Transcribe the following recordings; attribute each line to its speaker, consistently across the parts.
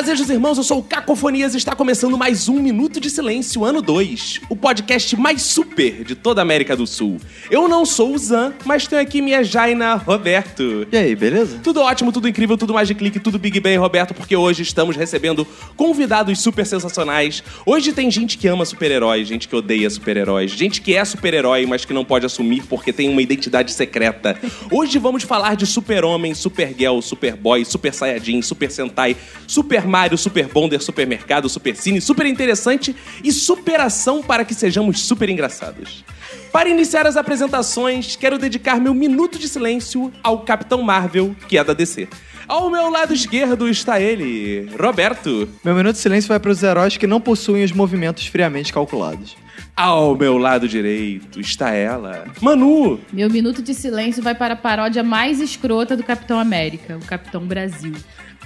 Speaker 1: Bem, fazejos irmãos, eu sou o Cacofonias e está começando mais um Minuto de Silêncio, ano 2. O podcast mais super de toda a América do Sul. Eu não sou o Zan, mas tenho aqui minha Jaina Roberto.
Speaker 2: E aí, beleza?
Speaker 1: Tudo ótimo, tudo incrível, tudo mais de clique, tudo Big Bang, Roberto, porque hoje estamos recebendo convidados super sensacionais. Hoje tem gente que ama super-heróis, gente que odeia super-heróis, gente que é super-herói, mas que não pode assumir porque tem uma identidade secreta. Hoje vamos falar de super-homem, super-girl, super-boy, super saiyajin, super sentai, super Mario, super Bonder, supermercado, super cine, super interessante e superação para que sejamos super engraçados. Para iniciar as apresentações, quero dedicar meu minuto de silêncio ao Capitão Marvel, que é da DC. Ao meu lado esquerdo está ele, Roberto.
Speaker 2: Meu minuto de silêncio vai para os heróis que não possuem os movimentos friamente calculados.
Speaker 1: Ao meu lado direito está ela, Manu.
Speaker 3: Meu minuto de silêncio vai para a paródia mais escrota do Capitão América, o Capitão Brasil.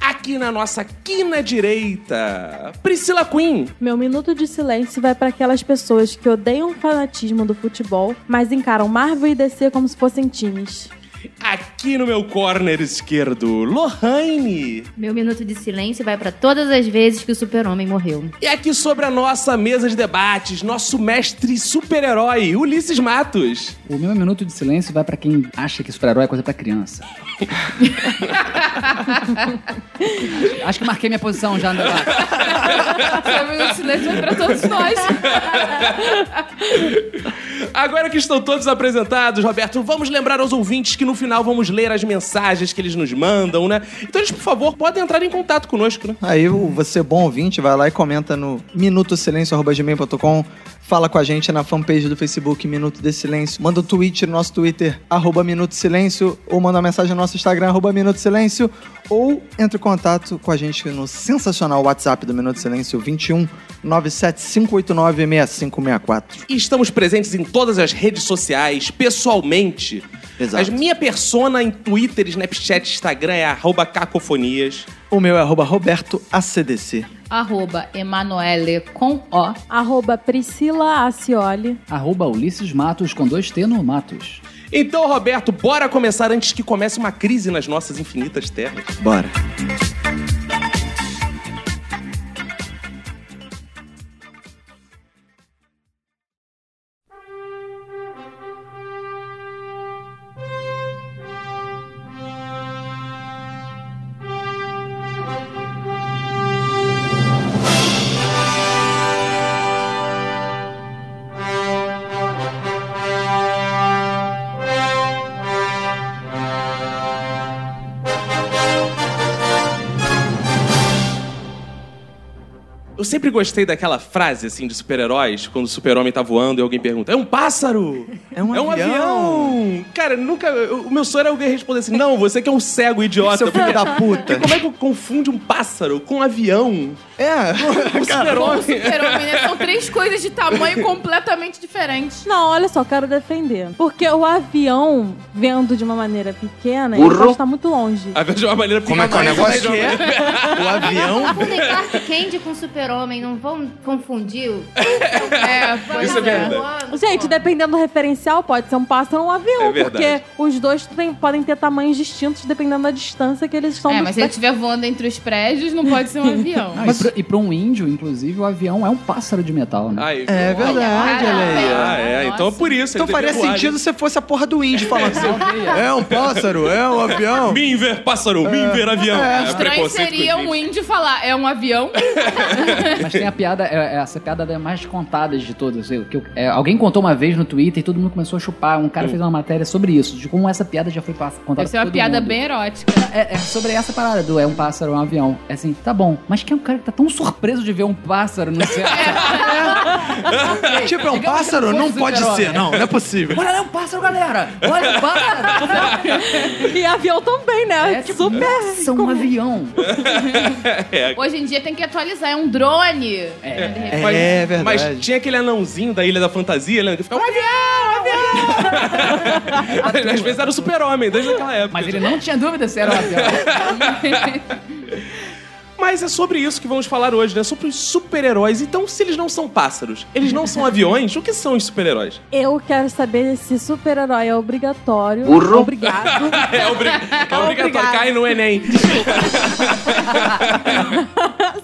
Speaker 1: Aqui na nossa quina direita, Priscila Queen.
Speaker 4: Meu minuto de silêncio vai para aquelas pessoas que odeiam o fanatismo do futebol, mas encaram Marvel e DC como se fossem times.
Speaker 1: Aqui no meu corner esquerdo, Lohane.
Speaker 5: Meu minuto de silêncio vai para todas as vezes que o super-homem morreu.
Speaker 1: E aqui sobre a nossa mesa de debates, nosso mestre super-herói, Ulisses Matos.
Speaker 6: O meu minuto de silêncio vai pra quem acha que super-herói é coisa pra criança. Acho que marquei minha posição já debate.
Speaker 3: Seu minuto de silêncio vai para todos nós.
Speaker 1: Agora que estão todos apresentados, Roberto, vamos lembrar aos ouvintes que no final vamos ler as mensagens que eles nos mandam, né? Então eles, por favor, podem entrar em contato conosco, né?
Speaker 2: Aí o- você, bom ouvinte, vai lá e comenta no minutosilencio.gmail.com Fala com a gente na fanpage do Facebook Minuto de Silêncio. Manda um tweet no nosso Twitter, arroba Minuto Silêncio, ou manda uma mensagem no nosso Instagram, arroba Minuto Silêncio, ou entre em contato com a gente no sensacional WhatsApp do Minuto Silêncio, 21 97589 6564.
Speaker 1: E estamos presentes em todas as redes sociais, pessoalmente.
Speaker 2: Exato.
Speaker 1: A minha persona em Twitter, Snapchat, Instagram é arroba cacofonias.
Speaker 2: O meu é arroba Roberto ACDC.
Speaker 3: Arroba Emanuele com O.
Speaker 4: Arroba Priscila Acioli.
Speaker 6: Arroba Ulisses Matos com dois T no Matos.
Speaker 1: Então, Roberto, bora começar antes que comece uma crise nas nossas infinitas terras.
Speaker 2: Bora.
Speaker 1: Sempre gostei daquela frase, assim, de super-heróis, quando o super-homem tá voando e alguém pergunta, é um pássaro?
Speaker 2: É um
Speaker 1: é um
Speaker 2: avião."
Speaker 1: avião. Cara, nunca... O meu sonho era alguém responder assim, não, você que é um cego idiota.
Speaker 2: Seu filho
Speaker 1: porque-
Speaker 2: da puta.
Speaker 1: porque como é que confunde um pássaro com um avião?
Speaker 2: É,
Speaker 3: O
Speaker 1: super-homem.
Speaker 3: super-homem, né? São três coisas de tamanho completamente diferentes.
Speaker 4: Não, olha só, quero defender. Porque o avião, vendo de uma maneira pequena, ele pode estar muito longe.
Speaker 1: Avião de uma maneira
Speaker 2: Como é que é o negócio?
Speaker 1: O
Speaker 2: o avião
Speaker 5: nem Clark Kent com super-homem, não vão confundir o...
Speaker 3: É,
Speaker 1: Isso é verdade.
Speaker 5: voando,
Speaker 4: Gente, dependendo do referencial, pode ser um pássaro ou um avião.
Speaker 1: É verdade.
Speaker 4: porque os dois têm- podem ter tamanhos distintos dependendo da distância que eles estão
Speaker 3: É, mas se ele estiver voando entre os prédios, não pode ser um avião.
Speaker 6: Ah, e, pra, e pra um índio, inclusive, o avião é um pássaro de metal, né?
Speaker 1: Ai,
Speaker 2: É
Speaker 1: olha.
Speaker 2: verdade, olha aí.
Speaker 1: Ah, é, então é por isso.
Speaker 2: Então faria sentido se fosse a porra do índio falando assim. É um pássaro, é um avião.
Speaker 1: Mim ver pássaro, mim ver avião. É,
Speaker 3: Estranho
Speaker 1: preconceito
Speaker 3: seria um índio falar, é um avião?
Speaker 6: Mas tem a piada, é, é- essa piada é mais contada de todas. Eu- que eu- é, alguém contou uma vez no Twitter e todo mundo começou a chupar. Um cara fez uma matéria sobre isso, de como essa piada já foi contada
Speaker 3: Deve ser uma piada
Speaker 6: mundo.
Speaker 3: bem erótica.
Speaker 6: É, é sobre essa parada do é um pássaro, é um avião. É assim, tá bom, mas quem é um cara que tá tão surpreso de ver um pássaro no céu?
Speaker 2: Tipo, é um
Speaker 6: Digamos que
Speaker 2: pássaro?
Speaker 6: não fosse
Speaker 2: pode
Speaker 6: super-homem.
Speaker 2: ser, não, não é possível.
Speaker 6: Olha, é um pássaro, galera! Olha, um pássaro!
Speaker 4: E avião também, né?
Speaker 6: É tipo,
Speaker 4: Super.
Speaker 6: nossa, um avião.
Speaker 3: Hoje em dia tem que atualizar, é um drone.
Speaker 6: É.
Speaker 1: Mas,
Speaker 2: É verdade.
Speaker 1: Mas tinha aquele anãozinho da Ilha da Fantasia, lembra? Que ficava, um avião, avião! Às vezes era o super-homem, desde aquela época.
Speaker 6: Mas ele não tinha dúvida se era um avião.
Speaker 1: Mas é sobre isso que vamos falar hoje, né? Sobre os super-heróis. Então, se eles não são pássaros, eles não são aviões, o que são os super-heróis?
Speaker 4: Eu quero saber se super-herói é obrigatório.
Speaker 2: Burro.
Speaker 4: Obrigado.
Speaker 1: É, obri- é obrigatório,
Speaker 4: Obrigado.
Speaker 1: cai no Enem.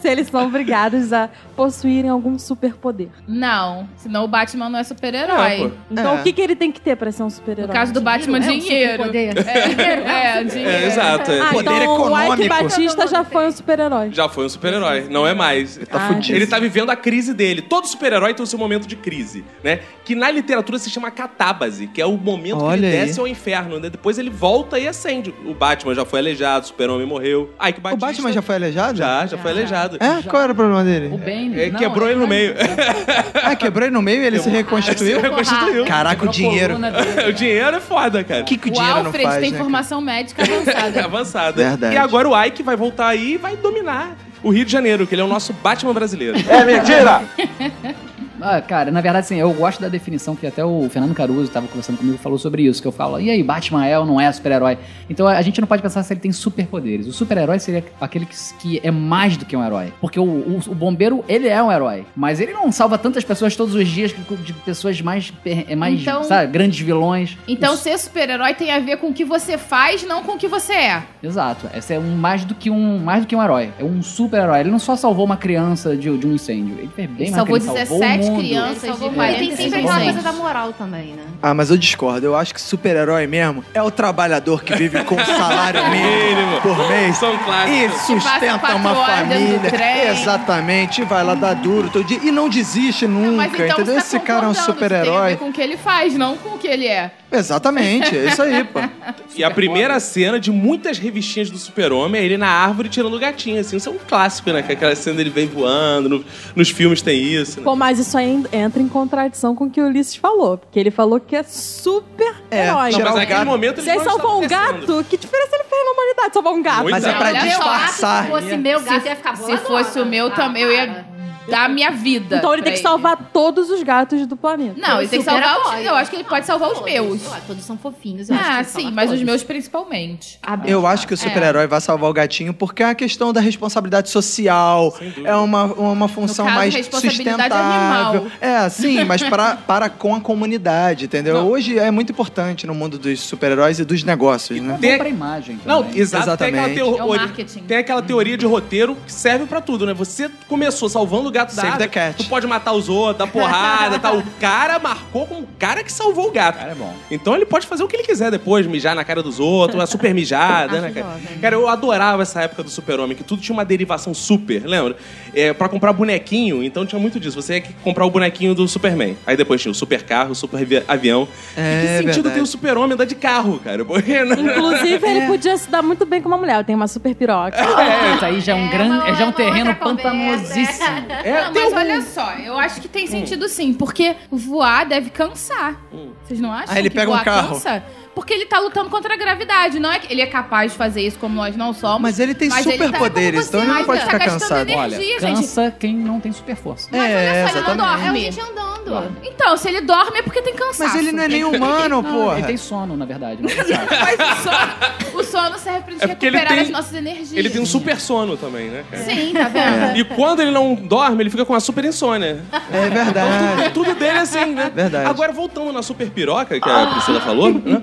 Speaker 4: se eles são obrigados a possuírem algum superpoder.
Speaker 3: Não, senão o Batman não é super-herói.
Speaker 4: Então,
Speaker 2: É.
Speaker 4: o que, que ele tem que ter pra ser um super-herói?
Speaker 3: no caso do Batman,
Speaker 5: É
Speaker 3: dinheiro.
Speaker 5: superpoder.
Speaker 3: É, é, dinheiro.
Speaker 1: É, exato. é.
Speaker 4: Ah,
Speaker 2: Poder
Speaker 4: então o Ike
Speaker 2: econômico.
Speaker 4: Batista já foi um super-herói.
Speaker 1: Já foi um super-herói, não é mais.
Speaker 2: Tá
Speaker 4: Ah,
Speaker 2: fudido.
Speaker 1: Ele tá vivendo a crise dele. Todo super-herói tem o seu momento de crise, né? Que na literatura se chama catábase, que é o momento que
Speaker 2: Olha
Speaker 1: ele
Speaker 2: aí.
Speaker 1: desce ao inferno, né? Depois ele volta e acende. O Batman já foi aleijado, o super-homem morreu. Ai, que
Speaker 2: O
Speaker 1: Batista...
Speaker 2: Batman já foi aleijado?
Speaker 1: Já, já foi aleijado.
Speaker 2: É? Qual era o problema
Speaker 6: O
Speaker 2: dele?
Speaker 6: Bane.
Speaker 1: É,
Speaker 6: não,
Speaker 1: quebrou ele no meio.
Speaker 2: Ah, quebrou ele no meio e ele se reconstituiu?
Speaker 1: Reconstituiu.
Speaker 2: Caraca, o
Speaker 6: quebrou
Speaker 2: dinheiro.
Speaker 1: o dinheiro é foda, cara.
Speaker 2: O que, que o
Speaker 3: O
Speaker 2: dinheiro não
Speaker 3: Alfred
Speaker 2: faz,
Speaker 3: tem
Speaker 2: né?
Speaker 3: formação médica avançada.
Speaker 1: Avançada.
Speaker 2: Verdade.
Speaker 1: E agora o Ike vai voltar aí e vai dominar o Rio de Janeiro, que ele é o nosso Batman brasileiro.
Speaker 6: Ah, cara, na verdade, assim, eu gosto da definição que até o Fernando Caruso estava conversando comigo falou sobre isso, que eu falo, e aí, Batman é ou não é super-herói? Então a gente não pode pensar se ele tem superpoderes. O super-herói seria aquele que, que é mais do que um herói. Porque o, o- o bombeiro, ele é um herói. Mas ele não salva tantas pessoas todos os dias de pessoas mais, é mais
Speaker 3: Então-
Speaker 6: sabe, grandes vilões.
Speaker 3: Então,
Speaker 6: O-
Speaker 3: ser super-herói tem a ver com o que você faz, não com o que você é.
Speaker 6: Exato. Esse é um mais do que um mais do que um herói. É um super-herói. Ele não só salvou uma criança de, de um incêndio. Ele fez bem
Speaker 3: Ele
Speaker 6: mais
Speaker 3: salvou
Speaker 6: que ele salvou
Speaker 3: 17
Speaker 6: o mundo.
Speaker 3: crianças de
Speaker 5: muito. E
Speaker 3: 45
Speaker 5: tem sempre aquela coisa da moral também, né?
Speaker 2: Ah, mas eu discordo. Eu acho que super-herói mesmo é o trabalhador que vive com um salário mínimo por mês.
Speaker 1: São
Speaker 2: E
Speaker 1: clássicos.
Speaker 2: sustenta
Speaker 3: quatro
Speaker 2: uma família. Exatamente. E vai lá dar duro todo dia. E não desiste nunca,
Speaker 3: Mas então
Speaker 2: entendeu?
Speaker 3: tá
Speaker 2: Esse cara é um super-herói.
Speaker 3: com o que ele faz, não com o que ele é.
Speaker 2: Exatamente, é isso aí, pô.
Speaker 1: E a primeira cena de muitas revistinhas do Super-Homem é ele na árvore tirando o gatinho, assim. Isso é um clássico, né? Que aquela cena dele vem voando, no- nos filmes tem isso. né?
Speaker 4: Pô, mas isso aí entra em contradição com o que o Ulisses falou. Porque ele falou que é super-herói.
Speaker 2: É,
Speaker 1: Não,
Speaker 2: tirar
Speaker 1: mas
Speaker 2: o
Speaker 1: naquele
Speaker 2: gato.
Speaker 1: momento
Speaker 4: Se ele salvou um gato, que diferença ele fez na humanidade salvar um gato?
Speaker 1: Muito.
Speaker 2: Mas é pra
Speaker 3: Olha só,
Speaker 2: disfarçar.
Speaker 5: Se fosse meu gato, ia ficar
Speaker 3: Se fosse o meu
Speaker 5: Ah,
Speaker 3: também, eu ia. Dar a minha vida.
Speaker 4: Então ele tem que salvar todos os gatos do planeta.
Speaker 3: Não, ele tem que salvar os... Eu acho que ele pode salvar os
Speaker 5: Todos.
Speaker 3: meus.
Speaker 5: Ah, Todos são fofinhos. Eu acho que
Speaker 3: Ah,
Speaker 5: ele
Speaker 3: sim, mas os
Speaker 5: todos.
Speaker 3: meus principalmente.
Speaker 2: Eu acho que o super-herói vai salvar o gatinho porque é a questão da responsabilidade social. É uma, uma função
Speaker 3: caso,
Speaker 2: mais sustentável.
Speaker 3: animal.
Speaker 2: É, sim, mas para, para com a comunidade, entendeu?
Speaker 1: Não.
Speaker 2: Hoje é muito importante no mundo dos super-heróis e dos negócios, né?
Speaker 6: É
Speaker 1: Tem-
Speaker 6: pra imagem
Speaker 1: Não, exato. Tem aquela,
Speaker 2: Exatamente.
Speaker 1: teo-
Speaker 3: É o marketing.
Speaker 1: tem aquela teoria de roteiro que serve pra tudo, né? Você começou salvando o gato da
Speaker 2: Save
Speaker 1: árvore,
Speaker 2: the cat.
Speaker 1: tu pode matar os outros, dar porrada e tal. O cara marcou como o cara que salvou o gato.
Speaker 6: Cara, é bom.
Speaker 1: Então ele pode fazer o que ele quiser depois, mijar na cara dos outros, uma super mijada, né, cara? Cara, eu adorava essa época do super-homem, que tudo tinha uma derivação super, lembra? É, pra comprar bonequinho, então tinha muito disso. Você ia que comprar o bonequinho do Superman. Aí depois tinha o super carro, o super avi- avião.
Speaker 2: É
Speaker 1: e que sentido
Speaker 2: verdade.
Speaker 1: tem o super-homem andar de carro, cara? Porque, né?
Speaker 4: Inclusive, ele podia se dar muito bem com uma mulher. Tem uma super piroca.
Speaker 6: É, isso aí já é um
Speaker 5: É
Speaker 6: grande,
Speaker 5: uma-
Speaker 6: já é um
Speaker 5: uma
Speaker 6: terreno pantanosíssimo.
Speaker 1: É,
Speaker 3: não, mas
Speaker 1: um-
Speaker 3: olha só, eu acho que tem sentido sim, porque voar deve cansar. Vocês não acham
Speaker 2: Aí ele
Speaker 3: que
Speaker 2: pega um
Speaker 3: voar
Speaker 2: carro.
Speaker 3: cansa? Porque ele tá lutando contra a gravidade, não é que ele é capaz de fazer isso como nós não somos.
Speaker 2: Mas ele tem
Speaker 3: mas tá
Speaker 2: superpoderes,
Speaker 3: como
Speaker 2: então ele não pode
Speaker 3: tá
Speaker 2: ficar
Speaker 3: gastando
Speaker 2: cansado.
Speaker 6: Olha,
Speaker 3: Energia, gente.
Speaker 6: cansa quem não tem super força.
Speaker 3: Mas
Speaker 2: É,
Speaker 3: olha só, ele não
Speaker 2: exatamente.
Speaker 5: É o
Speaker 3: dorme.
Speaker 5: gente andando.
Speaker 3: Então, se ele dorme é porque tem cansaço.
Speaker 2: Mas ele não é nem humano,
Speaker 6: Não,
Speaker 2: porra.
Speaker 6: ele tem sono, na verdade.
Speaker 3: Mas o sono, o sono serve pra gente
Speaker 1: É
Speaker 3: recuperar
Speaker 1: tem-
Speaker 3: as nossas energias.
Speaker 1: Ele tem um super sono também, né, cara?
Speaker 3: Sim, tá vendo?
Speaker 1: E quando ele não dorme, ele fica com uma super insônia.
Speaker 2: É verdade.
Speaker 1: Tudo dele é assim, né?
Speaker 2: Verdade.
Speaker 1: Agora, voltando na super piroca, que a Priscila falou, né?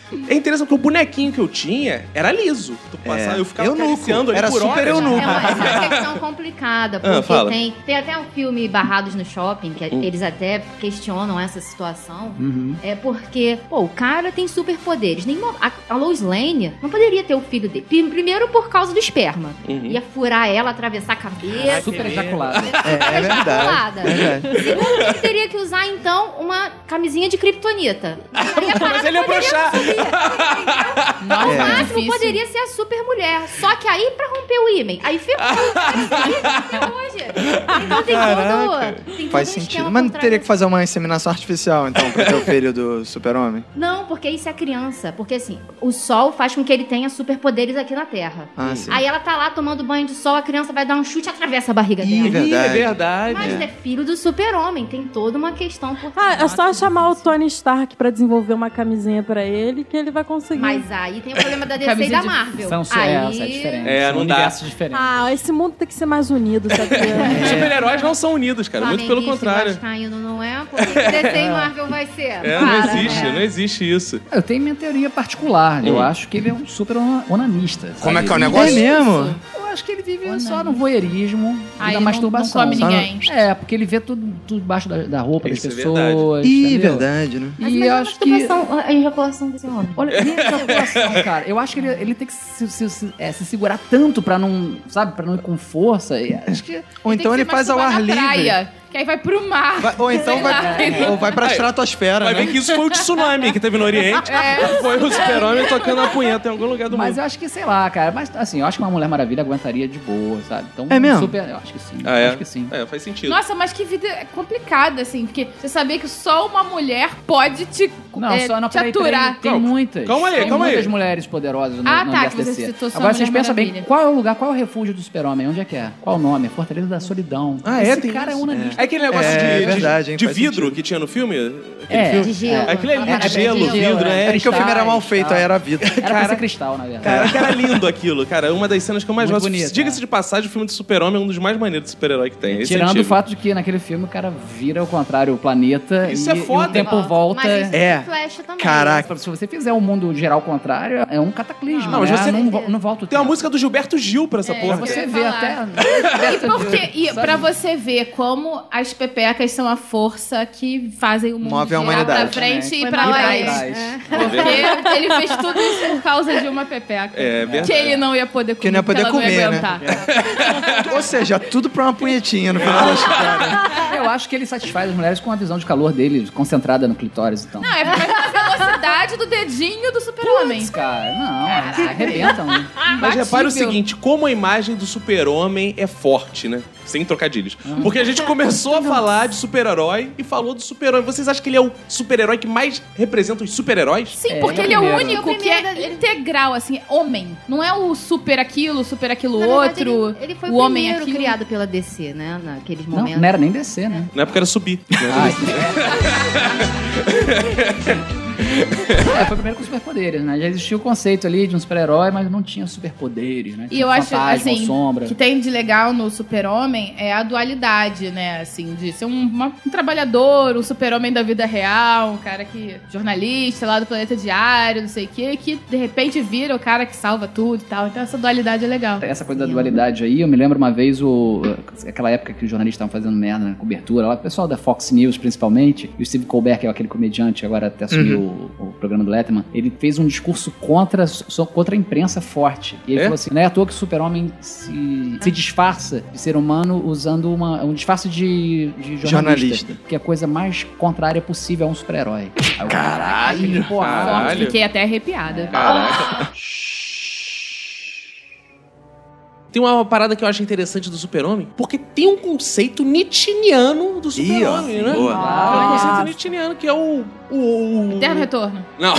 Speaker 1: É interessante porque o bonequinho que eu tinha era liso. Tu passava,
Speaker 2: É.
Speaker 1: eu ficava
Speaker 2: Eunuco.
Speaker 1: acariciando ele
Speaker 2: Era
Speaker 1: por
Speaker 2: super
Speaker 1: horas.
Speaker 2: eunuco.
Speaker 5: É uma, é uma questão complicada, porque
Speaker 1: Ah, fala.
Speaker 5: tem, tem até um filme Barrados no Shopping, que eles até questionam essa situação. É porque, pô, o cara tem superpoderes. Nenhuma, a, a Lois Lane não poderia ter o filho dele. Pri- Primeiro por causa do esperma. Ia furar ela, atravessar a cabeça.
Speaker 6: Super ejaculado.
Speaker 2: É, é verdade.
Speaker 5: Ejaculada.
Speaker 2: É verdade.
Speaker 5: Segundo, ele teria que usar, então, uma camisinha de kryptonita. Aí a parada
Speaker 1: Mas ele ia broxar.
Speaker 3: Nossa,
Speaker 5: O
Speaker 3: é
Speaker 5: máximo poderia ser a super mulher. Só que aí, pra romper o ímen, aí ficou. até hoje. Então tem todo. Tem
Speaker 2: Faz
Speaker 5: todo um
Speaker 2: sentido. Mas não
Speaker 5: trás
Speaker 2: teria que fazer uma inseminação artificial, então, pra ter o filho do super-homem?
Speaker 5: Não, porque isso é criança. Porque assim, o sol faz com que ele tenha superpoderes aqui na Terra.
Speaker 2: Ah, sim.
Speaker 5: Aí ela tá lá tomando banho de sol, a criança vai dar um chute e atravessa a barriga
Speaker 2: Ih,
Speaker 5: dela.
Speaker 1: Ih, é
Speaker 2: verdade.
Speaker 1: verdade.
Speaker 5: Mas é filho do super-homem, tem toda uma questão por
Speaker 4: Ah, é
Speaker 5: trás.
Speaker 4: só chamar o Tony Stark pra desenvolver uma camisinha pra ele que ele vai conseguir.
Speaker 5: Mas aí tem o problema da DC e da Marvel.
Speaker 6: São
Speaker 5: aí...
Speaker 6: é, é diferente.
Speaker 1: É, não dá.
Speaker 6: universos diferentes.
Speaker 4: Ah, esse mundo tem que ser mais unido, sabia?
Speaker 1: Os super-heróis não são unidos, cara. Muito pelo
Speaker 5: e
Speaker 1: contrário.
Speaker 5: vascaíno não é? Por que que DC e Marvel vai ser?
Speaker 1: É,
Speaker 5: Para,
Speaker 1: não existe,
Speaker 5: né?
Speaker 1: não existe isso.
Speaker 6: Eu tenho minha teoria particular. Eu
Speaker 1: Hum.
Speaker 6: acho que ele é um super ona- onanista.
Speaker 7: Como é
Speaker 6: sabe?
Speaker 7: que é o negócio?
Speaker 2: É mesmo?
Speaker 6: Eu acho que ele vive só no voyeurismo
Speaker 3: Ah,
Speaker 6: e
Speaker 3: ele
Speaker 6: da
Speaker 3: não-
Speaker 6: masturbação.
Speaker 3: não come
Speaker 6: sabe?
Speaker 3: ninguém.
Speaker 6: É, porque ele vê tudo, tudo debaixo da, da roupa
Speaker 1: Isso é
Speaker 6: das
Speaker 1: verdade.
Speaker 6: pessoas.
Speaker 2: Ih,
Speaker 6: entendeu?
Speaker 2: verdade, né?
Speaker 5: Mas
Speaker 6: E eu
Speaker 5: a
Speaker 6: acho que.
Speaker 5: masturbação, a ejaculação desse homem.
Speaker 6: Olha, e a ejaculação, cara? Eu acho que ele, ele tem que se, se- se- é, se segurar tanto pra não, sabe, pra não ir com força. E acho que
Speaker 2: Ou então ele faz ao ar livre.
Speaker 3: Praia, que aí vai pro mar.
Speaker 2: Vai- ou então vai, ou vai pra estratosfera,
Speaker 1: Vai
Speaker 2: né?
Speaker 1: ver que isso foi o tsunami que teve no Oriente. Foi o super-homem tocando a punheta em algum lugar do
Speaker 6: Mas
Speaker 1: mundo.
Speaker 6: eu acho que, sei lá, cara. Mas assim, eu acho que uma Mulher Maravilha aguentaria de boa, sabe? Então,
Speaker 2: É mesmo?
Speaker 6: Super, eu acho que sim.
Speaker 1: Ah, é?
Speaker 6: Acho que sim.
Speaker 1: É, faz sentido.
Speaker 3: Nossa, mas que vida complicada, assim, porque você sabia que só uma mulher pode te,
Speaker 6: Não,
Speaker 3: é,
Speaker 6: só não,
Speaker 3: te
Speaker 6: peraí,
Speaker 3: aturar.
Speaker 6: peraí, tem
Speaker 1: Calma,
Speaker 6: muitas.
Speaker 1: calma aí,
Speaker 6: tem
Speaker 1: calma aí.
Speaker 6: muitas mulheres poderosas no,
Speaker 3: Ah,
Speaker 6: no
Speaker 3: tá, que você citou só
Speaker 6: Agora vocês pensam bem, qual é o lugar, qual é o refúgio do super-homem? Onde é que é? Qual o nome? Fortaleza da Solidão.
Speaker 1: Ah, é?
Speaker 6: Esse
Speaker 1: Tem
Speaker 6: cara é
Speaker 1: isso?
Speaker 6: unanista.
Speaker 1: É aquele negócio
Speaker 2: É,
Speaker 1: de,
Speaker 2: é
Speaker 1: de-
Speaker 2: verdade, hein,
Speaker 1: de vidro
Speaker 2: sentido.
Speaker 1: que tinha no filme?
Speaker 6: É,
Speaker 5: De gelo.
Speaker 1: Aquilo ali,
Speaker 5: É,
Speaker 1: de gelo,
Speaker 5: de
Speaker 1: vidro, é.
Speaker 2: É porque o filme era mal feito, aí era vida.
Speaker 6: Era pra
Speaker 1: Cara-
Speaker 6: ser cristal, na verdade.
Speaker 1: Cara, que era lindo aquilo, cara. Uma das cenas que eu mais
Speaker 6: Muito
Speaker 1: gosto.
Speaker 6: bonito,
Speaker 1: Diga-se
Speaker 6: é.
Speaker 1: de passagem, o filme do Super-Homem é um dos mais maneiros de super-herói que tem. Esse é
Speaker 6: Tirando o fato de que naquele filme o cara vira ao contrário o planeta
Speaker 1: Isso
Speaker 6: e,
Speaker 1: é
Speaker 6: e
Speaker 1: foda.
Speaker 6: o tempo volta.
Speaker 5: Mas
Speaker 2: É.
Speaker 5: é. Flash também.
Speaker 2: Caraca.
Speaker 6: Se você fizer o mundo girar ao contrário, é um cataclismo.
Speaker 1: Não, mas
Speaker 6: né?
Speaker 1: você-
Speaker 6: não, não volta o
Speaker 1: Tem uma
Speaker 6: tempo.
Speaker 1: música do Gilberto Gil pra essa
Speaker 3: É,
Speaker 1: porra.
Speaker 6: Pra você ver até.
Speaker 3: E, porque, e pra você ver como as pepecas são a força que fazem o mundo
Speaker 2: Move a humanidade.
Speaker 3: pra frente e
Speaker 4: Foi
Speaker 3: pra
Speaker 4: mal
Speaker 3: trás.
Speaker 4: trás.
Speaker 3: Porque ele fez tudo isso por causa de uma pepeca.
Speaker 1: É verdade.
Speaker 3: Que ele não ia poder comer.
Speaker 2: Que não ia poder comer, né?
Speaker 3: aguentar.
Speaker 2: Ou seja, tudo pra uma punhetinha no final das contas.
Speaker 6: Eu acho que ele satisfaz as mulheres com a visão de calor dele concentrada no clitóris, então.
Speaker 3: Não, é a velocidade do dedinho do super-homem.
Speaker 6: Cara, não, arrebentam. né?
Speaker 1: Mas repare o seguinte, como a imagem do super-homem é forte, né? Sem trocadilhos. Porque a gente começou a falar de super-herói e falou do super-herói. Vocês acham que ele é o super-herói que mais representa os super-heróis?
Speaker 3: Sim,
Speaker 6: É,
Speaker 3: porque
Speaker 6: ele é
Speaker 3: é
Speaker 6: o primeiro.
Speaker 3: único
Speaker 5: é
Speaker 3: que é integral, assim, é homem. Não é o super aquilo, super aquilo
Speaker 5: Na verdade,
Speaker 3: outro.
Speaker 5: Ele, ele foi
Speaker 3: o
Speaker 5: o,
Speaker 3: homem
Speaker 5: primeiro
Speaker 3: aquilo.
Speaker 5: criado pela DC, né? Naqueles
Speaker 6: Não,
Speaker 5: momentos.
Speaker 6: não era nem descer, né?
Speaker 1: Na época era subir. né?
Speaker 6: É, foi primeiro com superpoderes, né? Já existia o conceito ali de um super-herói, mas não tinha superpoderes, né?
Speaker 3: E
Speaker 6: Tinha
Speaker 3: eu acho,
Speaker 6: fantasma,
Speaker 3: assim,
Speaker 6: sombra.
Speaker 3: que tem de legal no super-homem é a dualidade, né? Assim, de ser um, uma- um trabalhador, um super-homem da vida real, um cara que... jornalista lá do Planeta Diário, não sei o quê, que de repente vira o cara que salva tudo e tal. Então essa dualidade é legal.
Speaker 6: Essa coisa da dualidade aí, eu me lembro uma vez o aquela época que os jornalistas estavam fazendo merda na cobertura, lá, o pessoal da Fox News principalmente, e o Steve Colbert, que é aquele comediante, agora até assumiu o, o programa do Letterman, ele fez um discurso contra, contra a imprensa forte. E ele
Speaker 1: É?
Speaker 6: falou assim: não é à toa que o super-homem se, se disfarça de ser humano usando uma, um disfarce de, de jornalista,
Speaker 2: Jornalista.
Speaker 6: Que é a coisa mais contrária possível a um super-herói. Caralho! Porra,
Speaker 1: Caralho.
Speaker 3: Fiquei até arrepiada.
Speaker 1: Caraca. Tem uma parada que eu acho interessante do super-homem, porque tem um conceito nitiniano do super-homem, né?
Speaker 2: boa.
Speaker 1: É um
Speaker 4: Ah.
Speaker 1: conceito nitiniano, que é o... o, o...
Speaker 3: Eterno retorno.
Speaker 1: Não,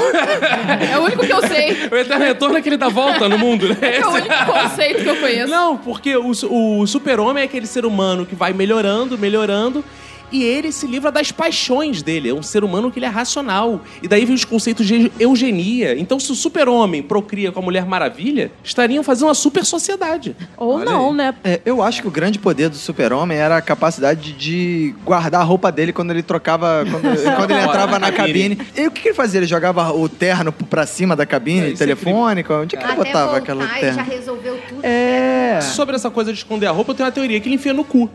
Speaker 3: É o único que eu sei.
Speaker 1: o Eterno Retorno é que ele dá volta no mundo, né?
Speaker 3: É o único conceito que eu conheço.
Speaker 1: Não, porque o, o super-homem é aquele ser humano que vai melhorando, melhorando, e ele se livra das paixões dele. É um ser humano que ele é racional. E daí vem os conceitos de eugenia. Então, se o super-homem procria com a Mulher Maravilha, estariam fazendo uma super sociedade.
Speaker 4: Ou
Speaker 1: Olha
Speaker 4: não,
Speaker 1: aí.
Speaker 4: né?
Speaker 2: É, eu acho que o grande poder do super-homem era a capacidade de guardar a roupa dele quando ele trocava, quando, quando ele entrava na
Speaker 1: cabine.
Speaker 2: E o que, ele fazia? Ele jogava o terno pra cima da
Speaker 1: É,
Speaker 2: cabine,
Speaker 1: isso é
Speaker 2: telefônica? Onde é que ele
Speaker 5: Até
Speaker 2: botava
Speaker 5: voltar,
Speaker 2: aquela
Speaker 5: ele já
Speaker 2: terno?
Speaker 5: resolveu tudo.
Speaker 2: É.
Speaker 1: Sobre essa coisa de esconder a roupa, eu tenho uma teoria que ele enfia no cu.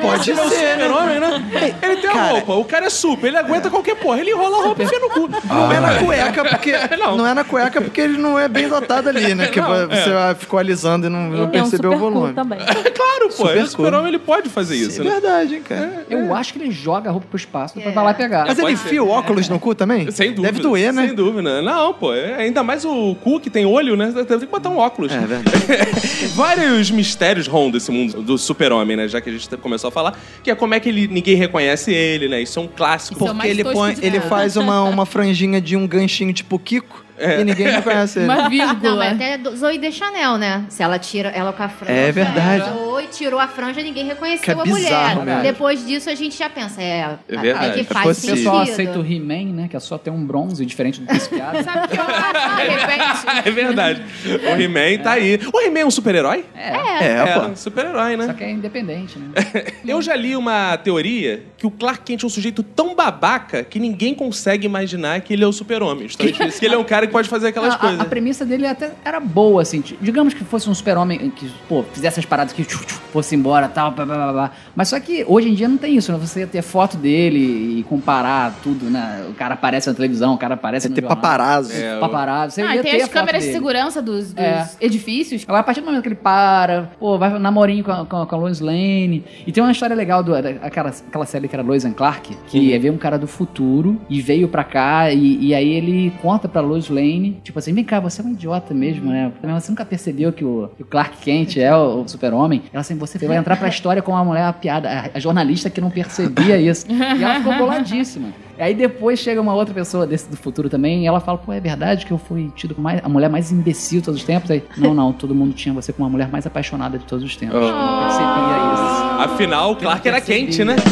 Speaker 2: Pode
Speaker 1: Ele é o
Speaker 2: ser, né?
Speaker 1: Super-homem, né? Ele tem a
Speaker 2: Cara-
Speaker 1: roupa, o cara é super, ele aguenta qualquer porra. Ele enrola a roupa e enfia no cu.
Speaker 2: Não é na cueca, porque.
Speaker 1: Não.
Speaker 2: Não. é na cueca porque ele não é bem dotado ali, né? Que
Speaker 1: Não,
Speaker 2: você
Speaker 1: é.
Speaker 2: ficou alisando e não, não
Speaker 4: Ele é um
Speaker 2: percebeu o
Speaker 4: super
Speaker 2: volume.
Speaker 4: também.
Speaker 1: Claro, pô.
Speaker 2: Super
Speaker 1: Ele é super-homem, ele pode fazer isso,
Speaker 2: é
Speaker 1: né?
Speaker 2: verdade, hein, cara.
Speaker 6: Eu acho que ele joga a roupa pro espaço, depois vai lá pegar.
Speaker 2: Mas ele
Speaker 1: pode
Speaker 2: enfia o óculos no cu também?
Speaker 1: Sem dúvida.
Speaker 2: Deve doer, né?
Speaker 1: Sem dúvida. Não, pô. é- Ainda mais o cu que tem olho, né? Deve ter que botar um óculos.
Speaker 2: É verdade.
Speaker 1: Vários mistérios rondam esse mundo do super-homem, né? Já que a gente começou a falar, que é como é que ele, ninguém reconhece ele, né? Isso é um clássico.
Speaker 3: Isso é o
Speaker 2: Porque
Speaker 3: mais
Speaker 2: ele,
Speaker 3: tosco
Speaker 2: põe,
Speaker 3: de
Speaker 2: ele faz uma, uma franjinha de um ganchinho tipo Kiko e ninguém reconhece ele.
Speaker 3: Uma
Speaker 5: Não,
Speaker 3: vírgula.
Speaker 5: mas até do- Zoe de Chanel, né? Se ela tira ela com a franja.
Speaker 2: É verdade.
Speaker 5: Zoe tirou a franja, ninguém reconheceu
Speaker 2: Que é
Speaker 5: a
Speaker 2: bizarro
Speaker 5: mulher.
Speaker 2: mesmo.
Speaker 5: Depois disso a gente já pensa, é,
Speaker 1: É verdade.
Speaker 5: é
Speaker 1: É
Speaker 5: que faz sentido.
Speaker 6: pessoal aceita o He-Man, né? Que é só ter um bronze diferente do Piscado.
Speaker 3: Sabe que eu acho, de repente...
Speaker 1: É verdade. O He-Man tá aí. O He-Man é um super-herói?
Speaker 6: É.
Speaker 2: É,
Speaker 1: É,
Speaker 2: pô.
Speaker 1: um super-herói, né?
Speaker 6: Só que é independente, né?
Speaker 1: Eu já li uma teoria que o Clark Kent é um sujeito tão babaca que ninguém consegue imaginar que ele é o super-homem. Isso que ele é um cara que pode fazer aquelas
Speaker 6: a, a-
Speaker 1: coisas.
Speaker 6: a premissa dele até era boa, assim. Digamos que fosse um super-homem que, pô, fizesse as paradas que tchu, tchu, fosse embora tal, blá, blá, blá, blá. Mas só que hoje em dia não tem isso, né? Você ia ter foto dele e comparar tudo, né? O cara aparece na televisão, o cara aparece no
Speaker 2: Ter
Speaker 6: jornal.
Speaker 2: paparazzo.
Speaker 1: É,
Speaker 6: Paparazzo. Você
Speaker 3: Ah,
Speaker 6: ia
Speaker 3: e tem
Speaker 6: ter a
Speaker 3: as
Speaker 6: foto
Speaker 3: câmeras de segurança dos, dos
Speaker 6: É.
Speaker 3: edifícios.
Speaker 6: Agora, a partir do momento que ele para, pô, vai namorinho com a, com a, com a Lois Lane. E tem uma história legal do, daquela aquela série que era Lois and Clark, que é ver um cara do futuro e veio pra cá e, e aí ele conta pra Lois Lane, tipo assim, vem cá, você é um idiota mesmo, né? Você nunca percebeu que o, que o Clark Kent é o, o super-homem? Ela assim, você vai entrar pra história com uma mulher, a piada, a, a jornalista que não percebia isso. E ela ficou boladíssima. E aí depois chega uma outra pessoa desse do futuro também e ela fala, pô, é verdade que eu fui tido como a mulher mais imbecil de todos os tempos? Aí, não, não, todo mundo tinha você como a mulher mais apaixonada de todos os tempos.
Speaker 1: Oh.
Speaker 6: Eu não percebia isso.
Speaker 1: Afinal, o Clark era quente, né?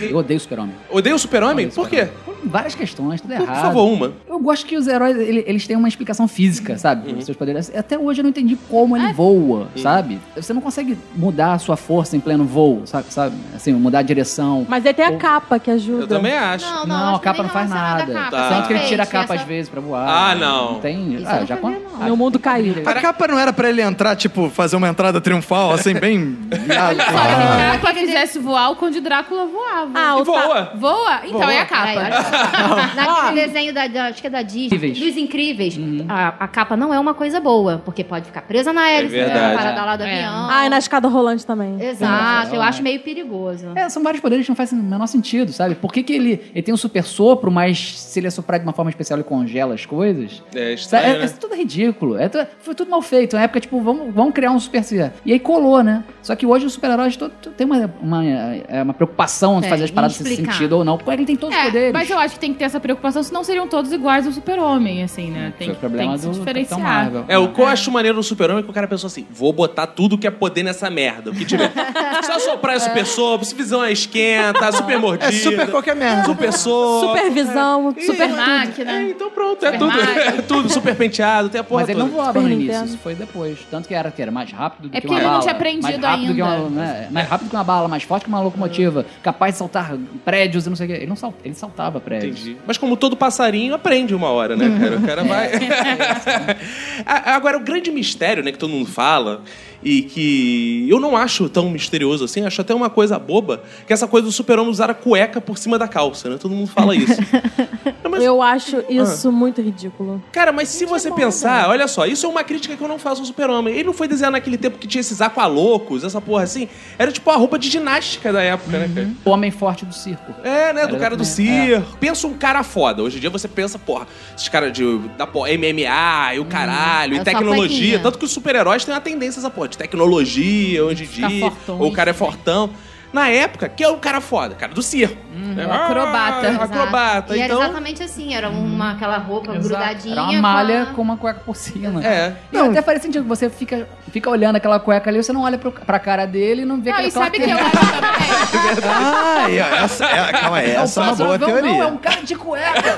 Speaker 6: Eu odeio o super-homem.
Speaker 1: Odeia o super-homem?
Speaker 6: Odeio
Speaker 1: Por quê?
Speaker 6: Por várias questões, tudo errado.
Speaker 1: por favor, uma.
Speaker 6: Eu gosto que os heróis, ele- eles têm uma explicação física, sabe?
Speaker 1: Uhum.
Speaker 6: Seus poderes. Até hoje eu não entendi como ele voa, sabe? Você não consegue mudar a sua força em pleno voo, sabe? sabe? Assim, mudar a direção.
Speaker 4: Mas aí tem a capa que ajuda.
Speaker 1: Eu também acho.
Speaker 5: Não,
Speaker 6: Não,
Speaker 5: não,
Speaker 6: a capa não faz nada.
Speaker 1: Tá.
Speaker 6: Tanto que ele tira a capa
Speaker 5: essa-
Speaker 6: às vezes pra voar.
Speaker 1: Ah, não.
Speaker 6: Não tem.
Speaker 5: Isso
Speaker 6: ah,
Speaker 5: não
Speaker 6: já
Speaker 5: sabia, não.
Speaker 4: Meu mundo caiu.
Speaker 2: A capa não era pra ele entrar, tipo, fazer uma entrada triunfal, assim, bem... viado, assim.
Speaker 3: Se a capa fizesse voar, o Conde Drácula voava.
Speaker 4: Ah,
Speaker 1: E
Speaker 4: o
Speaker 1: voa.
Speaker 3: Voa? Então é a capa.
Speaker 5: Naquele desenho da, da- acho que é da Disney,
Speaker 6: Incríveis.
Speaker 5: dos Incríveis, a, a capa não é uma coisa boa, porque pode ficar presa na hélice,
Speaker 1: É verdade.
Speaker 5: parada lá do
Speaker 3: É.
Speaker 5: avião.
Speaker 4: Ah, e na escada rolante também.
Speaker 5: Exato,
Speaker 6: É.
Speaker 5: eu acho meio perigoso.
Speaker 6: É, são vários poderes que não fazem o menor sentido, sabe? Por que, que ele, ele tem um super sopro, mas se ele é soprar de uma forma especial ele congela as coisas?
Speaker 1: É
Speaker 6: Sabe?
Speaker 1: estranho,
Speaker 6: É, é
Speaker 1: né?
Speaker 6: tudo ridículo. É tu- foi tudo mal feito. Na época, tipo, vamos, vamos criar um super ser. E aí colou, né? Só que hoje os super-heróis to- to- tem uma, uma, é, uma preocupação de
Speaker 5: É,
Speaker 6: fazer as
Speaker 5: em
Speaker 6: paradas nesse
Speaker 5: explicar.
Speaker 6: sentido ou não. Porque ele tem todos os
Speaker 3: É,
Speaker 6: poderes.
Speaker 3: mas eu acho que tem que ter essa preocupação, senão seriam todos iguais ao super-homem, assim, né? Tem,
Speaker 6: o
Speaker 3: que-
Speaker 6: problema
Speaker 3: tem que se diferenciar.
Speaker 1: É, o que eu acho maneiro no super-homem é que o cara pensou assim: vou botar tudo que é poder nessa merda, o que tiver. Se assoprar é super sopro, se visão é esquenta, super mordida.
Speaker 2: É super qualquer merda.
Speaker 1: Super sopro.
Speaker 4: Supervisão,
Speaker 1: Ih,
Speaker 4: super
Speaker 1: é,
Speaker 3: máquina.
Speaker 1: É, então pronto, é
Speaker 3: Super
Speaker 1: tudo.
Speaker 3: máquina.
Speaker 1: É tudo, super penteado, tem a porra
Speaker 6: Mas ele não voava no início,
Speaker 4: Nintendo.
Speaker 6: isso foi depois. Tanto que era, que era mais rápido do
Speaker 3: É
Speaker 6: que
Speaker 3: porque
Speaker 6: uma
Speaker 3: ele não
Speaker 6: bala.
Speaker 3: tinha aprendido
Speaker 6: mais rápido Que uma,
Speaker 3: ainda.
Speaker 6: né, mais rápido que uma bala, mais forte que uma locomotiva, capaz de saltar prédios e não sei o quê. Ele não salta, ele saltava prédios.
Speaker 1: Entendi. Mas como todo passarinho, aprende uma hora, né, cara? O cara vai. A- Agora, o grande mistério, né, que todo mundo fala, e que eu não acho tão misterioso assim, acho até uma coisa boba, que é essa coisa do super-homem usar a cueca por cima da calça, né? Todo mundo fala isso. Não, mas-
Speaker 4: Eu acho isso muito ridículo.
Speaker 1: Cara, mas se você pensar, olha só, isso é uma crítica que eu não faço ao super-homem. Ele não foi desenhado naquele tempo que tinha esses aqualocos, essa porra assim. Era tipo a roupa de ginástica da época, né, cara?
Speaker 6: O homem forte do circo.
Speaker 1: É, né? Do
Speaker 6: Era
Speaker 1: cara do circo. Pensa um cara foda. Hoje em dia você pensa, porra, esses caras de da porra, MMA e o caralho,
Speaker 5: é
Speaker 1: e
Speaker 5: só
Speaker 1: tecnologia. Tanto que os super-heróis têm uma tendência essa porra de tecnologia hoje em
Speaker 3: Ficar
Speaker 1: dia.
Speaker 3: fortões.
Speaker 1: Ou o cara é fortão. Na época, que é o cara foda? Cara do circo. É,
Speaker 3: o acrobata.
Speaker 1: ah, acrobata.
Speaker 5: E era
Speaker 1: então.
Speaker 5: exatamente assim, era uma, aquela roupa
Speaker 6: Exato.
Speaker 5: grudadinha.
Speaker 6: Era uma malha
Speaker 5: com
Speaker 6: com uma cueca por cima.
Speaker 1: É.
Speaker 6: E até faz sentido, você fica, fica olhando aquela cueca ali, você não olha pro, pra cara dele e não vê
Speaker 3: Não,
Speaker 6: aquele
Speaker 3: e sabe que eu acho também?
Speaker 2: Ah, e essa, é, calma aí, essa é uma boa
Speaker 6: Não,
Speaker 2: teoria.
Speaker 6: Não, é um cara de cueca.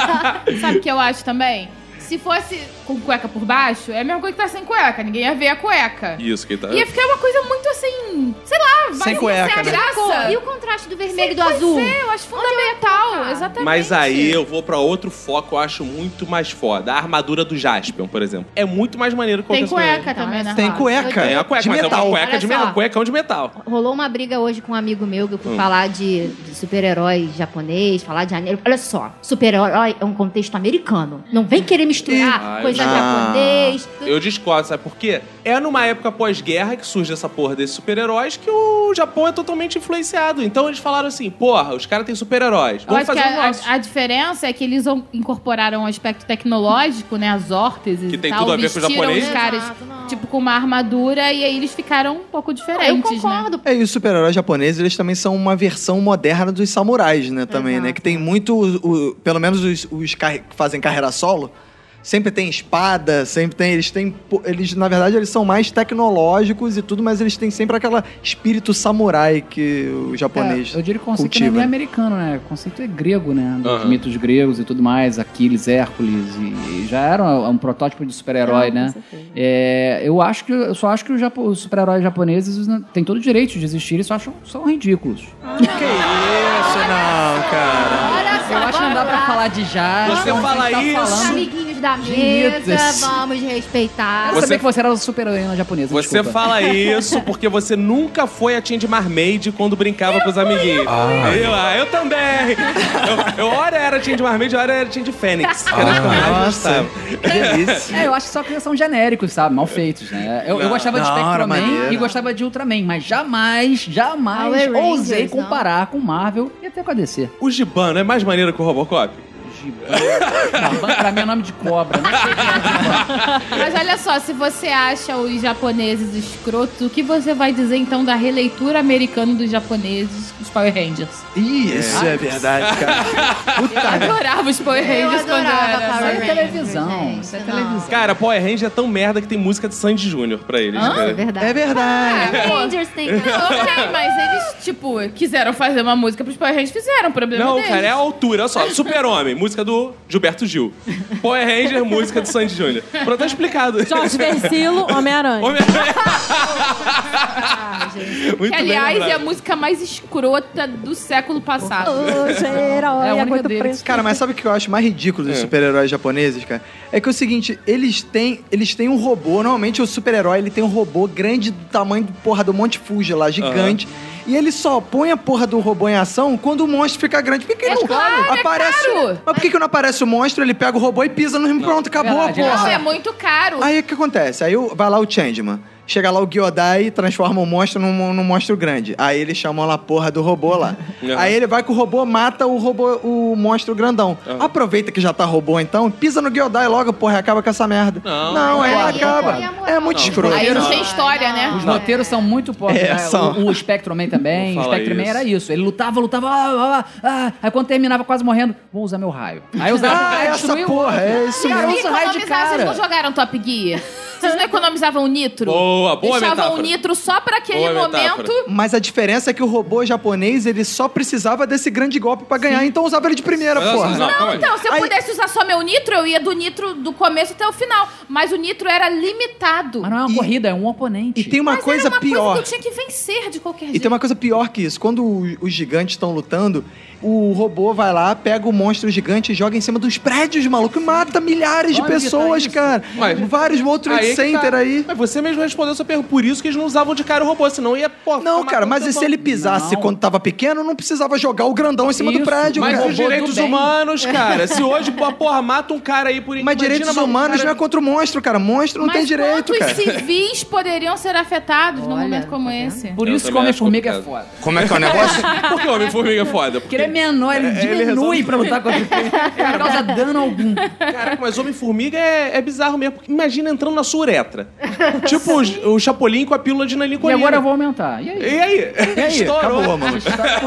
Speaker 3: Sabe o que eu acho também? Se fosse com cueca por baixo, é a mesma coisa que tá sem cueca. Ninguém ia ver a cueca.
Speaker 1: Isso que tá.
Speaker 3: Ia ficar uma coisa muito assim, sei lá,
Speaker 2: Sem cueca,
Speaker 3: sem
Speaker 2: né?
Speaker 3: graça.
Speaker 5: E o contraste do vermelho e do azul?
Speaker 3: é, eu acho fundamental, exatamente.
Speaker 1: Mas aí eu vou pra outro foco, eu acho muito mais foda. A armadura do Jaspion, por exemplo. É muito mais maneiro que
Speaker 3: Tem cueca também,
Speaker 5: é
Speaker 3: né?
Speaker 2: Tem cueca.
Speaker 1: Tem a cueca,
Speaker 2: de
Speaker 1: mas é
Speaker 2: metal.
Speaker 1: uma cueca de metal, cuecão de metal.
Speaker 5: Rolou uma briga hoje com um amigo meu que eu
Speaker 1: Hum.
Speaker 5: fui falar de, de super-herói japonês, falar de anime. Olha só, super-herói é um contexto americano. Não vem querer misturar
Speaker 1: Ai,
Speaker 5: coisa
Speaker 2: não.
Speaker 5: japonês.
Speaker 1: Eu discordo, sabe por quê? É numa época pós-guerra que surge essa porra desses super-heróis que o Japão é totalmente influenciado. Então eles falaram assim, porra, os caras têm super-heróis,
Speaker 3: Eu
Speaker 1: vamos fazer o
Speaker 3: a,
Speaker 1: nosso.
Speaker 3: a- a diferença é que eles incorporaram um aspecto tecnológico, né? As órteses
Speaker 1: Que
Speaker 3: e
Speaker 1: tem
Speaker 3: tal.
Speaker 1: tudo a ver com o
Speaker 3: vestiram
Speaker 1: japonês.
Speaker 3: os caras,
Speaker 5: Exato,
Speaker 3: tipo, com uma armadura e aí eles ficaram um pouco
Speaker 5: Eu
Speaker 3: diferentes, né?
Speaker 5: concordo.
Speaker 2: É, e os super-heróis japoneses, eles também são uma versão moderna dos samurais, né, também,
Speaker 5: Exato.
Speaker 2: né? Que tem muito, o- o- pelo menos os, os que fazem carreira solo, sempre tem espada, sempre tem, eles têm, eles, na verdade, eles são mais tecnológicos e tudo, mas eles têm sempre aquele espírito samurai que o japonês
Speaker 6: É, eu diria que o conceito não é
Speaker 2: cultiva.
Speaker 6: americano, né? O conceito é grego, né? Dos
Speaker 1: Aham.
Speaker 6: mitos gregos e tudo mais, Aquiles, Hércules, e, e já era um, um protótipo de super-herói,
Speaker 4: Ah, com
Speaker 6: né? É, eu acho que eu só acho que os, japo- os super-heróis japoneses têm todo o direito de existir, eles só acham são ridículos.
Speaker 2: Que isso, não, cara.
Speaker 5: Olha só,
Speaker 6: Eu acho que não dá pra falar de já.
Speaker 1: Você fala isso,
Speaker 5: Os
Speaker 6: falando.
Speaker 5: Da
Speaker 6: de
Speaker 5: mesa, vamos respeitar.
Speaker 6: Eu
Speaker 1: Você-
Speaker 6: sabia que você era super-heroína japonesa.
Speaker 1: Você
Speaker 6: desculpa.
Speaker 1: fala isso porque você nunca foi a Tindy Marmaid quando brincava com os amiguinhos. Eu, ah, eu também. Eu, eu hora era Tindy Marmaid, hora era Tindy Fênix. Que era eu mais
Speaker 2: Nossa,
Speaker 1: gostava.
Speaker 2: delícia.
Speaker 6: É, eu acho que só que são genéricos, sabe? Mal feitos, né? Eu, eu
Speaker 1: Não.
Speaker 6: gostava de
Speaker 2: Não,
Speaker 6: Spectreman
Speaker 2: maneiro.
Speaker 6: e gostava de Ultraman, mas jamais, jamais
Speaker 5: Power
Speaker 6: ousei
Speaker 5: Rangers, não.
Speaker 6: comparar com Marvel e até com a DC.
Speaker 1: O Gibano é mais maneiro que o Robocop?
Speaker 6: Giban, pra mim é nome de cobra, não sei é.
Speaker 3: Mas olha só, se você acha os japoneses escrotos, o que você vai dizer então da releitura americana dos japoneses, os Power Rangers?
Speaker 2: Isso é verdade, cara. Puta
Speaker 3: Eu
Speaker 2: merda.
Speaker 3: adorava os Power Rangers quando eu
Speaker 5: adorava
Speaker 3: era.
Speaker 5: Power
Speaker 6: Isso é televisão, isso é
Speaker 5: não.
Speaker 6: televisão.
Speaker 1: Cara, Power Ranger é tão merda que tem música de Sandy Júnior pra eles.
Speaker 5: É
Speaker 1: cara.
Speaker 5: verdade.
Speaker 2: É verdade.
Speaker 3: pô.
Speaker 5: Rangers tem
Speaker 3: Ok, mas eles, tipo, quiseram fazer uma música pros Power Rangers, fizeram, o problema
Speaker 1: Não,
Speaker 3: deles.
Speaker 1: cara, é a altura. Olha só, Super-Homem, música do Gilberto Gil. Power Ranger, música do Sandy Júnior. Pronto, tá explicado.
Speaker 4: Jorge Versilo, Homem-Aranha.
Speaker 1: Homem- Muito
Speaker 3: Que, aliás, é a
Speaker 1: lembrado.
Speaker 3: música mais escrota do século passado.
Speaker 4: Hoje, herói,
Speaker 6: É a
Speaker 4: é
Speaker 6: única
Speaker 4: muito
Speaker 6: deles.
Speaker 2: Cara, mas sabe o que eu acho mais ridículo dos
Speaker 1: É.
Speaker 2: super-heróis japoneses, cara? É que é o seguinte, eles têm, eles têm um robô, normalmente o super-herói ele tem um robô grande do tamanho do porra do Monte Fuji lá, gigante. E ele só põe a porra do robô em ação quando o monstro fica grande. Por que, que não
Speaker 3: claro, é
Speaker 2: aparece?
Speaker 3: caro.
Speaker 2: Mas por que, que não aparece o monstro? Ele pega o robô e pisa no pronto, acabou
Speaker 6: verdade,
Speaker 2: a
Speaker 3: Não,
Speaker 2: porra.
Speaker 3: é muito caro.
Speaker 2: Aí o que acontece? Aí o- vai lá o Changeman. Chega lá o Gyodai e transforma o monstro num, num monstro grande. Aí eles chamam lá a porra do robô lá.
Speaker 1: Uhum.
Speaker 2: Aí ele vai com o robô, mata o robô, o monstro grandão.
Speaker 1: Uhum.
Speaker 2: Aproveita que já tá robô então, pisa no Gyodai logo, porra, e acaba com essa merda.
Speaker 1: Não,
Speaker 2: aí
Speaker 5: aí
Speaker 2: acaba. É muito
Speaker 1: Não,
Speaker 2: escroto.
Speaker 3: Aí não
Speaker 5: Não.
Speaker 3: tem história, né?
Speaker 6: Os roteiros são muito fortes.
Speaker 2: É,
Speaker 6: né?
Speaker 2: são.
Speaker 6: O, o Spectreman também.
Speaker 1: Não
Speaker 6: O Spectreman
Speaker 1: isso.
Speaker 6: era isso. Ele lutava, lutava. Ah, ah, ah, ah. aí quando terminava quase morrendo, vou usar meu raio. Aí usava o
Speaker 2: Ah,
Speaker 6: raio,
Speaker 2: essa
Speaker 6: destruiu o
Speaker 2: porra, é isso mesmo.
Speaker 3: Vocês não jogaram Top Gear? Vocês não economizavam nitro?
Speaker 1: Boa, boa
Speaker 3: Deixavam
Speaker 1: metáfora.
Speaker 3: o nitro só pra aquele
Speaker 1: Boa
Speaker 3: momento.
Speaker 1: metáfora.
Speaker 2: Mas a diferença é que o robô japonês, ele só precisava desse grande golpe pra ganhar, então usava ele de primeira, porra.
Speaker 1: não, aí.
Speaker 3: Então, se eu
Speaker 2: Aí-
Speaker 3: pudesse usar só meu nitro, eu ia do nitro do começo até o final. Mas o nitro era limitado.
Speaker 6: Mas não é uma
Speaker 2: E-
Speaker 6: corrida, é um oponente.
Speaker 2: E tem uma
Speaker 3: Mas
Speaker 2: coisa
Speaker 3: era uma
Speaker 2: pior.
Speaker 3: coisa que eu tinha que vencer de qualquer
Speaker 2: E
Speaker 3: jeito.
Speaker 2: tem uma coisa pior que isso. Quando os gigantes estão lutando, o robô vai lá, pega o monstro gigante e joga em cima dos prédios, maluco, e mata milhares de
Speaker 6: Onde tá
Speaker 2: pessoas,
Speaker 6: isso?
Speaker 2: cara.
Speaker 1: Mas-
Speaker 2: Vários World Trade
Speaker 1: Aí é que
Speaker 2: Center
Speaker 1: tá.
Speaker 2: aí.
Speaker 1: Mas você mesmo respondeu a sua pergunta. Por isso que eles não usavam de cara o robô, senão ia, pô...
Speaker 2: Não, cara, mas e se ele pisasse
Speaker 6: Não.
Speaker 2: quando tava pequeno, não precisava jogar o grandão em cima do
Speaker 6: Isso,
Speaker 2: prédio,
Speaker 1: Mas
Speaker 2: cara.
Speaker 1: os
Speaker 6: robô do
Speaker 1: direitos humanos, cara. Se hoje, pô, porra, mata um cara aí por
Speaker 2: Mas
Speaker 1: imagina
Speaker 2: direitos
Speaker 1: um
Speaker 2: humanos
Speaker 1: cara-
Speaker 2: não é contra o monstro, cara. Monstro não
Speaker 3: Mas
Speaker 2: tem direito, cara.
Speaker 3: civis poderiam ser afetados num
Speaker 5: Olha,
Speaker 3: momento como
Speaker 5: tá vendo?
Speaker 3: esse?
Speaker 6: Por
Speaker 1: Eu
Speaker 6: isso que Homem-Formiga é
Speaker 1: complicado.
Speaker 6: foda.
Speaker 2: Como é que é o negócio?
Speaker 1: Por que o Homem-Formiga é foda?
Speaker 6: Porque ele é menor, ele diminui
Speaker 1: resolve-
Speaker 6: pra lutar contra o. Ele não causa dano algum.
Speaker 1: Caraca, mas Homem-Formiga é, é bizarro mesmo. Porque imagina entrando na sua uretra. tipo o, o Chapolin com a pílula de
Speaker 6: E
Speaker 1: nanicolina.
Speaker 6: agora eu vou aumentar. E aí?
Speaker 1: E aí?
Speaker 2: E aí?
Speaker 1: Estourou.
Speaker 2: Acabou, mano.
Speaker 6: Tá.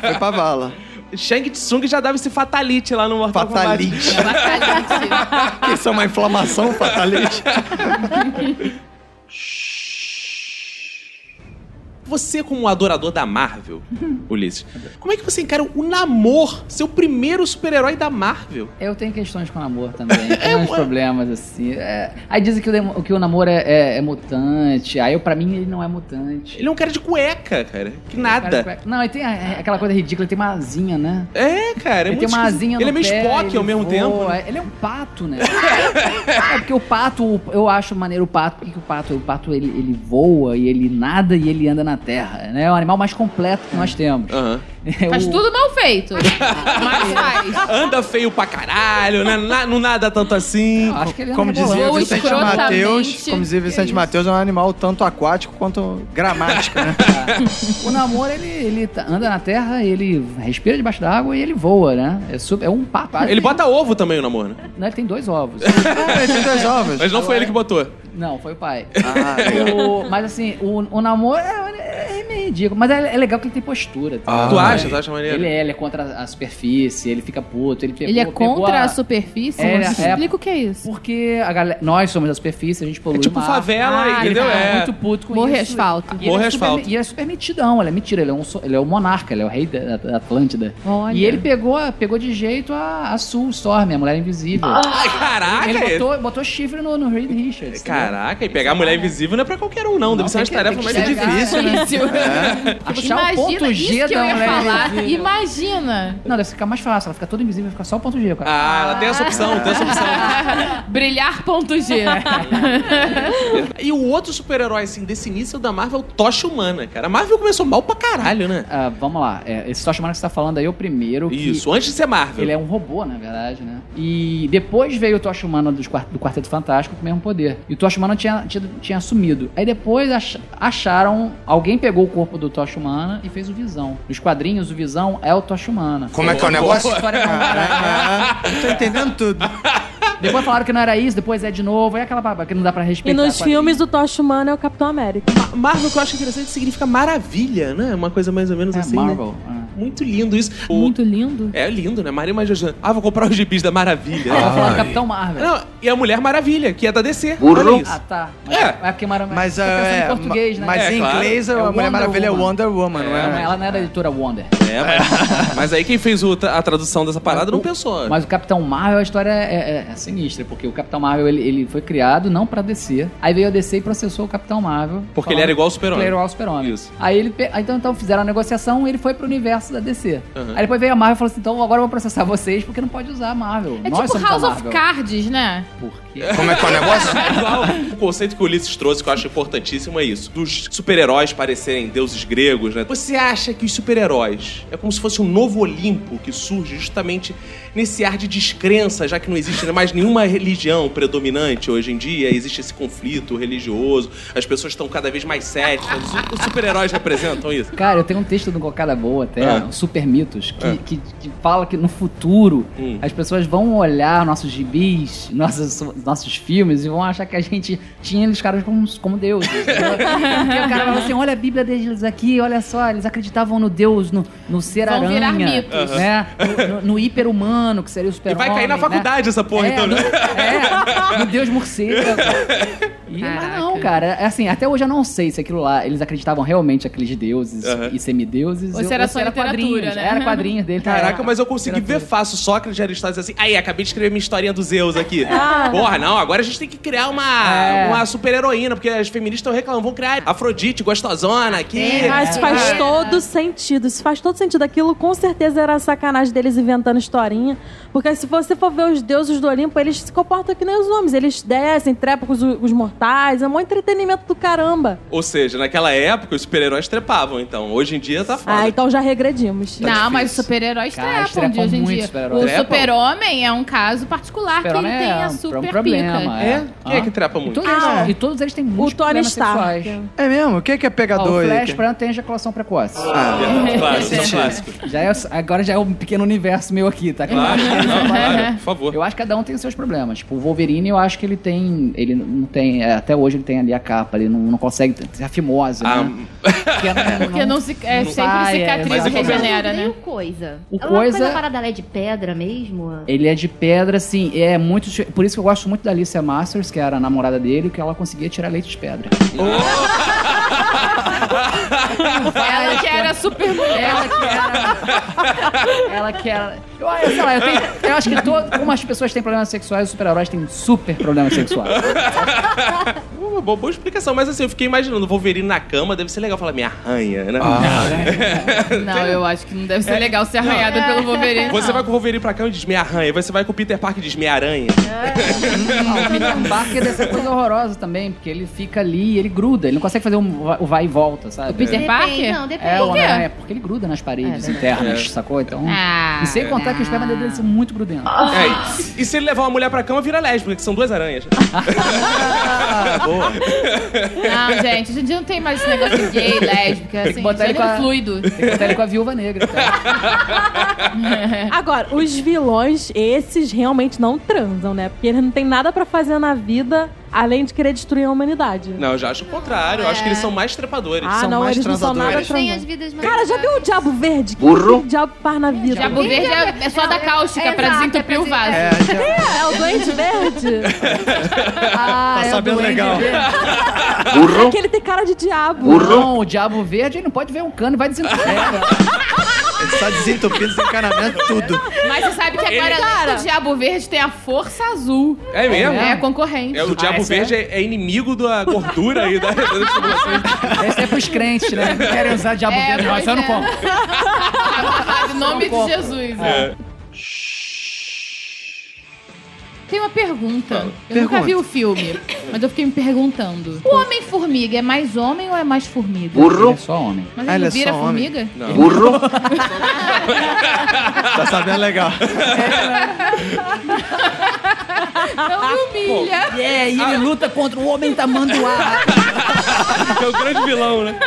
Speaker 2: Foi pra vala.
Speaker 1: Shang Tsung já dava esse fatalite lá no Mortal Kombat.
Speaker 2: Fatalite.
Speaker 3: Fatality.
Speaker 2: Isso é uma inflamação, fatalite.
Speaker 1: Você, como um adorador da Marvel, Ulisses, como é que você encara o Namor, seu primeiro super-herói da Marvel?
Speaker 6: Eu tenho questões com o namoro também. Tem uns problemas, assim. É, Aí dizem que o, que o namoro é, é- é mutante. Aí, eu, pra mim, ele não é mutante.
Speaker 1: Ele é um cara de cueca, cara. Que nada.
Speaker 6: Cara, Não, ele tem a- é aquela coisa ridícula, ele tem uma asinha, né?
Speaker 1: É, cara. É
Speaker 6: ele tem uma asinha
Speaker 1: Ele é meio
Speaker 6: pé,
Speaker 1: Spock ao mesmo
Speaker 6: voa.
Speaker 1: tempo. né?
Speaker 6: Ele é um pato, né? é porque o pato, eu acho maneiro o pato, porque o pato, o pato ele, ele voa e ele nada e ele anda na Terra, né? É o animal mais completo que nós temos.
Speaker 1: Aham.
Speaker 6: É
Speaker 3: Faz
Speaker 6: o-
Speaker 3: tudo mal feito. Mas faz.
Speaker 1: Anda feio pra caralho, né? Na- não nada tanto assim.
Speaker 6: Acho que ele é
Speaker 2: Como
Speaker 6: um
Speaker 2: dizia
Speaker 6: rebolado.
Speaker 3: Voa
Speaker 2: Vicente
Speaker 3: escrotamente.
Speaker 2: Mateus, como dizia Vicente Mateus, é um animal tanto aquático quanto gramático, né?
Speaker 6: O namoro, ele, ele tá- anda na terra, ele respira debaixo d'água e ele voa, né? É, super, é um papo.
Speaker 1: Ele bota ovo também, o namoro, né?
Speaker 6: Não, ele tem dois ovos.
Speaker 2: Ah, ele tem dois ovos.
Speaker 1: Mas não foi ele que botou.
Speaker 6: Não, foi o pai.
Speaker 2: Ah.
Speaker 6: O- mas assim, o, o namoro é meio ridículo. Mas é, é legal que ele tem postura. tá?
Speaker 2: Ah,
Speaker 1: tu
Speaker 2: é.
Speaker 1: acha? Tu acha maneiro?
Speaker 6: Ele é, ele é contra a superfície, ele fica puto, ele pegou,
Speaker 3: Ele é contra a superfície?
Speaker 6: É,
Speaker 3: Mas
Speaker 6: é-
Speaker 3: Explica o que é isso.
Speaker 6: Porque a galera, nós somos da superfície, a gente polui
Speaker 1: É tipo favela,
Speaker 3: Ah,
Speaker 1: entendeu?
Speaker 6: Ele
Speaker 1: É.
Speaker 6: muito puto com
Speaker 3: Morre
Speaker 6: isso.
Speaker 3: asfalto.
Speaker 6: E ele
Speaker 1: Morre
Speaker 6: é super-
Speaker 1: asfalto.
Speaker 6: E ele é super metidão, ele é mentira, ele é, um, ele é o monarca, ele é o rei da, da Atlântida.
Speaker 3: Olha.
Speaker 6: E ele pegou, pegou de jeito a, a Sue Storm, a mulher invisível.
Speaker 1: Ai, caraca!
Speaker 6: ele botou, botou chifre no, no Reed Richards. entendeu?
Speaker 1: Caraca, e pegar a mulher invisível não é pra qualquer um, não. Deve ser uma tarefa mais difícil.
Speaker 6: né?
Speaker 3: Difícil.
Speaker 6: Achar o ponto
Speaker 3: Imagina,
Speaker 6: G
Speaker 3: isso que eu
Speaker 6: da
Speaker 3: ia
Speaker 6: mulher
Speaker 3: falar.
Speaker 6: invisível.
Speaker 3: Imagina.
Speaker 6: Não, deve ficar mais fácil, ela fica toda invisível, fica só o ponto G, cara.
Speaker 1: Ah, ela tem essa opção, tem essa opção.
Speaker 3: Brilhar ponto G.
Speaker 1: E o outro super-herói, assim, desse início da Marvel, é o Tocha Humana, cara. A Marvel começou mal pra caralho, né?
Speaker 6: Ah, vamos lá, é, esse Tocha Humana que você tá falando aí é o primeiro que...
Speaker 1: Isso, antes de ser Marvel.
Speaker 6: Ele é um robô, na verdade, né? E depois veio o Tocha Humana dos quart- do Quarteto Fantástico com o mesmo poder. E o Tocha Humana tinha, tinha, tinha sumido. Aí depois ach- acharam... Alguém pegou o corpo do Tocha Humana e fez o Visão. Nos quadrinhos, o Visão é o Tocha Humana.
Speaker 8: Como é que é o negócio?
Speaker 6: Essa história é
Speaker 2: Ah, tô entendendo tudo.
Speaker 6: Depois falaram que não era isso, depois é de novo. É aquela baba que não dá pra
Speaker 4: E
Speaker 6: respeitar.
Speaker 4: nos
Speaker 6: quadrinho.
Speaker 4: filmes, o Tocha Humana é o Capitão América.
Speaker 1: Ma- Marvel, que eu acho interessante, significa maravilha, né? Uma coisa mais ou menos
Speaker 6: É,
Speaker 1: assim. né?
Speaker 6: Marvel.
Speaker 1: Muito lindo isso. O-
Speaker 3: Muito lindo.
Speaker 1: É lindo, né? Maria Imagina. Ah, vou comprar os gibis da Maravilha.
Speaker 6: Ah, eu vou falar do. Capitão Marvel.
Speaker 1: Não, e a Mulher Maravilha, que é da DC.
Speaker 8: Burro.
Speaker 6: Ah, tá. Mas
Speaker 1: É.
Speaker 6: é porque Mara...
Speaker 2: Mas,
Speaker 6: pensando
Speaker 2: é,
Speaker 6: em português, né?
Speaker 2: mas
Speaker 1: É,
Speaker 2: em inglês
Speaker 6: É
Speaker 2: a Mulher
Speaker 6: Wonder
Speaker 2: Maravilha
Speaker 6: Woman.
Speaker 2: é Wonder Woman, não
Speaker 6: Ela,
Speaker 2: é?
Speaker 6: ela não é da editora Wonder.
Speaker 1: É, mas, mas aí quem fez o a tradução dessa parada não pensou.
Speaker 6: Mas o Capitão Marvel, a história é, é- é sinistra, porque o Capitão Marvel ele, ele foi criado não pra DC. Aí veio a DC e processou o Capitão Marvel.
Speaker 1: Porque
Speaker 6: falando
Speaker 1: ele era igual ao Super-Homem.
Speaker 6: Ele era igual ao Super-Homem.
Speaker 1: Isso.
Speaker 6: Aí ele, aí então, então fizeram a negociação e ele foi pro universo da DC.
Speaker 1: Uhum.
Speaker 6: Aí depois veio a Marvel e falou assim: então agora eu vou processar vocês porque não pode usar a Marvel.
Speaker 3: É
Speaker 6: Nós
Speaker 3: tipo
Speaker 6: somos
Speaker 3: House
Speaker 6: a
Speaker 3: of. Cards, né?
Speaker 6: Por quê?
Speaker 8: Como é que é o negócio?
Speaker 1: Igual o conceito que o Ulisses trouxe, que eu acho importantíssimo, é isso. Dos super-heróis parecerem deuses gregos, né? Você acha que os super-heróis é como se fosse um novo Olimpo que surge justamente nesse ar de descrença, já que não existe mais nenhuma religião predominante hoje em dia, existe esse conflito religioso, as pessoas estão cada vez mais céticas. Os super-heróis representam isso.
Speaker 6: Cara, eu tenho um texto do Cocada Boa até,
Speaker 1: Ah.
Speaker 6: Super Mitos, que,
Speaker 1: Ah.
Speaker 6: que, que fala que no futuro
Speaker 1: Hum.
Speaker 6: as pessoas vão olhar nossos gibis, nossos, nossos filmes e vão achar que a gente tinha eles caras como, como deuses. Porque o cara fala assim: olha a Bíblia deles aqui, olha só, eles acreditavam no Deus, no, no ser
Speaker 3: Vão
Speaker 6: aranha.
Speaker 3: virar mitos.
Speaker 6: Né? No, no, no hiper-humano, que seria o
Speaker 1: E
Speaker 6: super
Speaker 1: vai cair na faculdade essa porra,
Speaker 6: é,
Speaker 1: então,
Speaker 6: no,
Speaker 1: né?
Speaker 6: é, no Deus morcego. E, mas não, cara. É assim, até hoje eu não sei se aquilo lá, eles acreditavam realmente aqueles deuses
Speaker 1: Aham.
Speaker 6: e semideuses.
Speaker 3: Ou se era só literatura,
Speaker 6: quadrinhos.
Speaker 3: né?
Speaker 6: Era quadrinhos dele.
Speaker 1: Caraca,
Speaker 6: era
Speaker 1: mas eu consegui ver
Speaker 6: literatura.
Speaker 1: fácil Sócrates e Aristóteles assim. Aí, acabei de escrever minha historinha dos Zeus aqui. Porra, não, agora a gente tem que criar uma,
Speaker 6: É.
Speaker 1: uma super-heroína, porque as feministas estão reclamando. Vão criar Afrodite, gostosona aqui.
Speaker 3: É,
Speaker 4: Mas faz
Speaker 3: É.
Speaker 4: todo sentido. Isso faz todo sentido. Aquilo com certeza era sacanagem deles inventando historinha. Porque se você for ver os deuses do Olimpo, eles se comportam que nem os homens. Eles descem, trepam com os, os mortais. É um entretenimento do caramba.
Speaker 1: Ou seja, naquela época os super-heróis trepavam, então. Hoje em dia tá foda.
Speaker 4: Ah, então já regredimos.
Speaker 1: Tá
Speaker 3: não, mas
Speaker 1: difícil.
Speaker 3: os super-heróis
Speaker 6: Cara,
Speaker 3: trepam
Speaker 6: trepam
Speaker 3: de hoje em
Speaker 6: muito
Speaker 3: dia.
Speaker 6: super-herói.
Speaker 3: O
Speaker 1: Trepam?
Speaker 3: super-homem é um caso particular que ele
Speaker 6: Super-Homem
Speaker 3: tem
Speaker 6: é
Speaker 3: a
Speaker 6: um-
Speaker 3: super
Speaker 6: é um problema,
Speaker 3: pica.
Speaker 1: É? Quem é que
Speaker 6: Ah.
Speaker 1: trepa
Speaker 6: E
Speaker 1: muito?
Speaker 6: todos, eles,
Speaker 4: Ah.
Speaker 6: e todos eles têm
Speaker 4: O
Speaker 6: muitos
Speaker 4: Tony
Speaker 6: problemas sexuais.
Speaker 4: Stark.
Speaker 2: É mesmo? O que é que é
Speaker 6: Ó,
Speaker 2: pegador
Speaker 6: o
Speaker 2: aí?
Speaker 6: Flash, por exemplo, tem ejaculação precoce.
Speaker 2: Ah,
Speaker 1: Clássico, é clássico.
Speaker 6: Já é, agora já é um pequeno universo meu aqui, tá?
Speaker 1: Claro, não, claro, por favor.
Speaker 6: Eu acho que cada um tem os seus problemas. Tipo, o Wolverine, eu acho que ele tem. Ele não tem. é, até hoje ele tem ali a capa, ele não, não consegue ter a fimose,
Speaker 1: Ah,
Speaker 6: né? Porque não,
Speaker 3: Porque não se, é
Speaker 6: não
Speaker 3: sempre
Speaker 6: sai, é,
Speaker 3: cicatriz
Speaker 1: como-
Speaker 3: regenera,
Speaker 5: Nem
Speaker 3: né?
Speaker 5: o coisa.
Speaker 6: O
Speaker 5: Ela-
Speaker 6: Coisa-
Speaker 5: Mas a parada dela é de pedra mesmo?
Speaker 6: Ele é de pedra, assim, é muito. Por isso que eu gosto muito da Alicia Masters, que era a namorada dele, que ela conseguia tirar leite de pedra.
Speaker 3: Ela que era super mulher.
Speaker 6: Ela que era. ela que era. Eu, eu sei lá, eu, tenho, eu acho que todo, como as pessoas têm problemas sexuais, os super-heróis têm super problemas sexuais.
Speaker 1: boa, boa explicação. Mas assim, eu fiquei imaginando, o Wolverine na cama, deve ser legal falar, me arranha, né?
Speaker 3: Não, eu acho que não deve ser legal ser arranhada pelo Wolverine.
Speaker 1: Você
Speaker 3: não.
Speaker 1: vai com o Wolverine pra cama e diz me arranha. Você vai com o Peter Parker e diz me aranha.
Speaker 6: Não, o Peter Parker dessa coisa horrorosa também, porque ele fica ali, ele gruda, ele não consegue fazer um o vai e volta, sabe?
Speaker 3: O Peter
Speaker 5: Depende,
Speaker 3: Parker?
Speaker 5: Não, depende.
Speaker 6: É, o
Speaker 3: Por quê?
Speaker 6: Homem-Aranha, porque ele gruda nas paredes internas, sacou? Então.
Speaker 3: Ah,
Speaker 6: e sem contar que os pés dele são muito grudentos.
Speaker 1: É, e, e se ele levar uma mulher pra cama, vira lésbica, que são duas aranhas.
Speaker 3: Não, gente, hoje em dia não tem mais esse negócio de gay, lésbica, assim,
Speaker 6: botar ele com a-
Speaker 3: fluido.
Speaker 6: Tem que botar ele com a viúva negra, cara.
Speaker 4: Agora, os vilões, esses realmente não transam, né? Porque eles não têm nada pra fazer na vida além de querer destruir a humanidade.
Speaker 1: Não, eu já acho o contrário. Eu acho que eles são mais trepadores.
Speaker 4: Ah,
Speaker 2: São
Speaker 4: não,
Speaker 2: mais
Speaker 4: eles não são nada.
Speaker 5: Eles têm as vidas mais.
Speaker 4: Cara, já viu o Diabo Verde?
Speaker 8: Burro.
Speaker 4: O que Diabo faz na vida.
Speaker 3: Diabo Verde é, é só da cáustica pra
Speaker 5: Exato,
Speaker 3: desentupir
Speaker 5: é
Speaker 3: o
Speaker 5: pra
Speaker 3: vaso.
Speaker 2: É,
Speaker 4: É, é o Duende Verde.
Speaker 6: Ah,
Speaker 2: Tá
Speaker 6: é o
Speaker 2: sabendo legal.
Speaker 6: Verde.
Speaker 8: Burro.
Speaker 4: É que ele tem cara de diabo.
Speaker 6: Não, o Diabo Verde ele não pode ver um cano e vai desentupir.
Speaker 2: Só desentupindo desencanamento, tudo.
Speaker 3: Mas você sabe que agora, além do Diabo Verde, tem a Força Azul.
Speaker 1: É mesmo?
Speaker 3: É, concorrente.
Speaker 1: É, o Diabo
Speaker 6: essa é-
Speaker 1: Verde é... é inimigo da gordura e da.
Speaker 6: Esse é pros crentes, né? Não querem usar Diabo
Speaker 3: É,
Speaker 6: Verde, mas eu não
Speaker 3: é.
Speaker 6: como.
Speaker 3: Em nome de Jesus.
Speaker 1: É.
Speaker 3: Tem uma pergunta. Eu
Speaker 2: Pergunta.
Speaker 3: nunca vi o filme, mas eu fiquei me perguntando. O Homem-Formiga é mais homem ou é mais formiga?
Speaker 6: Ele
Speaker 8: Burro.
Speaker 6: é só homem.
Speaker 3: Mas
Speaker 2: Ah,
Speaker 3: ele
Speaker 2: ele é
Speaker 3: vira
Speaker 2: só homem?
Speaker 3: formiga?
Speaker 1: Não.
Speaker 8: Burro.
Speaker 2: Tá sabendo legal.
Speaker 3: Não me humilha.
Speaker 6: É, e ele luta contra o homem tamanduá.
Speaker 1: É o grande vilão, né?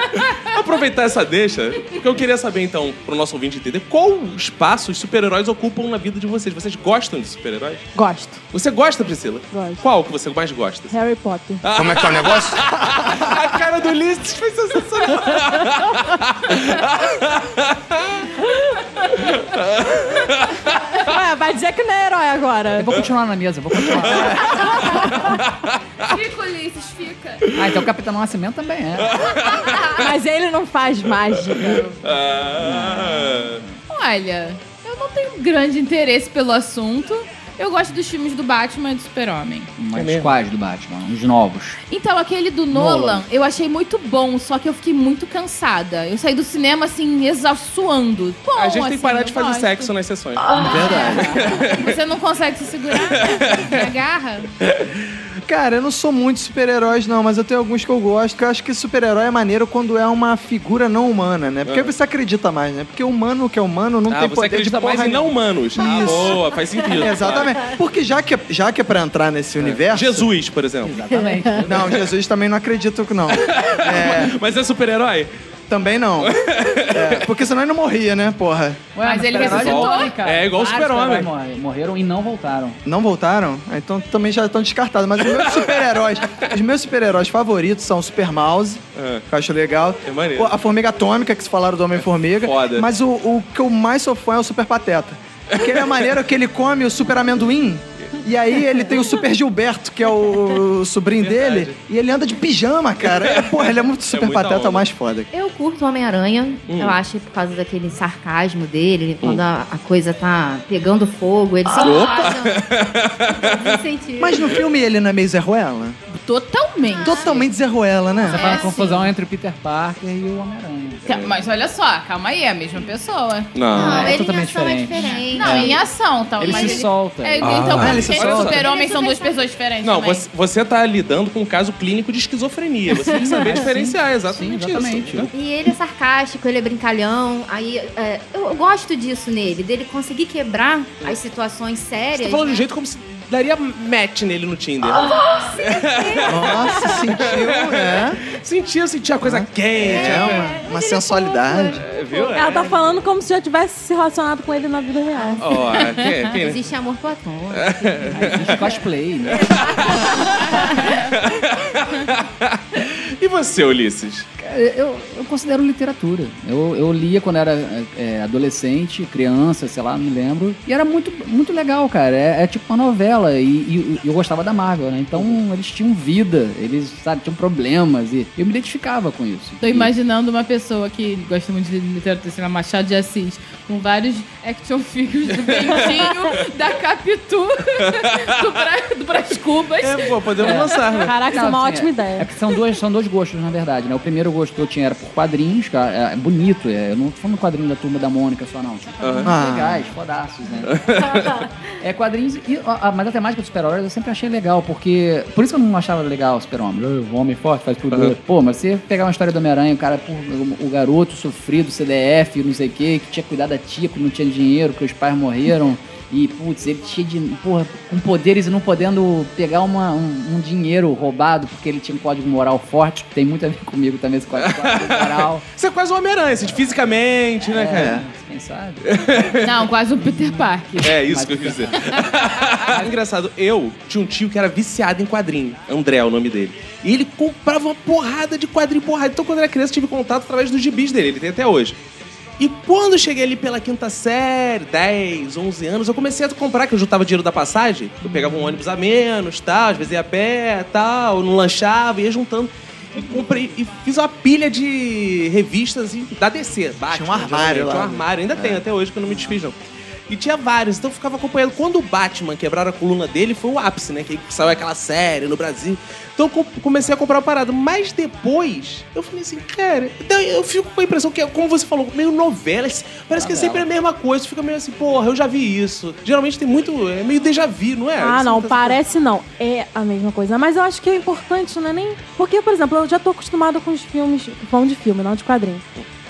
Speaker 1: Aproveitar essa deixa, porque eu queria saber, então, pro nosso ouvinte entender, qual espaço os super-heróis ocupam na vida de vocês? Vocês gostam de super-heróis?
Speaker 4: Gosto.
Speaker 1: Você gosta, Priscila?
Speaker 4: Gosto.
Speaker 1: Qual que você mais gosta?
Speaker 4: Harry Potter.
Speaker 8: Como é que tá o negócio?
Speaker 1: A cara do Ulisses foi sensacional.
Speaker 4: Ué, vai dizer que não é herói agora.
Speaker 6: Eu vou continuar na mesa, vou continuar.
Speaker 3: Fica, Ulisses, fica.
Speaker 6: Ah, então o Capitão Nascimento também é.
Speaker 4: Mas ele não faz mágica.
Speaker 1: Ah.
Speaker 3: Olha, eu não tenho grande interesse pelo assunto. Eu gosto dos filmes do Batman e do Super-Homem.
Speaker 6: Mas quais do Batman? Os novos.
Speaker 3: Então, aquele do Nolan, eu achei muito bom, só que eu fiquei muito cansada. Eu saí do cinema, assim, exausto, suando. Bom,
Speaker 1: A gente tem
Speaker 3: assim,
Speaker 1: que parar
Speaker 3: eu
Speaker 1: de fazer
Speaker 3: gosto.
Speaker 1: sexo nas sessões.
Speaker 2: Verdade.
Speaker 3: Você não consegue se segurar? Agarra?
Speaker 2: Cara, eu não sou muito de super-heróis, não, mas eu tenho alguns que eu gosto, que eu acho que super-herói é maneiro quando é uma figura não humana, né? Porque
Speaker 1: Ah.
Speaker 2: você acredita mais, né? Porque humano que é humano não
Speaker 1: Ah,
Speaker 2: tem
Speaker 1: você
Speaker 2: poder de
Speaker 1: acredita
Speaker 2: porra
Speaker 1: mais em não humanos. Ah,
Speaker 2: Isso.
Speaker 1: boa, faz sentido.
Speaker 2: Exatamente. Porque já que, já que é pra entrar nesse universo...
Speaker 1: Jesus, por exemplo.
Speaker 6: Exatamente.
Speaker 2: Não, Jesus também não acredito que não. É,
Speaker 1: Mas é super-herói?
Speaker 2: Também não. É, porque senão ele não morria, né, porra?
Speaker 6: Ué,
Speaker 3: Mas ele ressuscitou.
Speaker 6: cara.
Speaker 1: É igual o
Speaker 6: Vários
Speaker 1: Super-Homem.
Speaker 6: super-heróis morrem- Morreram e não voltaram.
Speaker 2: Não voltaram? Ah, Então também já estão descartados. Mas os meus super-heróis, os meus super-heróis favoritos são o Super Mouse,
Speaker 1: É.
Speaker 2: que eu acho legal.
Speaker 1: É maneiro.
Speaker 2: A Formiga Atômica, que se falaram do Homem-Formiga.
Speaker 1: Foda.
Speaker 2: Mas o, o que eu mais sou fã é o Super Pateta. Porque ele é maneiro que ele come o Super Amendoim. E aí ele tem o Super Gilberto, que é o, sobrinho
Speaker 1: Verdade.
Speaker 2: dele. E ele anda de pijama, cara. É, porra, ele é muito Super Pateta, é o mais foda.
Speaker 5: Eu curto o Homem-Aranha,
Speaker 1: Hum.
Speaker 5: eu acho por causa daquele sarcasmo dele, quando a, a coisa tá pegando fogo, ele um- um sentido.
Speaker 2: Mas no filme ele não é meio Zé Ruela?
Speaker 3: Totalmente.
Speaker 2: Totalmente Zé Ruela, né?
Speaker 6: Você faz uma
Speaker 3: sim.
Speaker 6: confusão entre o Peter Parker e o Homem-Aranha.
Speaker 3: Mas olha só, calma aí, é a mesma pessoa.
Speaker 1: Não.
Speaker 5: Não,
Speaker 6: é
Speaker 5: ele
Speaker 6: totalmente
Speaker 5: em ação
Speaker 6: diferente.
Speaker 5: é diferente.
Speaker 3: Não, em ação, tal.
Speaker 6: Ele
Speaker 3: mas
Speaker 6: se solta.
Speaker 3: É, então,
Speaker 2: Ah,
Speaker 3: por
Speaker 2: ele se solta.
Speaker 3: o super-homem
Speaker 5: Ele
Speaker 3: são duas pessoas diferentes
Speaker 1: Não,
Speaker 3: também?
Speaker 1: você, você tá lidando com um caso clínico de esquizofrenia. Você tem que saber diferenciar exatamente,
Speaker 6: Sim, exatamente.
Speaker 1: isso. né?
Speaker 5: E ele é sarcástico, ele é brincalhão. Aí é, eu gosto disso nele, dele conseguir quebrar as situações
Speaker 1: Você
Speaker 5: sérias.
Speaker 1: tá falando de
Speaker 5: né?
Speaker 1: um jeito como se daria match nele no Tinder.
Speaker 2: Nossa, sentiu, é.
Speaker 1: Sentia, sentia a coisa quente.
Speaker 2: É uma, uma sensualidade.
Speaker 1: É, viu?
Speaker 4: Ela tá falando como se já tivesse se relacionado com ele na vida real.
Speaker 1: Ó, quem, quem-
Speaker 5: Existe amor platônico.
Speaker 6: Existe cosplay, né?
Speaker 1: E você, Ulisses?
Speaker 6: Eu, eu considero literatura. Eu, eu lia quando era é, adolescente, criança, sei lá, não me lembro. E era muito, muito legal, cara. É, é tipo uma novela. E, e eu gostava da Marvel, né? Então eles tinham vida, eles, sabe, tinham problemas. E eu me identificava com isso.
Speaker 3: Tô
Speaker 6: E-
Speaker 3: imaginando uma pessoa que gosta muito de literatura, sei lá, Machado de Assis, com vários action figures do Bentinho, da Capitu, do, Bra, do Brás Cubas.
Speaker 1: É, pô, podemos lançar, né?
Speaker 4: Caraca, isso é uma
Speaker 6: assim,
Speaker 4: ótima
Speaker 6: é-
Speaker 4: ideia.
Speaker 6: É que são dois, são dois gostos, na verdade, né? O primeiro gosto que eu tinha era por quadrinhos, cara, é, é bonito. É, eu não tô falando quadrinho da turma da Mônica só, não. São quadrinhos
Speaker 2: Aham.
Speaker 6: legais, fodaços, né? é quadrinhos. E, a- a- mas a temática dos super-heróis eu sempre achei legal, porque. Por isso que eu não achava legal o super-homem. O homem forte faz tudo.
Speaker 1: Aham.
Speaker 6: Pô, mas você pegar uma história do Homem-Aranha, o cara, pô, o, o garoto sofrido, CDF, não sei o quê, que tinha cuidado da tia, que não tinha dinheiro, que os pais morreram. E, putz, ele tinha de. Porra, com poderes e não podendo pegar uma- um, um dinheiro roubado porque ele tinha um código moral forte, que tem muito a ver comigo também, esse código código moral.
Speaker 1: Você é quase um Homem-Aranha, assim, fisicamente, né, cara?
Speaker 6: É, quem sabe?
Speaker 3: Não, quase o Peter Parker.
Speaker 1: É isso que eu quis dizer. Engraçado, eu tinha um tio que era viciado em quadrinho. André é o nome dele. E ele comprava uma porrada de quadrinho, porrada. Então, quando eu era criança, eu tive contato através dos gibis dele. Ele tem até hoje. E quando cheguei ali pela quinta série, 10, 11 anos, eu comecei a comprar, que eu juntava dinheiro da passagem. Eu pegava um ônibus a menos, tal, às vezes ia a pé, tal, não lanchava, ia juntando. E comprei e fiz uma pilha de revistas e- da DC. Batman,
Speaker 2: Tinha um armário
Speaker 1: Tinha um
Speaker 2: lá.
Speaker 1: armário, ainda tem até hoje que eu não me desfiz, não. E tinha vários, então eu ficava acompanhando. Quando o Batman quebraram a coluna dele, foi o ápice, né? Que saiu aquela série no Brasil. Então eu co- comecei a comprar a parada. Mas depois, eu falei assim, cara, então eu fico com a impressão que, como você falou, meio novelas. Parece que é sempre a mesma coisa. Fica meio assim, porra, eu já vi isso. Geralmente tem muito. É meio déjà vu, não é?
Speaker 4: Ah,
Speaker 1: Você
Speaker 4: não, parece não. É a mesma coisa. Mas eu acho que é importante, não é nem. Porque, por exemplo, eu já tô acostumada com os filmes. Falando de filme, não de quadrinho.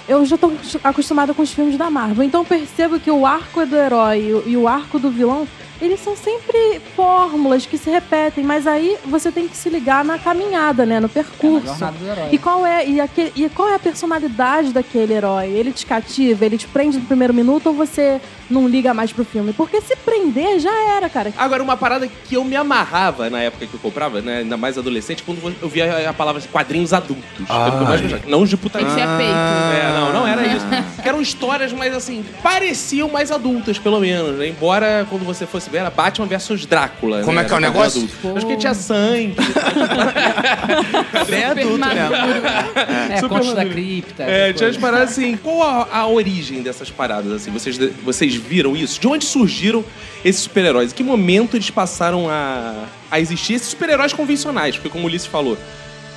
Speaker 4: Eu já tô acostumada com os filmes da Marvel. Então percebo que o arco do herói e o- arco do vilão, eles são sempre fórmulas que se repetem. Mas aí você tem que se ligar na caminhada, né? No
Speaker 6: É
Speaker 4: percurso.
Speaker 6: jornada do herói.
Speaker 4: E qual é e, aquele, e qual é a personalidade daquele herói? Ele te cativa, ele te prende no primeiro minuto ou você não liga mais pro filme? Porque se prender já era, cara.
Speaker 1: Agora, uma parada que eu me amarrava na época que eu comprava, né? Ainda mais adolescente, quando eu via a palavra assim, quadrinhos adultos. Mais gostava. Não os de putaria.
Speaker 3: tinha peito.
Speaker 1: É, não, não era isso. Que eram histórias mais assim, pareciam mais adultas, pelo menos. Né? Embora quando você fosse ver, era Batman versus Drácula.
Speaker 8: Como
Speaker 1: né?
Speaker 8: é que é o negócio?
Speaker 1: Acho que tinha sangue.
Speaker 2: Bem adulto mesmo.
Speaker 6: É,
Speaker 1: Super
Speaker 6: Contos da. Cripta.
Speaker 1: É, tinha as paradas assim. Qual a, a origem dessas paradas, assim? Vocês, vocês viram isso? De onde surgiram esses super-heróis? Em que momento eles passaram a, a existir? Esses super-heróis convencionais, porque como o Ulisses falou,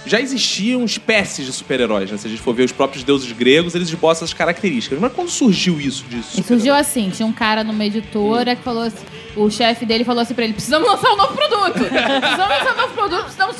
Speaker 1: já existiam espécies de super-heróis, né? Se a gente for ver os próprios deuses gregos, eles esboçam essas características. Mas quando surgiu isso disso?
Speaker 3: Surgiu assim, tinha um cara numa editora que falou assim, o chefe dele falou assim pra ele, precisamos lançar um novo produto. Precisamos lançar um novo produto, precisamos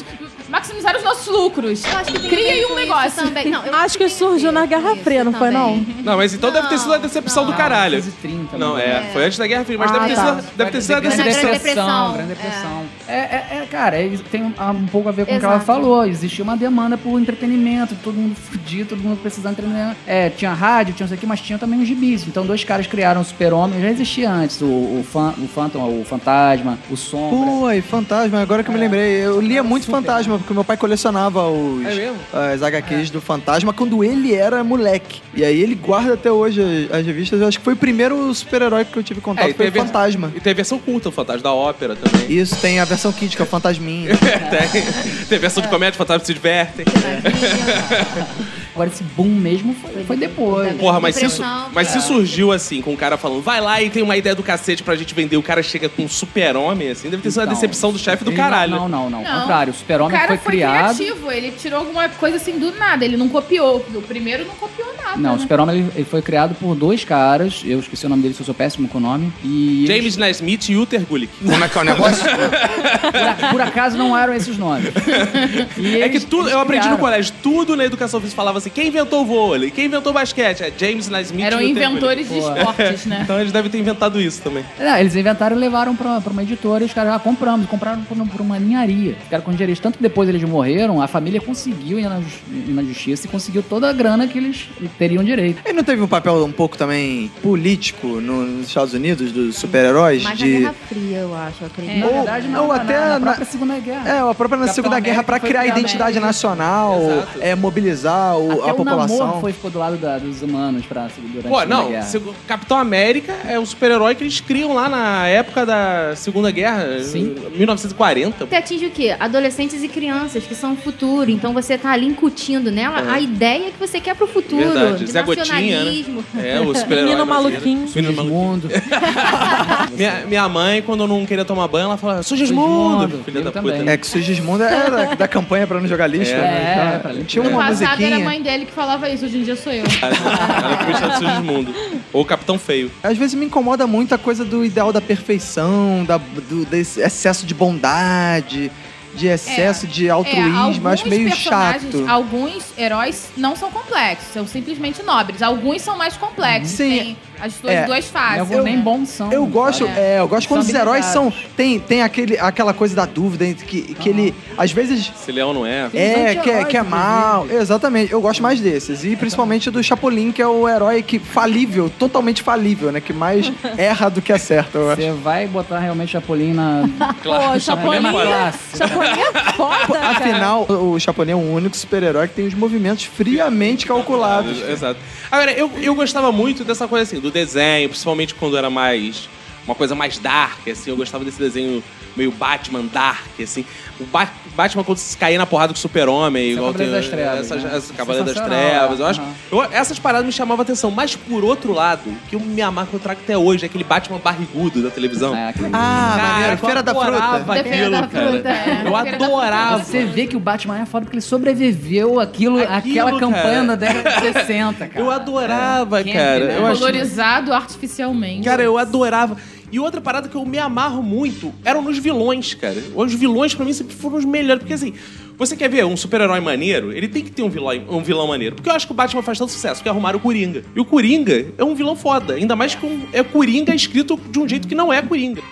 Speaker 3: maximizar os nossos lucros. Cria um negócio.
Speaker 5: Também. Não, eu
Speaker 4: Acho que surgiu na Guerra Fria, não foi, não?
Speaker 1: Não, mas então deve ter sido a decepção do
Speaker 6: Não,
Speaker 1: caralho.
Speaker 6: 1930,
Speaker 1: Não,
Speaker 6: né?
Speaker 1: é. Foi antes da Guerra Fria, mas
Speaker 4: Ah,
Speaker 1: deve ter
Speaker 4: tá.
Speaker 1: sido, deve ter sido a decepção.
Speaker 5: Depressão.
Speaker 6: Grande
Speaker 5: É.
Speaker 6: depressão. É, é, é, cara, é, tem um, um pouco a ver com o que ela falou. Existia uma demanda por entretenimento, todo mundo fudido, todo mundo precisando de entretenimento. É, tinha rádio, tinha isso aqui, mas tinha também os gibis. Então, dois caras criaram o Super-Homem, já existia antes, o, o, fan, o Phantom, o Fantasma, o Sombra.
Speaker 2: Pô, e Fantasma, agora que eu me lembrei. Eu lia muito
Speaker 6: Super.
Speaker 2: Fantasma, porque meu pai colecionava os,
Speaker 1: É mesmo?
Speaker 2: as HQs do Fantasma quando ele era moleque. E aí ele guarda até hoje as, as revistas. Eu acho que foi o primeiro super-herói que eu tive contato,
Speaker 1: É,
Speaker 2: foi o Fantasma.
Speaker 1: E tem a versão curta, o Fantasma da Ópera também.
Speaker 2: Isso, tem a versão kit, que é o Fantasminha.
Speaker 1: tem, tem a versão de comédia, Fantasma se divertem.
Speaker 6: Agora, esse boom mesmo foi, foi depois.
Speaker 1: Porra, mas se, mas se surgiu assim, com o cara falando, vai lá e tem uma ideia do cacete pra gente vender, o cara chega com um super-homem, assim, deve ter sido uma
Speaker 6: Então,
Speaker 1: decepção do chefe do caralho.
Speaker 6: Não, não, não. Ao
Speaker 3: Não.
Speaker 6: contrário, o
Speaker 3: O
Speaker 6: Super-Homem foi,
Speaker 3: foi,
Speaker 6: criado.
Speaker 3: criativo, ele tirou alguma coisa assim do nada, ele não copiou. O primeiro não copiou nada.
Speaker 6: Não, o
Speaker 3: né?
Speaker 6: Super-Homem ele, ele foi criado por dois caras. Eu esqueci o nome deles, eu sou péssimo com o nome. E eles-
Speaker 1: James Naismith e Uther Gulick.
Speaker 8: Como é que é o negócio?
Speaker 6: por, a- por acaso não eram esses nomes. E
Speaker 1: É que
Speaker 6: eles-
Speaker 1: tudo,
Speaker 6: eles
Speaker 1: eu aprendi no colégio, tudo na educação física falava assim, quem inventou o vôlei, quem inventou o basquete, é James Naismith
Speaker 3: Eram
Speaker 1: e
Speaker 3: inventores de esportes, né?
Speaker 1: Então eles devem ter inventado isso também.
Speaker 6: Não, eles inventaram e levaram pra, pra uma editora e os caras, ah, compramos, compraram por, por uma ninharia. Ficaram com dinheiro. Tanto que depois eles morreram, a família conseguiu ir na, ir na justiça e conseguiu toda a grana que eles teriam direito.
Speaker 2: Ele não teve um papel um pouco também político no- nos Estados Unidos, dos super-heróis?
Speaker 5: Mas
Speaker 2: De...
Speaker 5: na Guerra Fria, eu acho, eu acredito.
Speaker 6: Na
Speaker 2: Ou-
Speaker 6: verdade, não,
Speaker 2: ou
Speaker 6: na-
Speaker 2: até
Speaker 6: na,
Speaker 2: na-
Speaker 6: própria Segunda Guerra.
Speaker 2: É, a própria na Segunda Guerra
Speaker 6: foi
Speaker 2: criar identidade nacional, é, mobilizar o-
Speaker 6: Até
Speaker 2: a
Speaker 6: o
Speaker 2: população.
Speaker 6: foi, ficou do lado da- dos humanos pra, durante
Speaker 1: Pô,
Speaker 6: a Segunda
Speaker 1: não,
Speaker 6: Guerra.
Speaker 1: Capitão América é o super-herói que eles criam lá na época da Segunda Guerra,
Speaker 6: Sim.
Speaker 1: 1940.
Speaker 5: Você atinge o quê? Adolescentes e crianças, que são o futuro. Então você tá ali incutindo nela a ideia que você quer pro futuro.
Speaker 1: Verdade.
Speaker 5: De
Speaker 1: Zé Gotinha, né?
Speaker 5: nacionalismo.
Speaker 1: É, o super-herói.
Speaker 4: Menino maluquinho.
Speaker 1: Menino maluquinho.
Speaker 6: Mundo.
Speaker 1: Minha, minha mãe, quando eu não queria tomar banho, ela falava, sou
Speaker 6: Gismundo.
Speaker 1: Gismundo. Filha da puta.
Speaker 2: É que o Sigismundo era da, da campanha pra não jogar lixo.
Speaker 1: É,
Speaker 2: né?
Speaker 6: é,
Speaker 2: Então,
Speaker 6: pra limpo.
Speaker 2: Tinha uma
Speaker 3: passado
Speaker 2: musiquinha.
Speaker 3: era a mãe dele que falava isso, hoje em dia sou eu.
Speaker 1: Ela que vestia de Sigismundo. Ou Capitão Feio.
Speaker 2: Às vezes me incomoda muito a coisa do ideal da perfeição, da, do, desse excesso de bondade, de excesso de altruísmo.
Speaker 3: é,
Speaker 2: acho meio
Speaker 3: personagens,
Speaker 2: chato.
Speaker 3: Alguns heróis não são complexos, são simplesmente nobres. Alguns são mais complexos.
Speaker 2: Sim.
Speaker 3: Tem as suas
Speaker 2: É.
Speaker 3: duas fases. Né?
Speaker 6: nem bons são.
Speaker 2: Eu gosto, é, eu gosto quando os heróis são. Tem, tem aquele, aquela coisa da dúvida entre que, que ele, às vezes.
Speaker 1: Se leão não é.
Speaker 2: É, que é,
Speaker 6: anti-heróis,
Speaker 2: que é mal. Exatamente. Eu gosto mais desses. E principalmente do Chapolin, que é o herói que falível, totalmente falível, né? Que mais erra do que acerta, eu.
Speaker 6: Você vai botar realmente Chapolin na.
Speaker 4: Pô, Chapolin,
Speaker 6: mesma classe.
Speaker 4: Chapolin é foda, cara.
Speaker 2: Afinal, o Chapolin é o único super-herói que tem os movimentos friamente calculados.
Speaker 1: Exato. Agora, eu, eu gostava muito dessa coisa assim, do desenho, principalmente quando era mais. Uma coisa mais dark, assim. Eu gostava desse desenho meio Batman dark, assim. O Ba- Batman quando se caía na porrada com o super-homem,
Speaker 6: é
Speaker 1: igual
Speaker 6: Cavaleiro
Speaker 1: tem-
Speaker 6: das Trevas,
Speaker 1: Essas,
Speaker 6: né?
Speaker 1: essas Cavaleiro das Trevas. Eu acho.
Speaker 6: aham.
Speaker 1: eu- essas paradas me chamavam a atenção. Mas por outro lado, que eu me amava, que eu trago até hoje, é aquele Batman barrigudo da televisão.
Speaker 6: É, aquele-
Speaker 2: Ah,
Speaker 1: Cara,
Speaker 2: maneiro.
Speaker 1: eu
Speaker 2: Feira da
Speaker 1: adorava
Speaker 2: Fruta.
Speaker 3: Da Feira
Speaker 1: aquilo,
Speaker 3: da
Speaker 1: cara.
Speaker 3: Fruta, é.
Speaker 1: Eu
Speaker 3: Feira
Speaker 1: adorava.
Speaker 6: Você vê que o Batman é foda porque ele sobreviveu aquilo,
Speaker 1: Aquilo,
Speaker 6: aquela campanha da década de 60, cara.
Speaker 1: Eu adorava,
Speaker 6: Kemp,
Speaker 1: cara.
Speaker 6: né?
Speaker 1: Eu acho...
Speaker 3: Colorizado artificialmente.
Speaker 1: Cara, eu adorava. E outra parada que eu me amarro muito eram nos vilões, cara. Os vilões, pra mim, sempre foram os melhores. Porque assim, você quer ver um super-herói maneiro? Ele tem que ter um vilão, um vilão maneiro. Porque eu acho que o Batman faz tanto sucesso, que arrumaram o Coringa. E o Coringa é um vilão foda. Ainda mais que um, é Coringa escrito de um jeito que não é Coringa.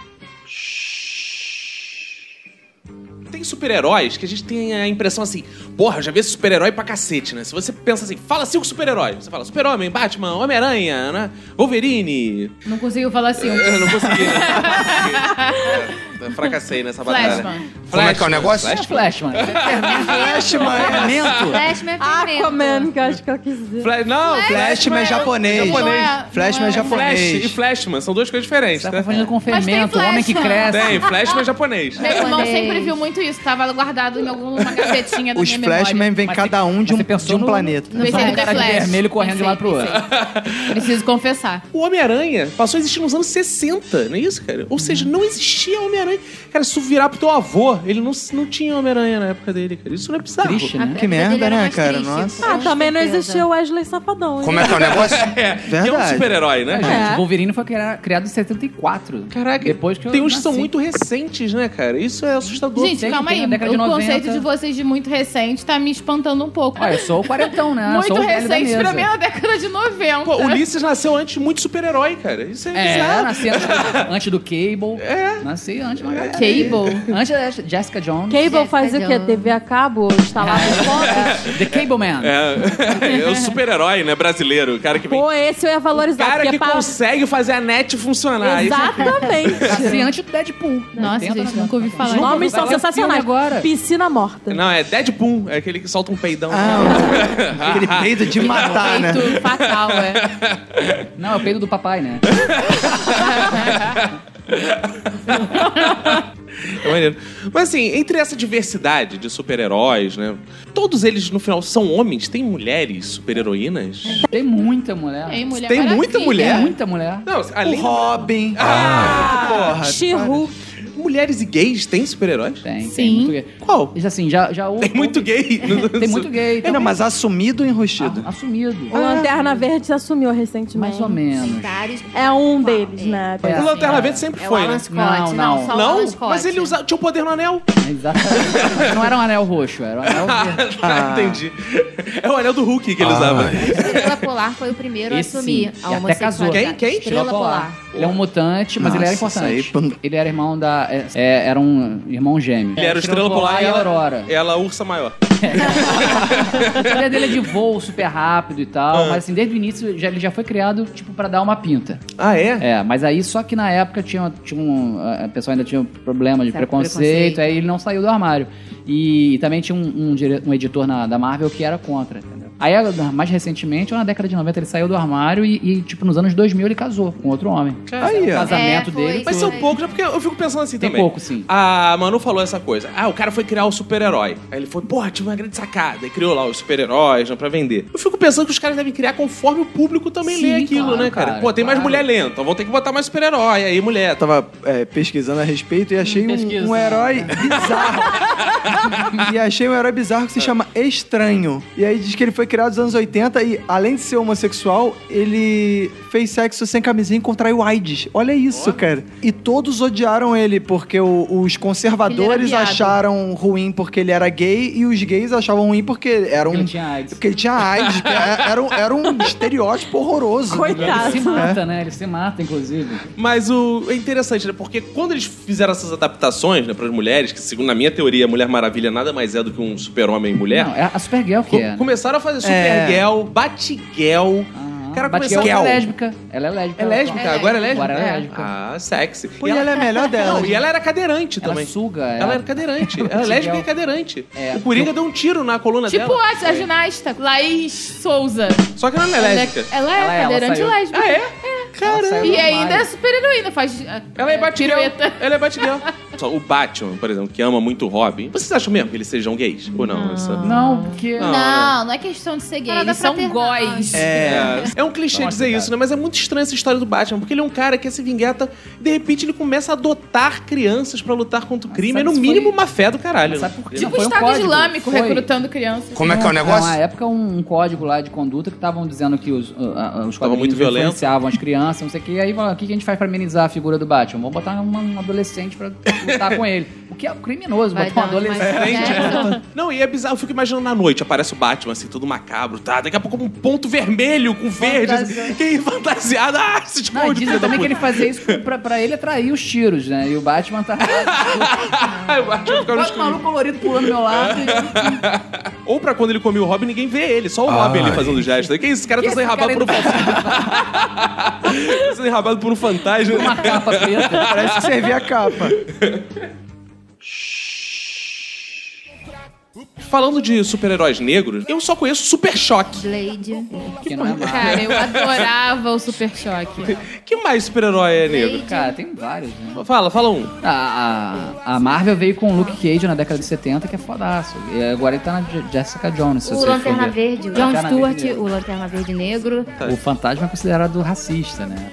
Speaker 1: Tem super-heróis que a gente tem a impressão assim, porra, eu já vi esse super-herói pra cacete, né? Se você pensa assim, fala cinco super-heróis. Você fala Super-Homem, Batman, Homem-Aranha, né? Wolverine,
Speaker 3: Não conseguiu falar assim.
Speaker 1: eu não consegui, né? Eu fracassei nessa batalha.
Speaker 3: Flashman.
Speaker 8: Como é que é o negócio?
Speaker 6: É Flash, mano.
Speaker 2: Flashman é...
Speaker 6: Fermento.
Speaker 5: Flashman é
Speaker 4: Aquaman,
Speaker 5: fermento.
Speaker 4: que eu acho que eu quis dizer.
Speaker 1: Fla- não,
Speaker 2: Flashman é japonês.
Speaker 1: Japonês.
Speaker 2: Flashman é
Speaker 1: Flash e
Speaker 2: japonês.
Speaker 1: Flashman são duas coisas diferentes,
Speaker 6: Tá
Speaker 1: né?
Speaker 6: confundindo com fermento, o homem que
Speaker 3: Flashman.
Speaker 6: cresce.
Speaker 1: Tem, Flashman é japonês.
Speaker 3: Meu irmão
Speaker 5: Japonês.
Speaker 3: sempre viu muito isso. Tava guardado em alguma gavetinha da
Speaker 2: Os
Speaker 3: minha
Speaker 2: Flashman vem
Speaker 6: Mas
Speaker 2: cada um de um, de um
Speaker 6: no-
Speaker 2: planeta.
Speaker 3: No
Speaker 6: Só um
Speaker 3: Pensei
Speaker 6: cara
Speaker 3: no
Speaker 6: de vermelho correndo de um lado pro outro.
Speaker 3: pensei. Preciso confessar.
Speaker 1: O Homem-Aranha passou a existir nos anos 60, não é isso, cara? Ou seja, não existia Homem-Aranha. Cara, se tu virar pro teu avô, ele não, não tinha Homem-Aranha na época dele, cara. Isso não é bizarro.
Speaker 6: Triste, né?
Speaker 2: Que merda, né, cara?
Speaker 5: triste,
Speaker 2: Nossa.
Speaker 4: Ah, também não existia o Wesley Safadão. hein?
Speaker 8: Como é que é o negócio?
Speaker 1: É, que é um
Speaker 2: Verdade.
Speaker 1: super-herói, né?
Speaker 6: É,
Speaker 1: cara?
Speaker 6: gente, Wolverine foi cria- criado em 74.
Speaker 1: Caraca,
Speaker 6: Depois que
Speaker 1: tem uns que são muito recentes, né, cara? Isso é assustador.
Speaker 3: Gente, calma aí. O
Speaker 6: de 90.
Speaker 3: conceito de vocês de muito recente tá me espantando um pouco.
Speaker 6: Ah, eu sou o quarentão, né?
Speaker 3: Muito
Speaker 6: sou o
Speaker 3: recente pra mim é na década de 90.
Speaker 1: Pô, Ulisses nasceu antes de muito super-herói, cara. Isso é,
Speaker 6: É,
Speaker 1: bizarro.
Speaker 6: nasci antes, antes do Cable.
Speaker 1: É.
Speaker 6: Nasci antes, uma galera.
Speaker 3: Cable.
Speaker 6: Antes da Jessica Jones.
Speaker 4: Cable faz o quê? TV a cabo instalado em fotos?
Speaker 6: The Cable Man.
Speaker 1: É, é o super-herói, né, brasileiro. O cara que vem.
Speaker 4: Pô, esse eu ia
Speaker 1: O
Speaker 4: valorizar.
Speaker 1: cara
Speaker 4: porque
Speaker 1: que
Speaker 4: é pra-
Speaker 1: consegue fazer a net funcionar. É-
Speaker 4: Exatamente.
Speaker 6: Nasci antes do Deadpool.
Speaker 3: Nossa,
Speaker 6: 80,
Speaker 3: gente, nunca ouvi falar.
Speaker 6: Nunca
Speaker 4: Nomes são
Speaker 6: o
Speaker 4: sensacionais.
Speaker 6: agora.
Speaker 4: Piscina morta.
Speaker 1: Não, é Deadpool. É aquele que solta um peidão.
Speaker 2: Ah, aquele peido de matar, né?
Speaker 3: Feito fatal, é.
Speaker 6: Não, é o peido do papai, né?
Speaker 1: É maneiro. Mas assim, entre essa diversidade de super-heróis, né? Todos eles, no final, são homens? Tem mulheres super-heroínas?
Speaker 6: Tem muita mulher.
Speaker 3: Tem mulher
Speaker 1: Tem muita mulher?
Speaker 6: Tem muita mulher.
Speaker 1: Não,
Speaker 2: O Robin.
Speaker 1: Ah,
Speaker 2: porra.
Speaker 4: She-Hulk.
Speaker 1: Mulheres e gays têm super-heróis?
Speaker 6: Tem, tem
Speaker 3: Sim.
Speaker 6: muito gay.
Speaker 1: Qual?
Speaker 6: Isso assim, já, já houve-
Speaker 1: Tem muito gay.
Speaker 6: Tem muito gay.
Speaker 2: É, não, mas assumido ou enrustido?
Speaker 6: Ah, assumido.
Speaker 4: O Lanterna Verde se assumiu recentemente.
Speaker 6: Mais ou menos.
Speaker 4: É um deles, né?
Speaker 6: É.
Speaker 1: O Lanterna Verde sempre
Speaker 5: É o
Speaker 1: foi, né?
Speaker 5: Scott.
Speaker 6: Não, não.
Speaker 5: só o
Speaker 1: Não?
Speaker 5: Alan Scott.
Speaker 1: Mas ele usa... tinha o poder no anel.
Speaker 6: Exatamente. Não era um anel roxo, era um anel verde.
Speaker 1: Ah, entendi. É o anel do Hulk que ele usava.
Speaker 5: Estrela Polar foi o primeiro
Speaker 6: Esse
Speaker 5: a assumir a
Speaker 6: até
Speaker 5: homossexualidade.
Speaker 1: Quem? Quem?
Speaker 5: Estrela Polar.
Speaker 6: Ele é um mutante, mas ele era
Speaker 2: Nossa,
Speaker 6: importante.
Speaker 2: aí-
Speaker 6: Ele era irmão da. é, é, era um irmão gêmeo.
Speaker 1: Ele era o Estrela Polar e
Speaker 6: e a
Speaker 1: ela,
Speaker 6: Aurora.
Speaker 1: ela a ursa maior.
Speaker 6: O poder dele é de voo super rápido e tal, mas assim, desde o início já, ele já foi criado, tipo, pra dar uma pinta.
Speaker 1: Ah, é?
Speaker 6: É, mas aí só que na época tinha, tinha um, a pessoa ainda tinha um problema de preconceito,
Speaker 5: preconceito.
Speaker 6: aí ele não saiu do armário. E, também tinha um, um um editor na, da Marvel que era contra, entendeu? Aí, mais recentemente, ou na década de 90, ele saiu do armário e, e, tipo, nos anos 2000 ele casou com outro homem.
Speaker 2: Aí,
Speaker 6: o
Speaker 2: ó.
Speaker 6: casamento
Speaker 5: É, foi,
Speaker 6: dele
Speaker 1: Mas são poucos, é porque eu fico pensando assim
Speaker 6: Tem
Speaker 1: também.
Speaker 6: pouco, sim.
Speaker 1: A Manu falou essa coisa. Ah, o cara foi criar o super-herói. Aí ele foi, porra, tive uma grande sacada. E criou lá os super-heróis né, pra vender. Eu fico pensando que os caras devem criar conforme o público também
Speaker 6: Sim,
Speaker 1: lê aquilo,
Speaker 6: claro,
Speaker 1: né, cara?
Speaker 6: cara,
Speaker 1: Pô, tem mais
Speaker 6: claro.
Speaker 1: mulher lenta, então vão ter que botar mais super-herói. Aí, mulher.
Speaker 2: Eu tava é, pesquisando a respeito e achei um, um herói bizarro. e achei um herói bizarro que se chama Estranho. E aí diz que ele foi criado nos anos 80 e, além de ser homossexual, ele fez sexo sem camisinha e contraiu AIDS. Olha isso, cara. E todos odiaram ele, porque o- os conservadores acharam ruim porque ele era gay e os gays achavam ruim porque era um...
Speaker 6: Ele tinha AIDS.
Speaker 2: Porque ele tinha AIDS. era, um, era um estereótipo horroroso.
Speaker 4: Coitado.
Speaker 6: Ele se mata, né? Ele se mata, inclusive.
Speaker 1: Mas o é interessante, né? Porque quando eles fizeram essas adaptações, né, pras mulheres, que segundo a minha teoria, a Mulher Maravilha nada mais é do que um super-homem mulher.
Speaker 6: Não, é a Supergirl que
Speaker 1: co-
Speaker 6: é. né?
Speaker 1: Começaram a fazer
Speaker 2: É.
Speaker 1: Supergirl, Batgirl.
Speaker 6: Aham.
Speaker 1: Cara,
Speaker 6: Batgirl
Speaker 1: começou-
Speaker 6: é lésbica. Ela é lésbica.
Speaker 1: É lésbica?
Speaker 5: É
Speaker 1: Agora é lésbica?
Speaker 6: Agora é
Speaker 1: É.
Speaker 6: lésbica.
Speaker 1: Ah, sexy.
Speaker 2: Pô, e ela é a melhor delas.
Speaker 1: Não, e ela era cadeirante
Speaker 6: Ela
Speaker 1: também.
Speaker 6: suga.
Speaker 1: Ela era cadeirante. Ela é lésbica e cadeirante.
Speaker 6: É.
Speaker 1: O Coringa deu um tiro na coluna
Speaker 3: Tipo
Speaker 1: dela.
Speaker 3: a, a ginasta, Laís Souza.
Speaker 1: Só que ela não é
Speaker 3: Ela é,
Speaker 1: lésbica.
Speaker 3: ela é
Speaker 6: Ela é, ela
Speaker 3: cadeirante
Speaker 6: saiu.
Speaker 3: lésbica.
Speaker 1: Ah, é?
Speaker 6: Ela saiu
Speaker 3: E ainda é super heroína, faz.
Speaker 1: Ela é Batgirl. Ela é Batgirl. Só o Batman, por exemplo, que ama muito o Robin. Vocês acham mesmo que eles sejam gays? Ou não? Essa-
Speaker 6: Não, porque...
Speaker 1: Não.
Speaker 3: Não, não é questão de ser gay. Eles são góis.
Speaker 1: É, é um clichê
Speaker 6: Nossa,
Speaker 1: dizer
Speaker 6: cara.
Speaker 1: isso, né? Mas é muito estranha essa história do Batman, porque ele é um cara que é esse vingueta e de repente ele começa a adotar crianças pra lutar contra o crime. É
Speaker 6: sabe
Speaker 1: no
Speaker 6: se
Speaker 1: mínimo
Speaker 6: foi-
Speaker 1: uma fé do caralho.
Speaker 6: Sabe por quê?
Speaker 3: Tipo
Speaker 6: Não,
Speaker 3: o
Speaker 6: um
Speaker 3: Estado
Speaker 6: código.
Speaker 3: Islâmico
Speaker 6: Foi.
Speaker 3: recrutando crianças.
Speaker 8: Como é que é o
Speaker 6: Na
Speaker 8: negócio?
Speaker 6: época, um, um código lá de conduta que estavam dizendo que os, uh, uh, os
Speaker 1: Tava muito violento.
Speaker 6: influenciavam as crianças, não sei o que. E aí, o que que a gente faz pra amenizar a figura do Batman? Vamos botar um adolescente pra lutar com ele. O que é criminoso,
Speaker 5: Vai
Speaker 6: botar um
Speaker 5: dar uma
Speaker 6: adolescente.
Speaker 1: Não, e é bizarro, eu fico imaginando na noite, aparece o Batman, assim, todo macabro, tá? Daqui a pouco um ponto vermelho com verde, assim, quem fantasiado, ah, se
Speaker 6: Não, e dizem
Speaker 1: da
Speaker 6: também que
Speaker 1: puta.
Speaker 6: ele fazia isso pra, pra ele atrair os tiros, né? E o Batman tá.
Speaker 1: Ah, o Batman ficava no
Speaker 6: Bota um
Speaker 1: escuro.
Speaker 6: maluco colorido pulando do meu lado.
Speaker 1: Ou pra quando ele comia o Robin, ninguém vê ele, só o Robin ali fazendo gesto. Que isso, esse cara tá
Speaker 6: Que
Speaker 1: sendo
Speaker 6: esse cara
Speaker 1: enrabado por um fantasma. tá sendo enrabado por um fantasma.
Speaker 6: Uma capa preta.
Speaker 2: Parece que servia a capa.
Speaker 1: O Falando de super-heróis negros, eu só conheço Super Choque.
Speaker 5: Blade.
Speaker 6: Que não é mal.
Speaker 3: Cara, eu adorava o Super Choque.
Speaker 1: Que mais super-herói é negro?
Speaker 6: Cara, tem vários, né?
Speaker 1: Fala, fala um.
Speaker 6: A, a, a Marvel veio com o Luke Cage na década de 70, que é fodaço. E agora ele tá na Je- Jessica Jones. se
Speaker 5: O
Speaker 6: você for
Speaker 5: Lanterna
Speaker 6: ver.
Speaker 5: Verde. O John
Speaker 6: Lanterna
Speaker 5: Stewart,
Speaker 6: Verde.
Speaker 5: o Lanterna Verde Negro.
Speaker 6: O fantasma é considerado racista, né?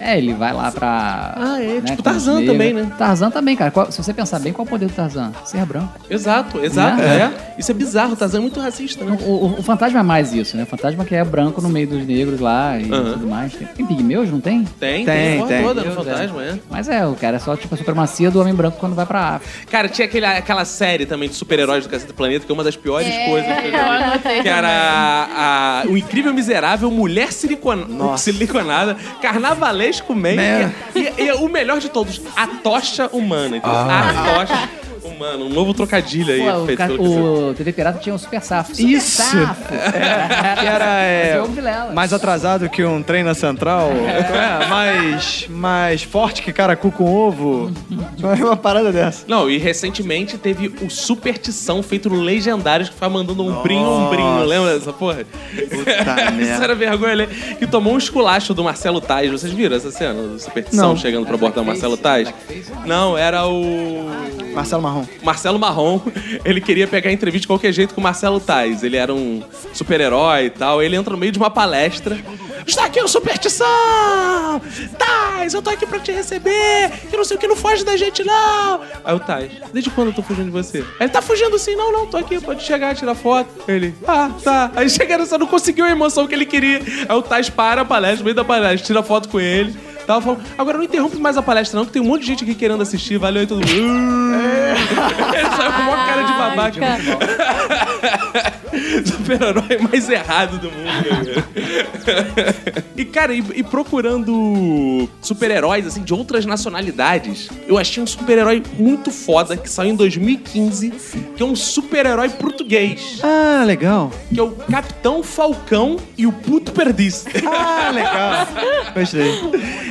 Speaker 6: É? ele vai lá pra.
Speaker 1: Ah, é.
Speaker 6: né,
Speaker 1: Tipo
Speaker 6: com
Speaker 1: Tarzan
Speaker 6: os negros.
Speaker 1: também, né?
Speaker 6: Tarzan também, cara. Qual- se você pensar bem, qual é o poder do Tarzan? Ser branco.
Speaker 1: Exato, exato.
Speaker 6: Né?
Speaker 1: É. Isso é bizarro, o Tarzan é muito racista, né?
Speaker 6: O, o- o fantasma é mais isso, né? O fantasma que é branco no meio dos negros lá e tudo mais. Tem, tem pigmeus, não tem?
Speaker 1: Tem, tem,
Speaker 2: Tem, tem.
Speaker 1: toda no fantasma, é.
Speaker 6: Mas é, o cara é só tipo a supremacia do homem branco quando vai pra África.
Speaker 1: Cara, tinha aquele, aquela série também de super-heróis do Cacete do Planeta, que é uma das piores coisas. que eu já-
Speaker 3: anotei
Speaker 1: Que era a, a- o incrível miserável, mulher silicona, siliconada, carnavalesco man.
Speaker 2: Né?
Speaker 1: E, e- e o melhor de todos, a tocha humana. Então, A tocha humana, um novo trocadilho aí
Speaker 6: Pô, o,
Speaker 1: feito
Speaker 6: ca- o TV Pirata tinha um super safo. Super
Speaker 2: Isso.
Speaker 6: Safo.
Speaker 2: Que era é, mais atrasado que um trem na central. É, mais, mais forte que caracu com ovo. Uma parada dessa.
Speaker 1: Não, e recentemente teve o Supertição feito no Legendários, que ficava mandando um brinho, um brinho. Lembra dessa porra? Isso
Speaker 2: merda.
Speaker 1: era vergonha ali. Que tomou um esculacho do Marcelo Tais. Vocês viram essa cena do Supertição
Speaker 2: Não.
Speaker 1: chegando pra abordar o Marcelo Tais? Não, era o.
Speaker 2: Marcelo Marrom.
Speaker 1: Marcelo Marrom, ele queria pegar entrevista de qualquer jeito com o Marcelo Tais. Ele era um super-herói e tal. Ele entra no meio de uma palestra. Está aqui o Superstição! Tais, eu tô aqui pra te receber! Que não sei o que, não foge da gente, não! Aí o Tais, desde quando eu tô fugindo de você? Ele tá fugindo sim, não, não, tô aqui, pode chegar, tirar foto. Ele, ah, tá. Aí chega nessa, não conseguiu a emoção que ele queria. Aí o Tais para a palestra, no meio da palestra, tira foto com ele. Tava falando, agora não interrompe mais a palestra, não, que tem um monte de gente aqui querendo assistir. Valeu aí todo mundo. Ele saiu com uma cara de babaca. super-herói mais errado do mundo. cara. e, cara, e, e procurando super-heróis, assim, de outras nacionalidades, eu achei um super-herói muito foda que saiu em 2015, que é um super-herói português,
Speaker 2: Ah, legal.
Speaker 1: que é o Capitão Falcão e o Puto Perdiz.
Speaker 2: Ah, legal. Gostei.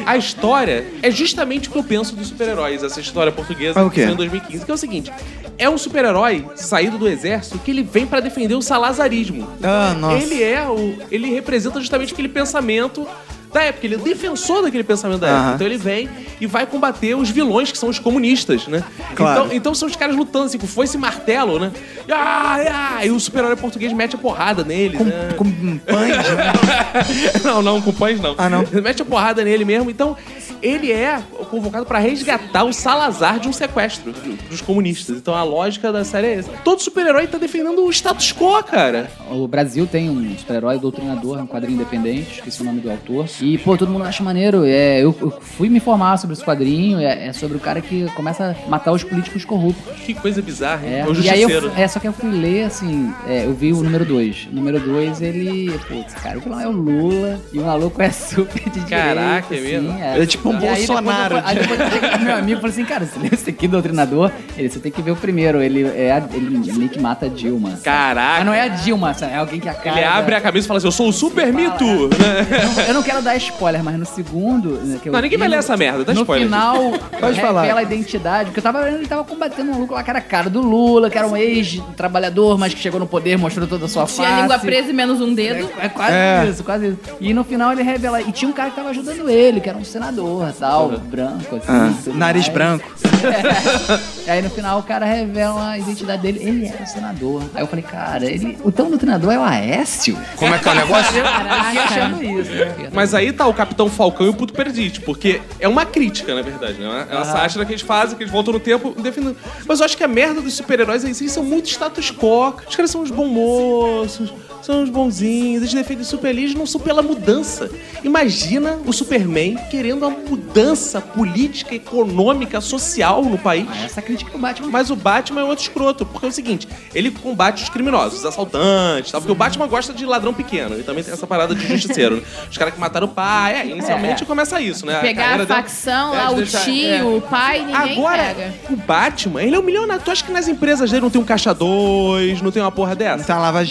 Speaker 1: A história é justamente o que eu penso dos super-heróis, essa história portuguesa
Speaker 2: o
Speaker 1: que saiu em 2015, que é o seguinte: é um super-herói saído do exército que ele vem pra defender o salazarismo.
Speaker 2: Ah, nossa.
Speaker 1: Ele é o. Ele representa justamente aquele pensamento da época, ele é defensor daquele pensamento da época.
Speaker 2: Aham.
Speaker 1: Então ele vem e vai combater os vilões, que são os comunistas, né?
Speaker 2: Claro.
Speaker 1: Então, então são os caras lutando assim, com foice e martelo, né? E, ah, ah, e o super-herói português mete a porrada nele, né?
Speaker 2: Com pães, né?
Speaker 1: não, não, com pães não.
Speaker 2: Ah, não?
Speaker 1: Mete a porrada nele mesmo. Então, ele é convocado pra resgatar o Salazar de um sequestro dos comunistas. Então, a lógica da série é essa. Todo super-herói tá defendendo o status quo, cara.
Speaker 6: O Brasil tem um super-herói doutrinador, um quadrinho independente, esqueci o nome do autor. E, pô, todo mundo acha maneiro. É, eu, eu fui me informar sobre esse quadrinho, é, é sobre o cara que começa a matar os políticos corruptos.
Speaker 1: Que coisa bizarra, hein?
Speaker 6: É,
Speaker 1: o
Speaker 6: e aí eu,
Speaker 1: justiceiro.
Speaker 6: é, só que eu fui ler, assim, é, eu vi o número 2. O número 2, ele, putz, cara, o vilão é o Lula e o maluco é super de
Speaker 1: Caraca, é
Speaker 6: assim,
Speaker 1: mesmo?
Speaker 2: Ele é tipo um
Speaker 6: E aí depois eu
Speaker 2: Bolsonaro
Speaker 6: Aí depois eu pro meu amigo e falei assim, cara, você leu esse aqui, doutrinador? Ele, você tem que ver o primeiro, ele, é, a- ele meio que mata a Dilma.
Speaker 1: Caraca.
Speaker 6: Mas não é a Dilma, sabe? é alguém que a cara...
Speaker 1: Ele abre a camisa e fala assim: Eu sou o super mito.
Speaker 6: Fala,
Speaker 1: né?
Speaker 6: Eu não, eu não quero dar spoiler, mas no segundo. né, que eu
Speaker 1: Não, ninguém
Speaker 6: vi,
Speaker 1: vai ler essa merda, dá
Speaker 6: no
Speaker 1: spoiler.
Speaker 6: final,
Speaker 2: Pode
Speaker 6: revela
Speaker 2: falar.
Speaker 6: a identidade. Porque eu tava vendo, ele tava combatendo um maluco lá que era cara do Lula, que era um ex-trabalhador, mas que chegou no poder mostrando toda a sua
Speaker 3: Tinha
Speaker 6: face.
Speaker 3: a língua presa e menos um dedo.
Speaker 6: É, é quase
Speaker 2: É.
Speaker 6: isso, quase isso. E no final ele revela. E tinha um cara que tava ajudando ele, que era um senador tal, branco, assim.
Speaker 2: Ah, nariz
Speaker 6: mais.
Speaker 2: branco.
Speaker 6: E aí no final o cara revela a identidade dele, ele era o senador. Aí eu falei, cara, ele. O tão do treinador é o Aécio?
Speaker 8: Como é que é o negócio?
Speaker 6: Fiquei achando isso, né?
Speaker 1: Mas aí tá o Capitão Falcão e o Puto Perdido, porque é uma crítica, na verdade, né? É uma sátira que eles fazem, que eles voltam no tempo defendendo. Mas eu acho que a merda dos super-heróis aí sim, são muito status quo. Os caras são os bons moços, são os bonzinhos, eles defendem super eles não são pela mudança. Imagina o Superman querendo a mudança política, econômica, social no país.
Speaker 6: Ah, essa crítica que o Batman
Speaker 1: Mas o Batman é outro escroto, porque é o seguinte, ele combate os criminosos, os assaltantes, tal, porque o Batman gosta de ladrão pequeno, ele também tem essa parada de justiceiro, né? Os caras que mataram o pai, é, inicialmente começa isso, né?
Speaker 3: Pegar a
Speaker 1: dele-
Speaker 3: facção
Speaker 1: é,
Speaker 3: lá, o
Speaker 1: deixar-
Speaker 3: tio,
Speaker 1: é.
Speaker 3: o pai, ninguém
Speaker 1: Agora,
Speaker 3: pega.
Speaker 1: o Batman, ele é um milionário. Tu acha que nas empresas dele não tem um caixa dois, não tem uma porra dessa?
Speaker 2: Então lava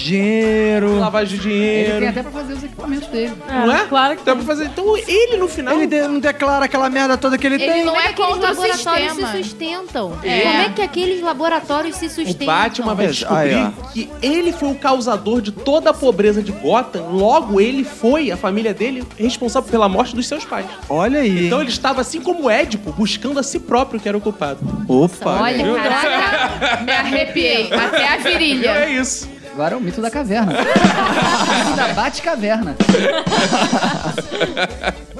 Speaker 2: dinheiro.
Speaker 1: Lavagem de
Speaker 6: Ele
Speaker 1: dinheiro.
Speaker 6: tem até pra fazer os equipamentos dele.
Speaker 1: Não é?
Speaker 4: Claro que
Speaker 1: Dá pra fazer. Então ele no final.
Speaker 2: Ele de- não declara aquela merda toda que ele,
Speaker 3: Ele
Speaker 2: tem.
Speaker 3: não
Speaker 5: Como
Speaker 3: é
Speaker 5: é que aqueles
Speaker 3: contra o
Speaker 5: laboratórios
Speaker 3: sistema.
Speaker 5: se sustentam?
Speaker 3: É.
Speaker 5: Como é que aqueles laboratórios se
Speaker 1: O
Speaker 5: sustentam?
Speaker 1: Batman vai descobrir
Speaker 2: aí,
Speaker 1: que ele foi o causador de toda a pobreza de Gotham, logo ele foi, a família dele, responsável pela morte dos seus pais.
Speaker 2: Olha aí.
Speaker 1: Então ele estava, assim como Édipo, buscando a si próprio que era o culpado.
Speaker 2: Opa.
Speaker 5: Olha, caraca.
Speaker 3: Me arrepiei, até a
Speaker 1: É
Speaker 3: virilha.
Speaker 1: isso.
Speaker 6: Agora é o mito da caverna. o mito da Bate-caverna.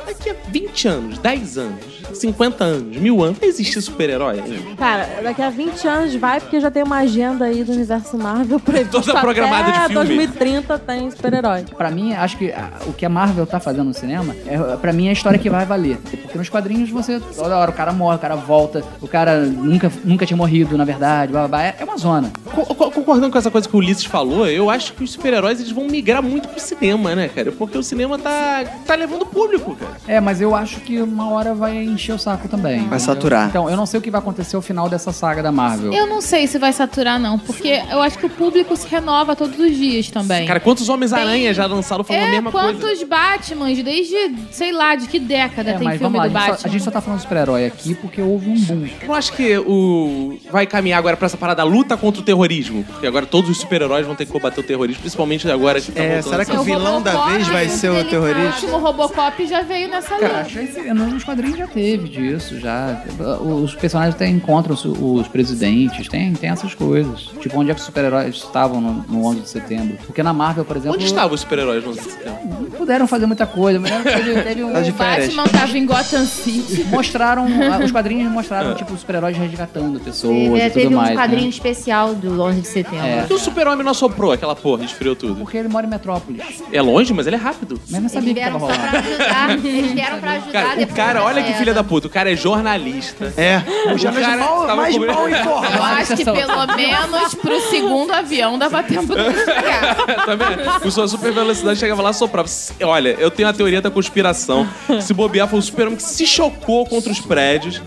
Speaker 1: Daqui a 20 anos, 10 anos, 50 anos, mil anos, vai existir super-herói?
Speaker 4: Cara, daqui a 20 anos vai, porque já tem uma agenda aí do universo Marvel previsto
Speaker 1: Toda programada de
Speaker 4: até
Speaker 1: filme.
Speaker 4: 2030 tem super-herói.
Speaker 6: Pra mim, acho que o que a Marvel tá fazendo no cinema, é, pra mim, é a história que vai valer. Porque nos quadrinhos você, toda hora, o cara morre, o cara volta, o cara nunca, nunca tinha morrido, na verdade, blá, blá, blá. É, é uma zona.
Speaker 1: Co- co- Concordando com essa coisa que o Ulisses falou, eu acho que os super-heróis eles vão migrar muito pro cinema, né, cara? Porque o cinema tá, tá levando o público, cara.
Speaker 6: É, mas eu acho que uma hora vai encher o saco também. entendeu?
Speaker 2: saturar.
Speaker 6: Então, eu não sei o que vai acontecer ao final dessa saga da Marvel.
Speaker 3: Eu não sei se vai saturar, não, porque eu acho que o público se renova todos os dias também.
Speaker 1: Cara, quantos Homens-Aranha
Speaker 3: Tem-
Speaker 1: já lançaram falando a
Speaker 3: é,
Speaker 1: mesma coisa?
Speaker 3: quantos Batmans, desde, sei lá, de que década
Speaker 6: É,
Speaker 3: tem
Speaker 6: mas
Speaker 3: filme
Speaker 6: vamos lá, a
Speaker 3: do
Speaker 6: gente, só,
Speaker 3: Batman?
Speaker 6: a gente só tá falando de super-herói aqui porque houve um boom.
Speaker 1: Eu acho que o vai caminhar agora pra essa parada da luta contra o terrorismo. Porque agora todos os super-heróis vão ter que combater o terrorismo, principalmente agora que tá
Speaker 2: É,
Speaker 1: voltando
Speaker 2: será que o vilão da vez vai ser o
Speaker 3: ele- O
Speaker 2: terrorista?
Speaker 3: último Robocop já veio nessa
Speaker 6: Cara,
Speaker 3: linha.
Speaker 6: esse- nos quadrinhos já teve disso, já. Os personagens até encontram os, presidentes, tem, tem essas coisas. Tipo, onde é que os super-heróis estavam no, no 11 de setembro? Porque na Marvel, por exemplo,
Speaker 1: Onde estavam os super-heróis no sistema?
Speaker 6: não puderam fazer muita coisa, mas teve, teve um...
Speaker 2: Tá de
Speaker 3: O
Speaker 2: férias.
Speaker 3: Batman tava em Gotham City.
Speaker 6: Mostraram, os quadrinhos mostraram, tipo, os super-heróis resgatando pessoas
Speaker 5: Teve,
Speaker 6: e
Speaker 5: é,
Speaker 6: tudo
Speaker 5: teve um
Speaker 6: mais.
Speaker 5: quadrinho
Speaker 6: né?
Speaker 5: especial do do 11 de setembro.
Speaker 6: É.
Speaker 1: O super-homem não soprou aquela porra e esfriou tudo?
Speaker 6: Porque ele mora em Metrópolis.
Speaker 1: É longe, mas ele é rápido.
Speaker 6: Mas não
Speaker 5: Eles
Speaker 6: sabia que
Speaker 5: vieram
Speaker 6: tava
Speaker 5: só
Speaker 6: rolando.
Speaker 5: pra ajudar. Eles vieram pra ajudar
Speaker 1: Cara, o
Speaker 5: depois
Speaker 1: cara,
Speaker 5: da
Speaker 1: olha que filha da puta, o cara é jornalista.
Speaker 2: É, o já
Speaker 1: cara
Speaker 2: mal,
Speaker 1: tava
Speaker 2: mais mal
Speaker 3: Eu
Speaker 2: informado.
Speaker 3: acho que pelo menos pro segundo avião dava tempo de chegar.
Speaker 1: tá vendo? Com sua super velocidade chegava lá e soprava. Se- Olha, eu tenho a teoria da conspiração. Se bobear, foi o super-homem que se chocou contra os prédios,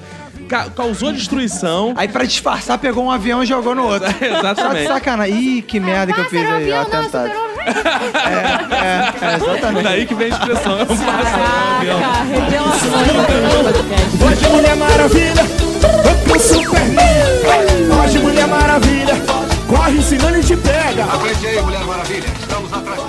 Speaker 1: ca- causou destruição.
Speaker 2: Aí pra disfarçar, pegou um avião e jogou no outro. Só de
Speaker 1: Exatamente.
Speaker 2: sacanagem. Ih, que merda que eu fiz aí,
Speaker 5: avião,
Speaker 2: atentado.
Speaker 5: super-homem.
Speaker 2: É, é, exatamente.
Speaker 1: Daí que vem a expressão. É um pássaro no avião.
Speaker 8: Hoje Mulher Maravilha, eu com Superman. Hoje Mulher Maravilha, corre senão ele te pega.
Speaker 7: Frente aí, Mulher Maravilha. Estamos atrás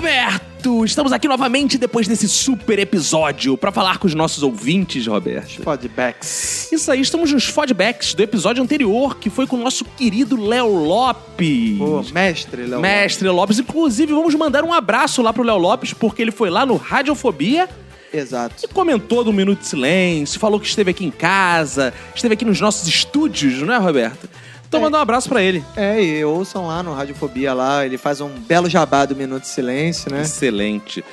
Speaker 1: Roberto, estamos aqui novamente depois desse super episódio pra falar com os nossos ouvintes, Roberto.
Speaker 2: Podbacks.
Speaker 1: Isso aí, estamos nos feedbacks do episódio anterior, que foi com o nosso querido Léo Lopes.
Speaker 2: Pô, mestre, Léo.
Speaker 1: Mestre Lopes. Inclusive, vamos mandar um abraço lá pro Léo Lopes, porque ele foi lá no Radiofobia
Speaker 2: Exato.
Speaker 1: e comentou do Minuto de Silêncio, falou que esteve aqui em casa, esteve aqui nos nossos estúdios, não é, Roberto? Então,
Speaker 2: É.
Speaker 1: mandar um abraço pra ele.
Speaker 2: É, e ouçam lá no Radiofobia lá, ele faz um belo jabá do Minuto de Silêncio, né?
Speaker 1: Excelente.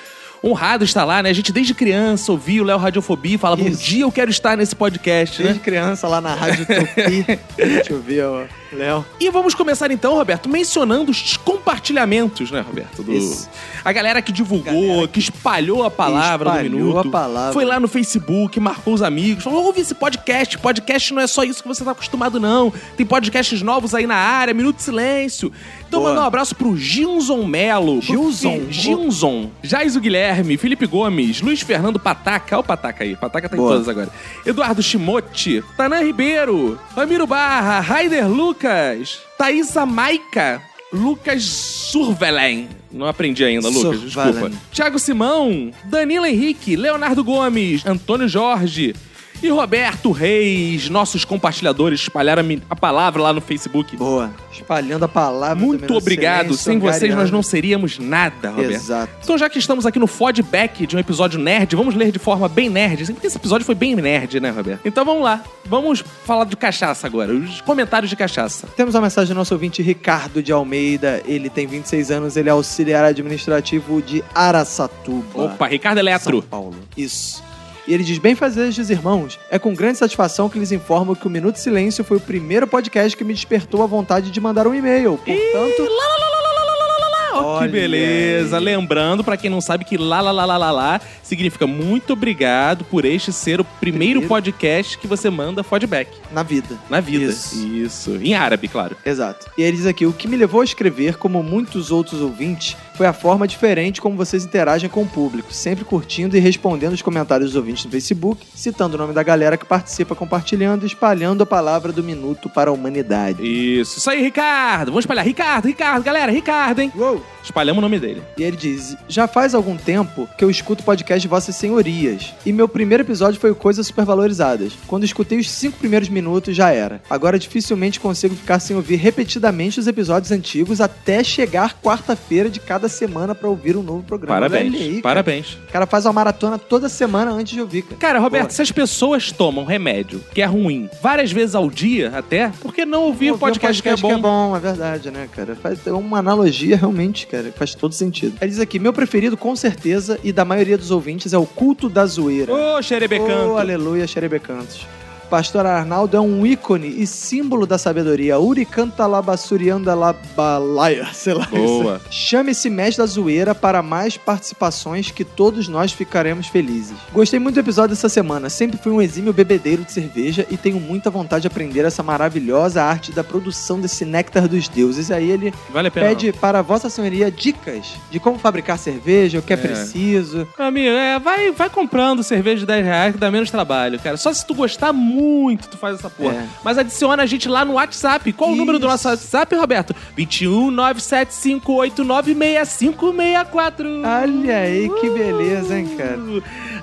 Speaker 1: Honrado estar lá, né? A gente desde criança ouvia o Léo Radiofobia e falava, um
Speaker 2: Isso.
Speaker 1: dia eu quero estar nesse podcast,
Speaker 2: Desde
Speaker 1: né?
Speaker 2: criança lá na Rádio Tupi. Deixa eu ver, ó. Léo.
Speaker 1: E vamos começar então, Roberto, mencionando os compartilhamentos, né, Roberto? Do...
Speaker 2: Isso.
Speaker 1: A galera que divulgou,
Speaker 2: Galera
Speaker 1: que espalhou a palavra
Speaker 2: espalhou
Speaker 1: do minuto.
Speaker 2: a palavra.
Speaker 1: Foi lá no Facebook, marcou os amigos, falou: ouve esse podcast. Podcast não é só isso que você tá acostumado, não. Tem podcasts novos aí na área, Minuto de Silêncio. Então
Speaker 2: Boa.
Speaker 1: mandar um abraço pro Gilson Melo.
Speaker 2: Gilson?
Speaker 1: Gilson. Jaiso Guilherme, Felipe Gomes, Luiz Fernando Pataca. Olha o Pataca aí. Pataca tá em
Speaker 2: Boa.
Speaker 1: todas agora. Eduardo Chimote, Tanã Ribeiro, Ramiro Barra, Raider Lucas, Thaisa Maica, Lucas Survelen. Não aprendi ainda, Lucas,
Speaker 2: Survelen.
Speaker 1: desculpa. Thiago Simão, Danilo Henrique, Leonardo Gomes, Antônio Jorge e Roberto Reis, nossos compartilhadores, espalharam a a palavra lá no Facebook.
Speaker 2: Boa. Espalhando a palavra
Speaker 1: Muito obrigado. Sem vocês nós não seríamos nada, Roberto.
Speaker 2: Exato.
Speaker 1: Então, já que estamos aqui no feedback de um episódio nerd, vamos ler de forma bem nerd. Porque esse episódio foi bem nerd, né, Roberto? Então vamos lá. Vamos falar de cachaça agora. Os comentários de cachaça.
Speaker 2: Temos uma mensagem do nosso ouvinte Ricardo de Almeida. Ele tem 26 anos, ele é auxiliar administrativo de Araçatuba.
Speaker 1: Opa, Ricardo Eletro.
Speaker 2: São Paulo. Isso. E ele diz: Bem fazeres, irmãos. É com grande satisfação que lhes informo que o Minuto Silêncio foi o primeiro podcast que me despertou a vontade de mandar um e-mail. Portanto,
Speaker 1: Que beleza. Lembrando, pra quem não sabe, que lá, lá, lá, lá, lá, lá significa muito obrigado por este ser o primeiro,
Speaker 2: Primeiro.
Speaker 1: podcast que você manda feedback
Speaker 2: na vida.
Speaker 1: na vida.
Speaker 2: Isso.
Speaker 1: Isso. Em árabe, claro.
Speaker 2: Exato. E ele diz aqui: o que me levou a escrever, como muitos outros ouvintes, foi a forma diferente como vocês interagem com o público, sempre curtindo e respondendo os comentários dos ouvintes no Facebook, citando o nome da galera que participa, compartilhando e espalhando a palavra do minuto para a humanidade.
Speaker 1: Isso. Isso aí, Ricardo. Vamos espalhar. Ricardo, Ricardo, galera, Ricardo, hein?
Speaker 2: Uou!
Speaker 1: Espalhamos o nome dele.
Speaker 2: E ele diz: Já faz algum tempo que eu escuto o podcast de Vossas Senhorias. E meu primeiro episódio foi Coisas Supervalorizadas. Quando escutei os cinco primeiros minutos, já era. Agora dificilmente consigo ficar sem ouvir repetidamente os episódios antigos até chegar quarta-feira de cada semana pra ouvir um novo programa.
Speaker 1: Parabéns.
Speaker 2: Aí, cara.
Speaker 1: Parabéns.
Speaker 2: O cara faz uma maratona toda semana antes de ouvir, cara.
Speaker 1: Cara, Roberto, se as pessoas tomam remédio que é ruim várias vezes ao dia até, por que não ouvir o
Speaker 2: Ouvir um
Speaker 1: podcast, que é bom?
Speaker 2: é verdade, né, cara? Faz uma analogia realmente, cara, faz todo sentido. Ele diz aqui: meu preferido, com certeza, e da maioria dos ouvintes, é o culto da zoeira.
Speaker 1: Ô, xerebecanto.
Speaker 2: Oh, aleluia, xerebecantos. Pastor Arnaldo é um ícone e símbolo da sabedoria. Uricanta labassurianda labalaia, sei lá.
Speaker 1: Boa.
Speaker 2: Chame-se mestre da zoeira para mais participações que todos nós ficaremos felizes. Gostei muito do episódio dessa semana. Sempre fui um exímio bebedeiro de cerveja e tenho muita vontade de aprender essa maravilhosa arte da produção desse néctar dos deuses. E aí ele
Speaker 1: Vale a pena.
Speaker 2: pede para Vossa Senhoria dicas de como fabricar cerveja, o que é,
Speaker 1: É.
Speaker 2: preciso.
Speaker 1: Meu amigo, é, vai, vai comprando cerveja de 10 reais que dá menos trabalho, cara. Só se tu gostar muito, tu faz essa porra.
Speaker 2: É.
Speaker 1: Mas adiciona a gente lá no WhatsApp. Qual o número do
Speaker 2: Isso.
Speaker 1: nosso WhatsApp, Roberto? 21 975896564.
Speaker 2: Olha aí que beleza, hein, cara.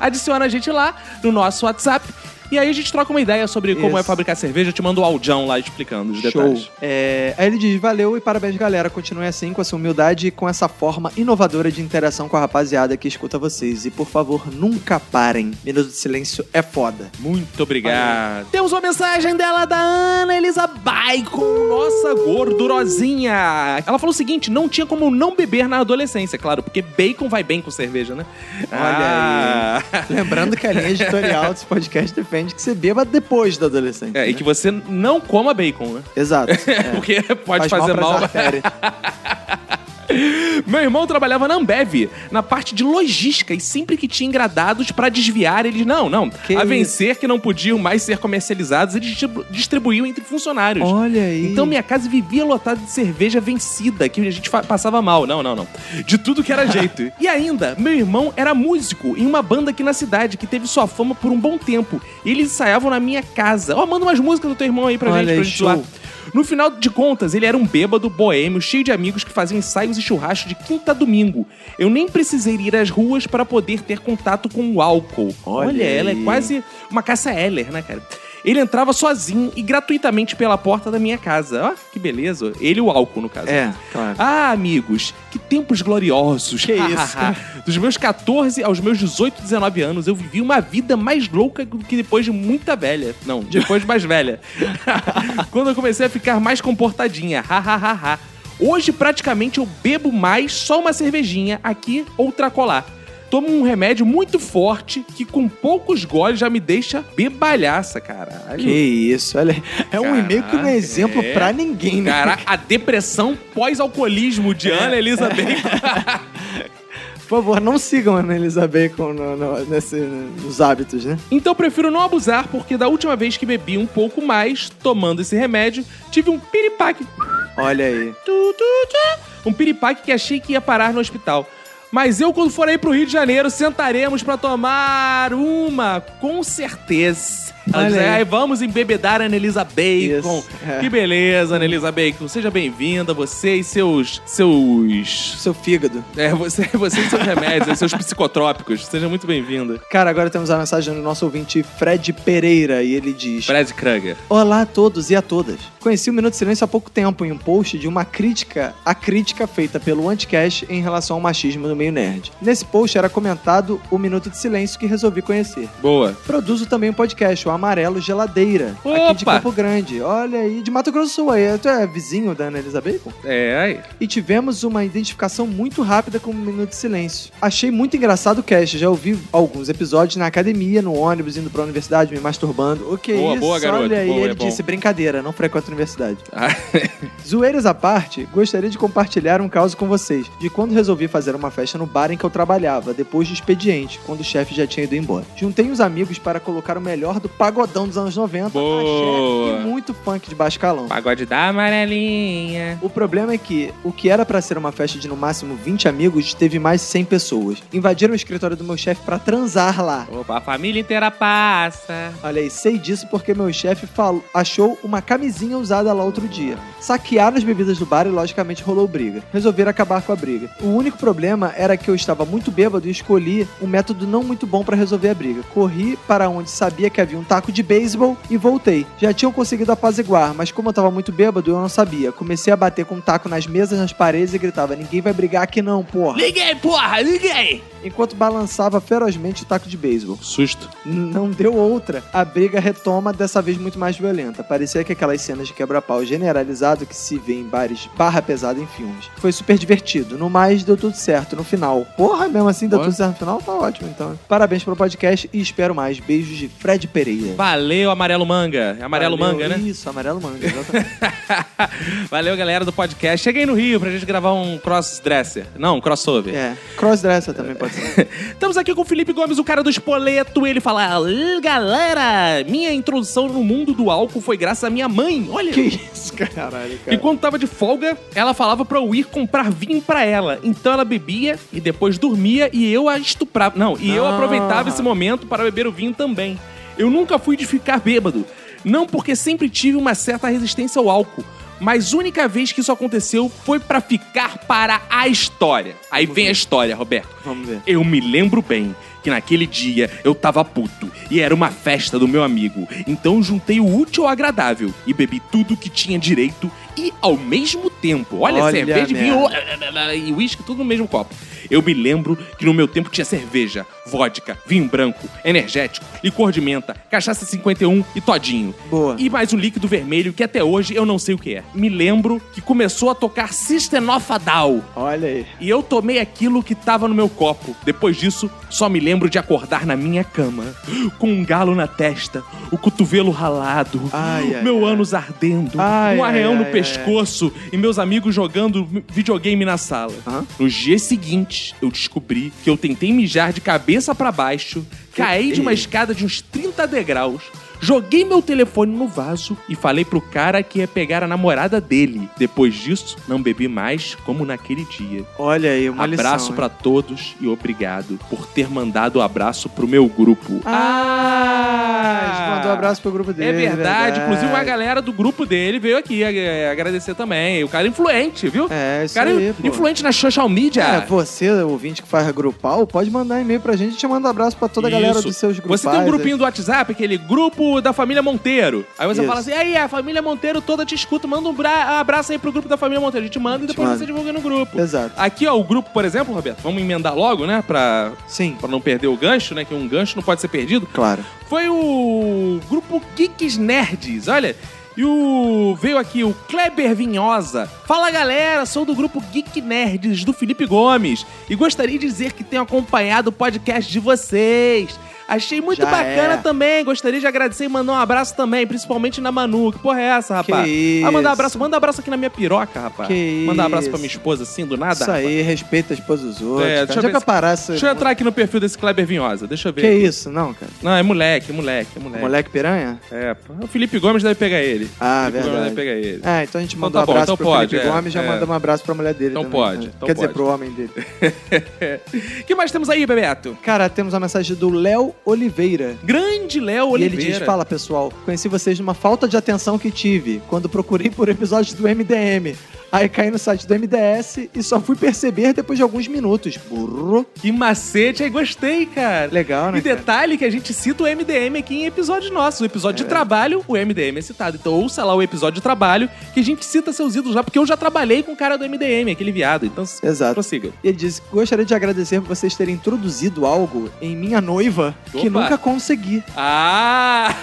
Speaker 1: Adiciona a gente lá no nosso WhatsApp E aí a gente troca uma ideia sobre como
Speaker 2: Isso.
Speaker 1: é fabricar cerveja. Eu te mando o audião lá explicando os
Speaker 2: Show.
Speaker 1: detalhes.
Speaker 2: É, aí ele diz: valeu e parabéns, galera. Continue assim, com essa humildade e com essa forma inovadora de interação com a rapaziada que escuta vocês. E por favor, nunca parem. Minuto de silêncio é foda.
Speaker 1: Muito obrigado. Temos uma mensagem dela da Ana Elisa Bacon, nossa gordurosinha. Ela falou o seguinte: não tinha como não beber na adolescência, claro, porque bacon vai bem com cerveja, né?
Speaker 2: Olha
Speaker 1: aí.
Speaker 2: Lembrando que a linha editorial desse podcast defende que você beba depois da adolescência.
Speaker 1: É, e que você não coma bacon, né?
Speaker 2: Exato. É.
Speaker 1: Porque pode
Speaker 2: Faz
Speaker 1: fazer
Speaker 2: pras
Speaker 1: mal. Meu irmão trabalhava na Ambev, na parte de logística, e sempre que tinha engradados pra desviar, eles não, não.
Speaker 2: Que
Speaker 1: a
Speaker 2: isso?
Speaker 1: vencer que não podiam mais ser comercializados, eles distribu- distribuíam entre funcionários.
Speaker 2: Olha aí.
Speaker 1: Então minha casa vivia lotada de cerveja vencida, que a gente passava mal. Não, não, não. De tudo que era jeito. e ainda, meu irmão era músico em uma banda aqui na cidade, que teve sua fama por um bom tempo. E eles ensaiavam na minha casa. Ó, manda umas músicas do teu irmão aí pra
Speaker 2: Olha
Speaker 1: gente, pra gente
Speaker 2: show.
Speaker 1: zoar. No final de contas, ele era um bêbado, boêmio, cheio de amigos que faziam ensaios e churrascos de quinta a domingo. Eu nem precisei ir às ruas para poder ter contato com o álcool.
Speaker 2: Olha
Speaker 1: Olha, ela é quase uma caça Heller, né, cara? Ele entrava sozinho e gratuitamente pela porta da minha casa. Ó, que beleza. Ele e o álcool, no caso.
Speaker 2: É, claro.
Speaker 1: Ah, amigos, que tempos gloriosos.
Speaker 2: Que isso.
Speaker 1: Dos meus 14 aos meus 18, 19 anos, eu vivi uma vida mais louca do que depois de muita velha. Não, depois de mais velha. Quando eu comecei a ficar mais comportadinha. Ha, ha, ha, ha. Hoje, praticamente, eu bebo mais só uma cervejinha aqui, outra colar. Tomo um remédio muito forte que com poucos goles já me deixa bebalhaça, caralho.
Speaker 2: Que isso, olha. É um e-mail que não é exemplo
Speaker 1: é.
Speaker 2: pra ninguém, né?
Speaker 1: Cara, a depressão pós-alcoolismo de Ana Elisa Bacon.
Speaker 2: Por favor, não sigam a Ana Elisa Bacon no- no- nesse- nos hábitos, né?
Speaker 1: Então prefiro não abusar, porque da última vez que bebi um pouco mais, tomando esse remédio, tive um piripaque.
Speaker 2: Olha aí.
Speaker 1: Um piripaque que achei que ia parar no hospital. Mas eu, quando for aí pro Rio de Janeiro, sentaremos pra tomar uma, com certeza. Ela diz,
Speaker 2: aí.
Speaker 1: "Ai, vamos embebedar a Anelisa Bacon.
Speaker 2: Isso, é.
Speaker 1: Que beleza, Anelisa Bacon. Seja bem-vinda, você e seus. seus.
Speaker 2: Seu fígado.
Speaker 1: É, você, você e seus remédios, seus psicotrópicos. Seja muito bem-vinda.
Speaker 2: Cara, agora temos a mensagem do nosso ouvinte Fred Pereira e ele diz:
Speaker 1: Fred Kruger.
Speaker 2: Olá a todos e a todas. Conheci o Minuto de Silêncio há pouco tempo em um post de uma crítica à crítica feita pelo Anticast em relação ao machismo no meio nerd. Nesse post era comentado o Minuto de Silêncio que resolvi conhecer.
Speaker 1: Boa.
Speaker 2: Produzo também um podcast, o Amarelo Geladeira, aqui de
Speaker 1: Opa!
Speaker 2: Campo Grande. Olha aí, de Mato Grosso do Sul aí. Tu é vizinho da Ana Elisa Bacon?
Speaker 1: É, aí.
Speaker 2: E tivemos uma identificação muito rápida com o Minuto de Silêncio. Achei muito engraçado o cast. Já ouvi alguns episódios na academia, no ônibus, indo pra universidade, me masturbando. O que é
Speaker 1: Boa,
Speaker 2: isso?
Speaker 1: boa, garoto.
Speaker 2: Olha aí,
Speaker 1: Boa, é
Speaker 2: ele
Speaker 1: bom.
Speaker 2: disse, brincadeira, não frequento a universidade.
Speaker 1: Ah,
Speaker 2: Zoeiras à parte, gostaria de compartilhar um caso com vocês, de quando resolvi fazer uma festa no bar em que eu trabalhava, depois do expediente, quando o chefe já tinha ido embora. Juntei os amigos para colocar o melhor do pagodão dos anos 90,
Speaker 1: Boa.
Speaker 2: axé e muito funk de baixo calão.
Speaker 1: Pagode da amarelinha.
Speaker 2: O problema é que o que era pra ser uma festa de no máximo 20 amigos teve mais de 100 pessoas. Invadiram o escritório do meu chefe pra transar lá.
Speaker 1: Opa, a família inteira passa.
Speaker 2: Olha aí, sei disso porque meu chefe falou- achou uma camisinha usada lá outro dia. Saquearam as bebidas do bar e logicamente rolou briga. Resolveram acabar com a briga. O único problema era que eu estava muito bêbado e escolhi um método não muito bom pra resolver a briga. Corri para onde sabia que havia um taco de beisebol e voltei. Já tinham conseguido apaziguar, mas como eu tava muito bêbado, eu não sabia. Comecei a bater com um taco nas mesas, nas paredes e gritava: Ninguém vai brigar aqui não, porra.
Speaker 1: Liguei, porra, liguei.
Speaker 2: Enquanto balançava ferozmente o taco de beisebol.
Speaker 1: Susto.
Speaker 2: N- Não deu outra. A briga retoma, dessa vez muito mais violenta. Parecia que aquelas cenas de quebra-pau generalizado que se vê em bares barra pesada em filmes. Foi super divertido. No mais, deu tudo certo no final. Porra, mesmo assim deu tudo certo no final? Tá ótimo, então. Parabéns pelo podcast e espero mais. Beijos de Fred Pereira.
Speaker 1: Valeu, Amarelo Manga. É Amarelo
Speaker 2: Valeu.
Speaker 1: Manga, né?
Speaker 2: Isso, amarelo manga, exatamente.
Speaker 1: Valeu, galera do podcast. Cheguei no Rio pra gente gravar um cross-dresser. Não, um crossover.
Speaker 2: é. Crossdresser também pode ser.
Speaker 1: Estamos aqui com o Felipe Gomes, o cara do espoleto. Ele fala: "Ih, galera, minha introdução no mundo do álcool foi graças à minha mãe. Olha.
Speaker 2: que isso, caralho,
Speaker 1: E
Speaker 2: cara.
Speaker 1: quando tava de folga, ela falava pra eu ir comprar vinho pra ela. Então ela bebia e depois dormia e eu a estuprava. Não, e eu
Speaker 2: Ah.
Speaker 1: aproveitava esse momento para beber o vinho também. Eu nunca fui de ficar bêbado. Não porque sempre tive uma certa resistência ao álcool. Mas a única vez que isso aconteceu foi pra ficar para a história. Aí vem a história, Roberto.
Speaker 2: Vamos ver.
Speaker 1: Eu me lembro bem que naquele dia eu tava puto e era uma festa do meu amigo. Então juntei o útil ao agradável e bebi tudo que tinha direito e ao mesmo tempo. Olha,
Speaker 2: Olha
Speaker 1: cerveja
Speaker 2: a
Speaker 1: vinho e uísque, tudo no mesmo copo. Eu me lembro que no meu tempo tinha cerveja, vodka, vinho branco, energético, licor de menta, cachaça 51 e todinho.
Speaker 2: Boa.
Speaker 1: E mais um líquido vermelho que até hoje eu não sei o que é. Me lembro que começou a tocar System of a Down.
Speaker 2: Olha aí.
Speaker 1: E eu tomei aquilo que tava no meu copo. Depois disso, só me lembro de acordar na minha cama, com um galo na testa, o cotovelo ralado,
Speaker 2: Ai, ai,
Speaker 1: meu
Speaker 2: ai.
Speaker 1: ânus ardendo,
Speaker 2: Ai,
Speaker 1: um arreão no pescoço e meus amigos jogando videogame na sala.
Speaker 2: Hã?
Speaker 1: Nos dias seguintes, eu descobri que eu tentei mijar de cabeça pra baixo, caí de uma escada de uns 30 degraus. Joguei meu telefone no vaso e falei pro cara que ia pegar a namorada dele. Depois disso, não bebi mais como naquele dia.
Speaker 2: Olha aí, uma
Speaker 1: abraço pra todos e obrigado por ter mandado o abraço pro meu grupo.
Speaker 2: Ah, a gente mandou um abraço pro grupo dele.
Speaker 1: É verdade, inclusive uma galera do grupo dele veio aqui agradecer também. O cara é influente, viu?
Speaker 2: É, isso
Speaker 1: cara
Speaker 2: aí, pô.
Speaker 1: influente na social media.
Speaker 2: É, você, ouvinte que faz grupal, pode mandar e-mail pra gente. A gente manda um abraço pra toda a galera
Speaker 1: Isso.
Speaker 2: dos seus grupos.
Speaker 1: Você tem um grupinho do WhatsApp, aquele grupo da família Monteiro. Aí você
Speaker 2: Isso.
Speaker 1: fala assim: aí, a família Monteiro toda te escuta, manda um bra- abraço aí pro grupo da família Monteiro. A gente manda e depois
Speaker 2: manda.
Speaker 1: você divulga no grupo.
Speaker 2: Exato.
Speaker 1: Aqui, ó, o grupo, por exemplo, Roberto, vamos emendar logo, né? Pra,
Speaker 2: Sim,
Speaker 1: pra não perder o gancho, né? Que um gancho não pode ser perdido.
Speaker 2: claro.
Speaker 1: Foi o grupo Geeks Nerds, olha. E o. Veio aqui o Kleber Vinhosa. Fala galera, sou do grupo Geek Nerds do Felipe Gomes. E gostaria de dizer que tenho acompanhado o podcast de vocês. Achei muito
Speaker 2: Já
Speaker 1: bacana
Speaker 2: é.
Speaker 1: também. Gostaria de agradecer e mandar um abraço também, principalmente na Manu. Que porra é essa, rapaz?
Speaker 2: Que
Speaker 1: Ah, mandar um
Speaker 2: isso.
Speaker 1: abraço, manda um abraço aqui na minha piroca, rapaz.
Speaker 2: Que
Speaker 1: Mandar um abraço
Speaker 2: isso.
Speaker 1: pra minha esposa assim, do nada.
Speaker 2: Isso aí, respeita a esposa dos outros.
Speaker 1: É,
Speaker 2: cara.
Speaker 1: deixa eu
Speaker 2: Já
Speaker 1: ver
Speaker 2: pra
Speaker 1: se-
Speaker 2: parar essa...
Speaker 1: Deixa eu entrar aqui no perfil desse Kleber Vinhosa. Deixa eu ver.
Speaker 2: Que
Speaker 1: aqui.
Speaker 2: isso? Não, cara.
Speaker 1: Não, é moleque, é moleque, é moleque.
Speaker 2: Moleque piranha?
Speaker 1: É, pô, o Felipe Gomes deve pegar ele.
Speaker 2: Ah,
Speaker 1: Felipe Gomes
Speaker 2: verdade.
Speaker 1: deve pegar ele.
Speaker 2: É, então a gente
Speaker 1: Então
Speaker 2: manda
Speaker 1: tá
Speaker 2: um
Speaker 1: bom,
Speaker 2: abraço
Speaker 1: então
Speaker 2: pro
Speaker 1: pode,
Speaker 2: Felipe
Speaker 1: é,
Speaker 2: Gomes e já
Speaker 1: é.
Speaker 2: manda um abraço pra mulher dele
Speaker 1: Então
Speaker 2: também,
Speaker 1: pode,
Speaker 2: né?
Speaker 1: então
Speaker 2: Quer dizer,
Speaker 1: pode.
Speaker 2: pro homem dele.
Speaker 1: que mais temos aí, Bebeto?
Speaker 2: Cara, temos uma mensagem do Léo Oliveira.
Speaker 1: Grande Léo
Speaker 2: E
Speaker 1: Oliveira.
Speaker 2: ele diz: Fala pessoal, conheci vocês numa falta de atenção que tive quando procurei por episódios do MDM. Aí caí no site do MDS e só fui perceber depois de alguns minutos. Burro.
Speaker 1: Que macete, aí gostei, cara.
Speaker 2: Legal, né?
Speaker 1: E
Speaker 2: cara?
Speaker 1: detalhe que a gente cita o MDM aqui em episódios nossos. O episódio de trabalho, o MDM é citado. Então ouça lá o episódio de trabalho que a gente cita seus ídolos lá, porque eu já trabalhei com o cara do MDM, aquele viado. Então,
Speaker 2: Exato.
Speaker 1: prossiga.
Speaker 2: Ele diz: Gostaria de agradecer por vocês terem introduzido algo em minha noiva que
Speaker 1: Opa.
Speaker 2: nunca consegui.
Speaker 1: Ah!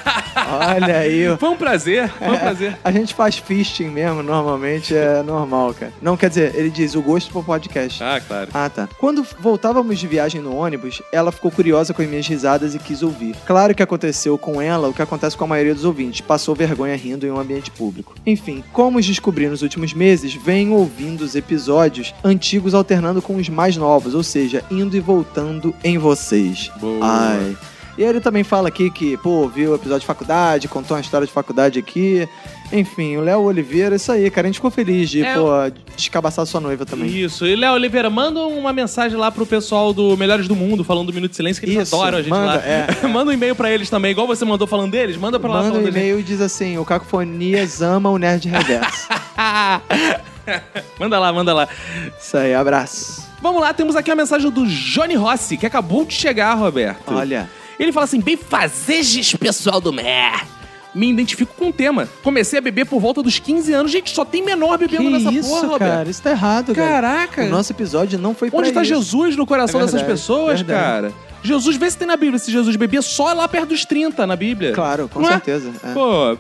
Speaker 2: Olha aí.
Speaker 1: Foi um prazer, foi um prazer.
Speaker 2: A gente faz fisting mesmo, normalmente é normal, cara. Não, quer dizer, ele diz o gosto pro podcast.
Speaker 1: Ah, claro.
Speaker 2: Ah, tá. Quando voltávamos de viagem no ônibus, ela ficou curiosa com as minhas risadas e quis ouvir. Claro que aconteceu com ela o que acontece com a maioria dos ouvintes, passou vergonha rindo em um ambiente público. Enfim, como os descobri nos últimos meses, venho ouvindo os episódios antigos alternando com os mais novos, ou seja, indo e voltando em vocês.
Speaker 1: Boa.
Speaker 2: Ai. E ele também fala aqui que, pô, viu o episódio de faculdade, contou uma história de faculdade aqui. Enfim, o Léo Oliveira, isso aí, cara. A gente ficou feliz de,
Speaker 1: É,
Speaker 2: pô, descabaçar sua noiva também.
Speaker 1: Isso. E Léo Oliveira, manda uma mensagem lá pro pessoal do Melhores do Mundo, falando do Minuto de Silêncio, que eles
Speaker 2: Isso,
Speaker 1: adoram a gente
Speaker 2: manda,
Speaker 1: lá.
Speaker 2: é.
Speaker 1: manda um e-mail pra eles também, igual você mandou falando deles, manda pra lá
Speaker 2: Manda um e-mail e diz assim: o Cacofonias ama o Nerd Reverso.
Speaker 1: manda lá, manda lá.
Speaker 2: Isso aí, abraço.
Speaker 1: Vamos lá, temos aqui a mensagem do Johnny Rossi, que acabou de chegar, Roberto.
Speaker 2: Olha.
Speaker 1: Ele fala assim: bem fazeres, pessoal do Mer. Me identifico com o tema. Comecei a beber por volta dos 15 anos. Gente, só tem menor bebendo
Speaker 2: Que
Speaker 1: nessa
Speaker 2: isso,
Speaker 1: porra, Roberto.
Speaker 2: cara? Isso tá errado, cara.
Speaker 1: Caraca.
Speaker 2: O nosso episódio não foi pra
Speaker 1: Onde está
Speaker 2: isso.
Speaker 1: Jesus no coração
Speaker 2: É
Speaker 1: dessas
Speaker 2: verdade,
Speaker 1: pessoas,
Speaker 2: verdade.
Speaker 1: cara? Jesus, vê se tem na Bíblia se Jesus bebia só lá perto dos 30 na Bíblia.
Speaker 2: Claro, com
Speaker 1: Não é?
Speaker 2: certeza. é.
Speaker 1: Pô.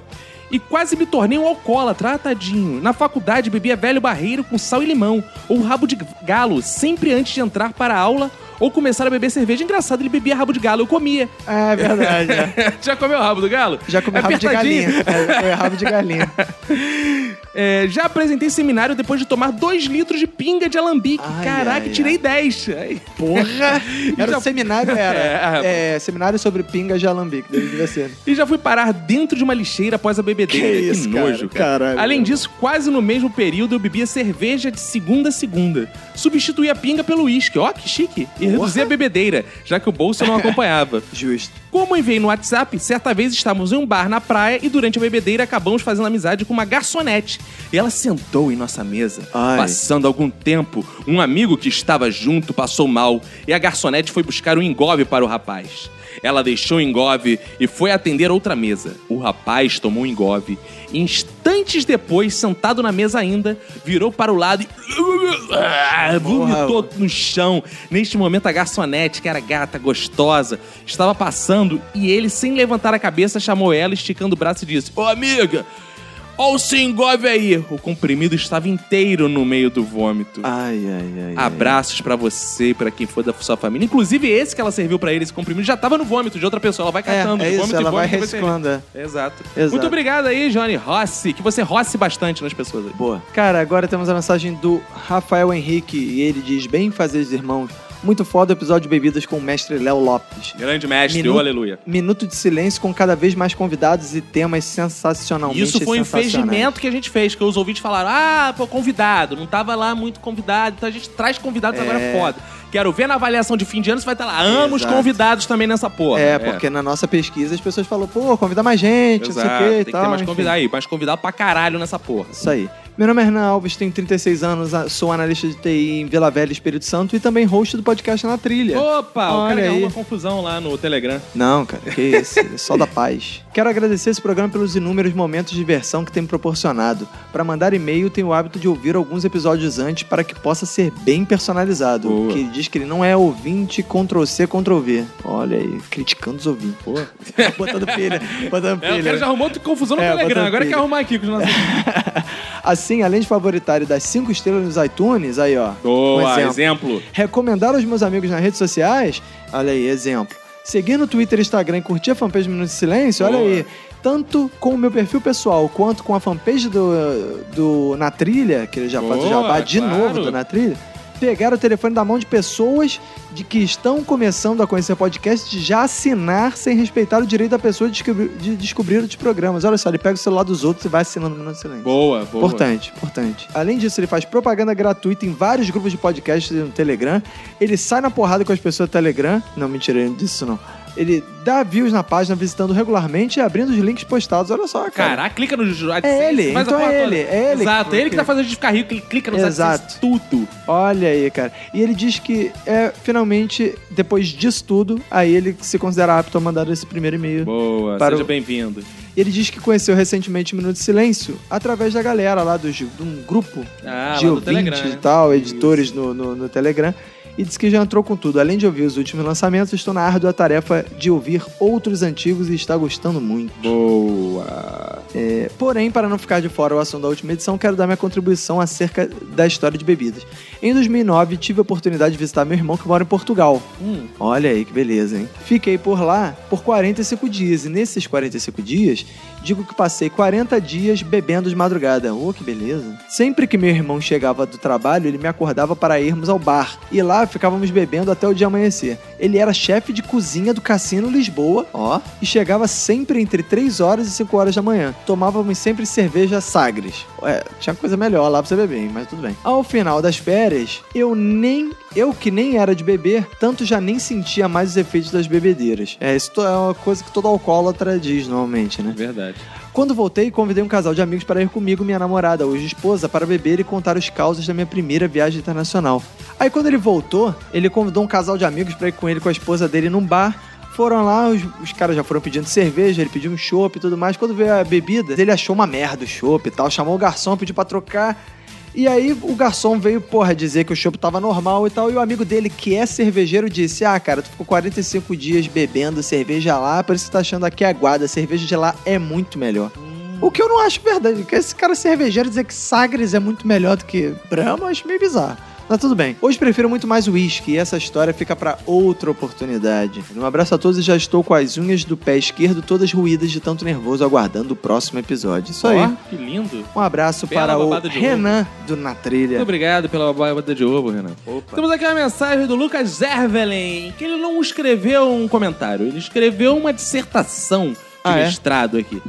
Speaker 1: E quase me tornei um alcoólatra, tadinho. Na faculdade bebia velho barreiro com sal e limão, ou rabo de galo, sempre antes de entrar para a aula ou começar a beber cerveja. Engraçado, ele bebia rabo de galo, eu comia.
Speaker 2: É verdade. é.
Speaker 1: Já comeu rabo do galo?
Speaker 2: Já comi rabo de galinha. É, foi rabo de galinha.
Speaker 1: É, já apresentei seminário depois de tomar 2 litros de pinga de alambique.
Speaker 2: Ai,
Speaker 1: Caraca,
Speaker 2: ai,
Speaker 1: tirei 10.
Speaker 2: Porra! Era
Speaker 1: Já-
Speaker 2: o seminário, era.
Speaker 1: É.
Speaker 2: É, seminário sobre pinga de alambique, devia ser.
Speaker 1: E já fui parar dentro de uma lixeira após a bebedeira.
Speaker 2: Que isso, cara?
Speaker 1: nojo, cara.
Speaker 2: Caralho.
Speaker 1: Além disso, quase no mesmo período eu bebia cerveja de segunda a segunda. Substituí a pinga pelo uísque. Ó, que chique. E reduzi a bebedeira, já que o bolso não acompanhava.
Speaker 2: Justo.
Speaker 1: Como enviei no WhatsApp, certa vez estávamos em um bar na praia e durante a bebedeira acabamos fazendo amizade com uma garçonete. E ela sentou em nossa mesa.
Speaker 2: Ai.
Speaker 1: Passando algum tempo, um amigo que estava junto passou mal e a garçonete foi buscar um engove para o rapaz. Ela deixou o engove e foi atender outra mesa. O rapaz tomou o engove. Instantes depois, sentado na mesa ainda, virou para o lado e. Ah, vomitou no chão. Neste momento, a garçonete, que era gata, gostosa, estava passando e ele, sem levantar a cabeça, chamou ela, esticando o braço e disse: Ô amiga, ó o seu engove aí. O comprimido estava inteiro no meio do vômito.
Speaker 2: Ai, ai, ai.
Speaker 1: Abraços pra você e pra quem for da sua família. Inclusive, esse que ela serviu pra ele, esse comprimido, já tava no vômito de outra pessoa. Ela vai catando
Speaker 2: É, é
Speaker 1: de
Speaker 2: isso,
Speaker 1: vômito e
Speaker 2: ela vai
Speaker 1: vômito
Speaker 2: reciclando, é.
Speaker 1: Exato.
Speaker 2: Exato.
Speaker 1: Muito obrigado aí, Johnny Rossi. Que você rosse bastante nas pessoas aí.
Speaker 2: Boa. Cara, agora temos a mensagem do Rafael Henrique e ele diz: Bem fazer os irmãos. Muito foda o episódio de bebidas com o mestre Léo Lopes.
Speaker 1: Grande mestre,
Speaker 2: Minuto-
Speaker 1: ô aleluia.
Speaker 2: Minuto de silêncio com cada vez mais convidados e temas sensacionalmente
Speaker 1: Isso foi um fingimento que a gente fez, que os ouvintes falaram: ah, pô, convidado, não tava lá muito convidado, então a gente traz convidados
Speaker 2: É.
Speaker 1: agora foda. Quero ver na avaliação de fim de ano, você vai estar lá. Amo os
Speaker 2: Exato.
Speaker 1: convidados também nessa porra.
Speaker 2: É, porque na nossa pesquisa as pessoas falam, pô, convida mais gente, não sei o
Speaker 1: Exato,
Speaker 2: que
Speaker 1: tem
Speaker 2: e
Speaker 1: que
Speaker 2: tal.
Speaker 1: ter mais
Speaker 2: enfim.
Speaker 1: convidado aí, mais convidado pra caralho nessa porra.
Speaker 2: Isso aí. Meu nome é Hernan Alves, tenho 36 anos, sou analista de TI em Vila Velha, Espírito Santo e também host do podcast Na Trilha.
Speaker 1: Opa, o
Speaker 2: Olha
Speaker 1: cara que
Speaker 2: aí.
Speaker 1: arruma confusão lá no Telegram.
Speaker 2: Não, cara, que isso, é só da paz. Quero agradecer esse programa pelos inúmeros momentos de diversão que tem me proporcionado. Para mandar e-mail, tenho o hábito de ouvir alguns episódios antes para que possa ser bem personalizado.
Speaker 1: Boa.
Speaker 2: Que diz que ele não é ouvinte Ctrl-C, Ctrl-V. Olha aí, criticando os ouvintes.
Speaker 1: Pô.
Speaker 2: botando pilha, botando
Speaker 1: É, o
Speaker 2: pilha.
Speaker 1: cara já arrumou confusão no
Speaker 2: É,
Speaker 1: Telegram. Agora
Speaker 2: pilha.
Speaker 1: quer arrumar aqui com os nossos.
Speaker 2: Assim, além de favoritar e dar 5 estrelas nos iTunes, aí ó.
Speaker 1: Boa,
Speaker 2: um exemplo.
Speaker 1: exemplo.
Speaker 2: Recomendar aos meus amigos nas redes sociais, olha aí, exemplo. Seguir no Twitter e Instagram e curtir a fanpage Minuto de Silêncio, olha
Speaker 1: Boa.
Speaker 2: aí. Tanto com o meu perfil pessoal quanto com a fanpage do, do Na Trilha, que ele já faz o
Speaker 1: Boa,
Speaker 2: jabá de
Speaker 1: claro.
Speaker 2: novo do Na Trilha, pegar o telefone da mão de pessoas de que estão começando a conhecer podcast de já assinar sem respeitar o direito da pessoa de descobrir, de descobrir outros programas. Olha só, ele pega o celular dos outros e vai assinando de Silêncio.
Speaker 1: Boa, boa.
Speaker 2: Importante, importante. Além disso, ele faz propaganda gratuita em vários grupos de podcast no Telegram. Ele sai na porrada com as pessoas do Telegram. Não, mentira, ele não disse isso não. Ele dá views na página, visitando regularmente e abrindo os links postados. Olha só, cara.
Speaker 1: Caraca, clica no AdSense,
Speaker 2: É ele, então é ele, é ele
Speaker 1: Exato,
Speaker 2: que-
Speaker 1: é ele que tá fazendo a gente ficar rico, ele clica no
Speaker 2: Exato.
Speaker 1: AdSense, tudo.
Speaker 2: Olha aí, cara. E ele diz que é finalmente, depois disso tudo, aí ele se considera apto a mandar esse primeiro e-mail.
Speaker 1: Boa,
Speaker 2: Para
Speaker 1: seja
Speaker 2: o-
Speaker 1: bem-vindo.
Speaker 2: Ele diz que conheceu recentemente o Minuto de Silêncio através da galera lá do, de um grupo
Speaker 1: Ah,
Speaker 2: de ouvintes
Speaker 1: Telegram,
Speaker 2: e tal, editores no, no, no Telegram. E disse que já entrou com tudo. Além de ouvir os últimos lançamentos, estou na árdua tarefa de ouvir outros antigos e está gostando muito.
Speaker 1: Boa.
Speaker 2: É, porém, para não ficar de fora o assunto da última edição, quero dar minha contribuição acerca da história de bebidas. Em 2009, tive a oportunidade de visitar meu irmão que mora em Portugal.
Speaker 1: Hum.
Speaker 2: Olha aí que beleza, hein? Fiquei por lá por 45 dias e nesses 45 dias, digo que passei 40 dias bebendo de madrugada. Oh, que beleza. Sempre que meu irmão chegava do trabalho, ele me acordava para irmos ao bar. E lá ficávamos bebendo até o dia amanhecer. Ele era chefe de cozinha do Cassino Lisboa, ó, e chegava sempre entre 3 horas e 5 horas da manhã. Tomávamos sempre cerveja Sagres. Ué, tinha coisa melhor lá pra você beber, hein? mas tudo bem. Ao final das férias, eu nem eu que nem era de beber, tanto já nem sentia mais os efeitos das bebedeiras. É, isso é uma coisa que todo alcoólatra diz normalmente, né?
Speaker 1: Verdade.
Speaker 2: Quando voltei, convidei um casal de amigos para ir comigo, minha namorada, hoje esposa, para beber e contar os causos da minha primeira viagem internacional. Aí quando ele voltou, ele convidou um casal de amigos para ir com ele com a esposa dele num bar. Foram lá, os, os caras já foram pedindo cerveja, ele pediu um chopp e tudo mais. Quando veio a bebida, ele achou uma merda o chopp e tal, chamou o garçom, pediu pra trocar. E aí o garçom veio, porra, dizer que o chopp tava normal e tal, e o amigo dele, que é cervejeiro, disse: Ah, cara, tu ficou 45 dias bebendo cerveja lá, por isso que tu tá achando aqui aguada, a cerveja de lá é muito melhor. O que eu não acho verdade, porque esse cara cervejeiro dizer que Sagres é muito melhor do que Brahma, eu acho meio bizarro. Mas tudo bem. Hoje prefiro muito mais uísque e essa história fica pra outra oportunidade. Um abraço a todos e já estou com as unhas do pé esquerdo todas ruídas de tanto nervoso aguardando o próximo episódio. Isso aí.
Speaker 1: Ó, que lindo.
Speaker 2: Um abraço para o Renan do Na Trilha.
Speaker 1: Muito obrigado pela babada de ovo, Renan.
Speaker 2: Opa.
Speaker 1: Temos aqui uma mensagem do Lucas Zervelen, que ele não escreveu um comentário, ele escreveu uma dissertação de
Speaker 2: Ah, é?
Speaker 1: mestrado aqui.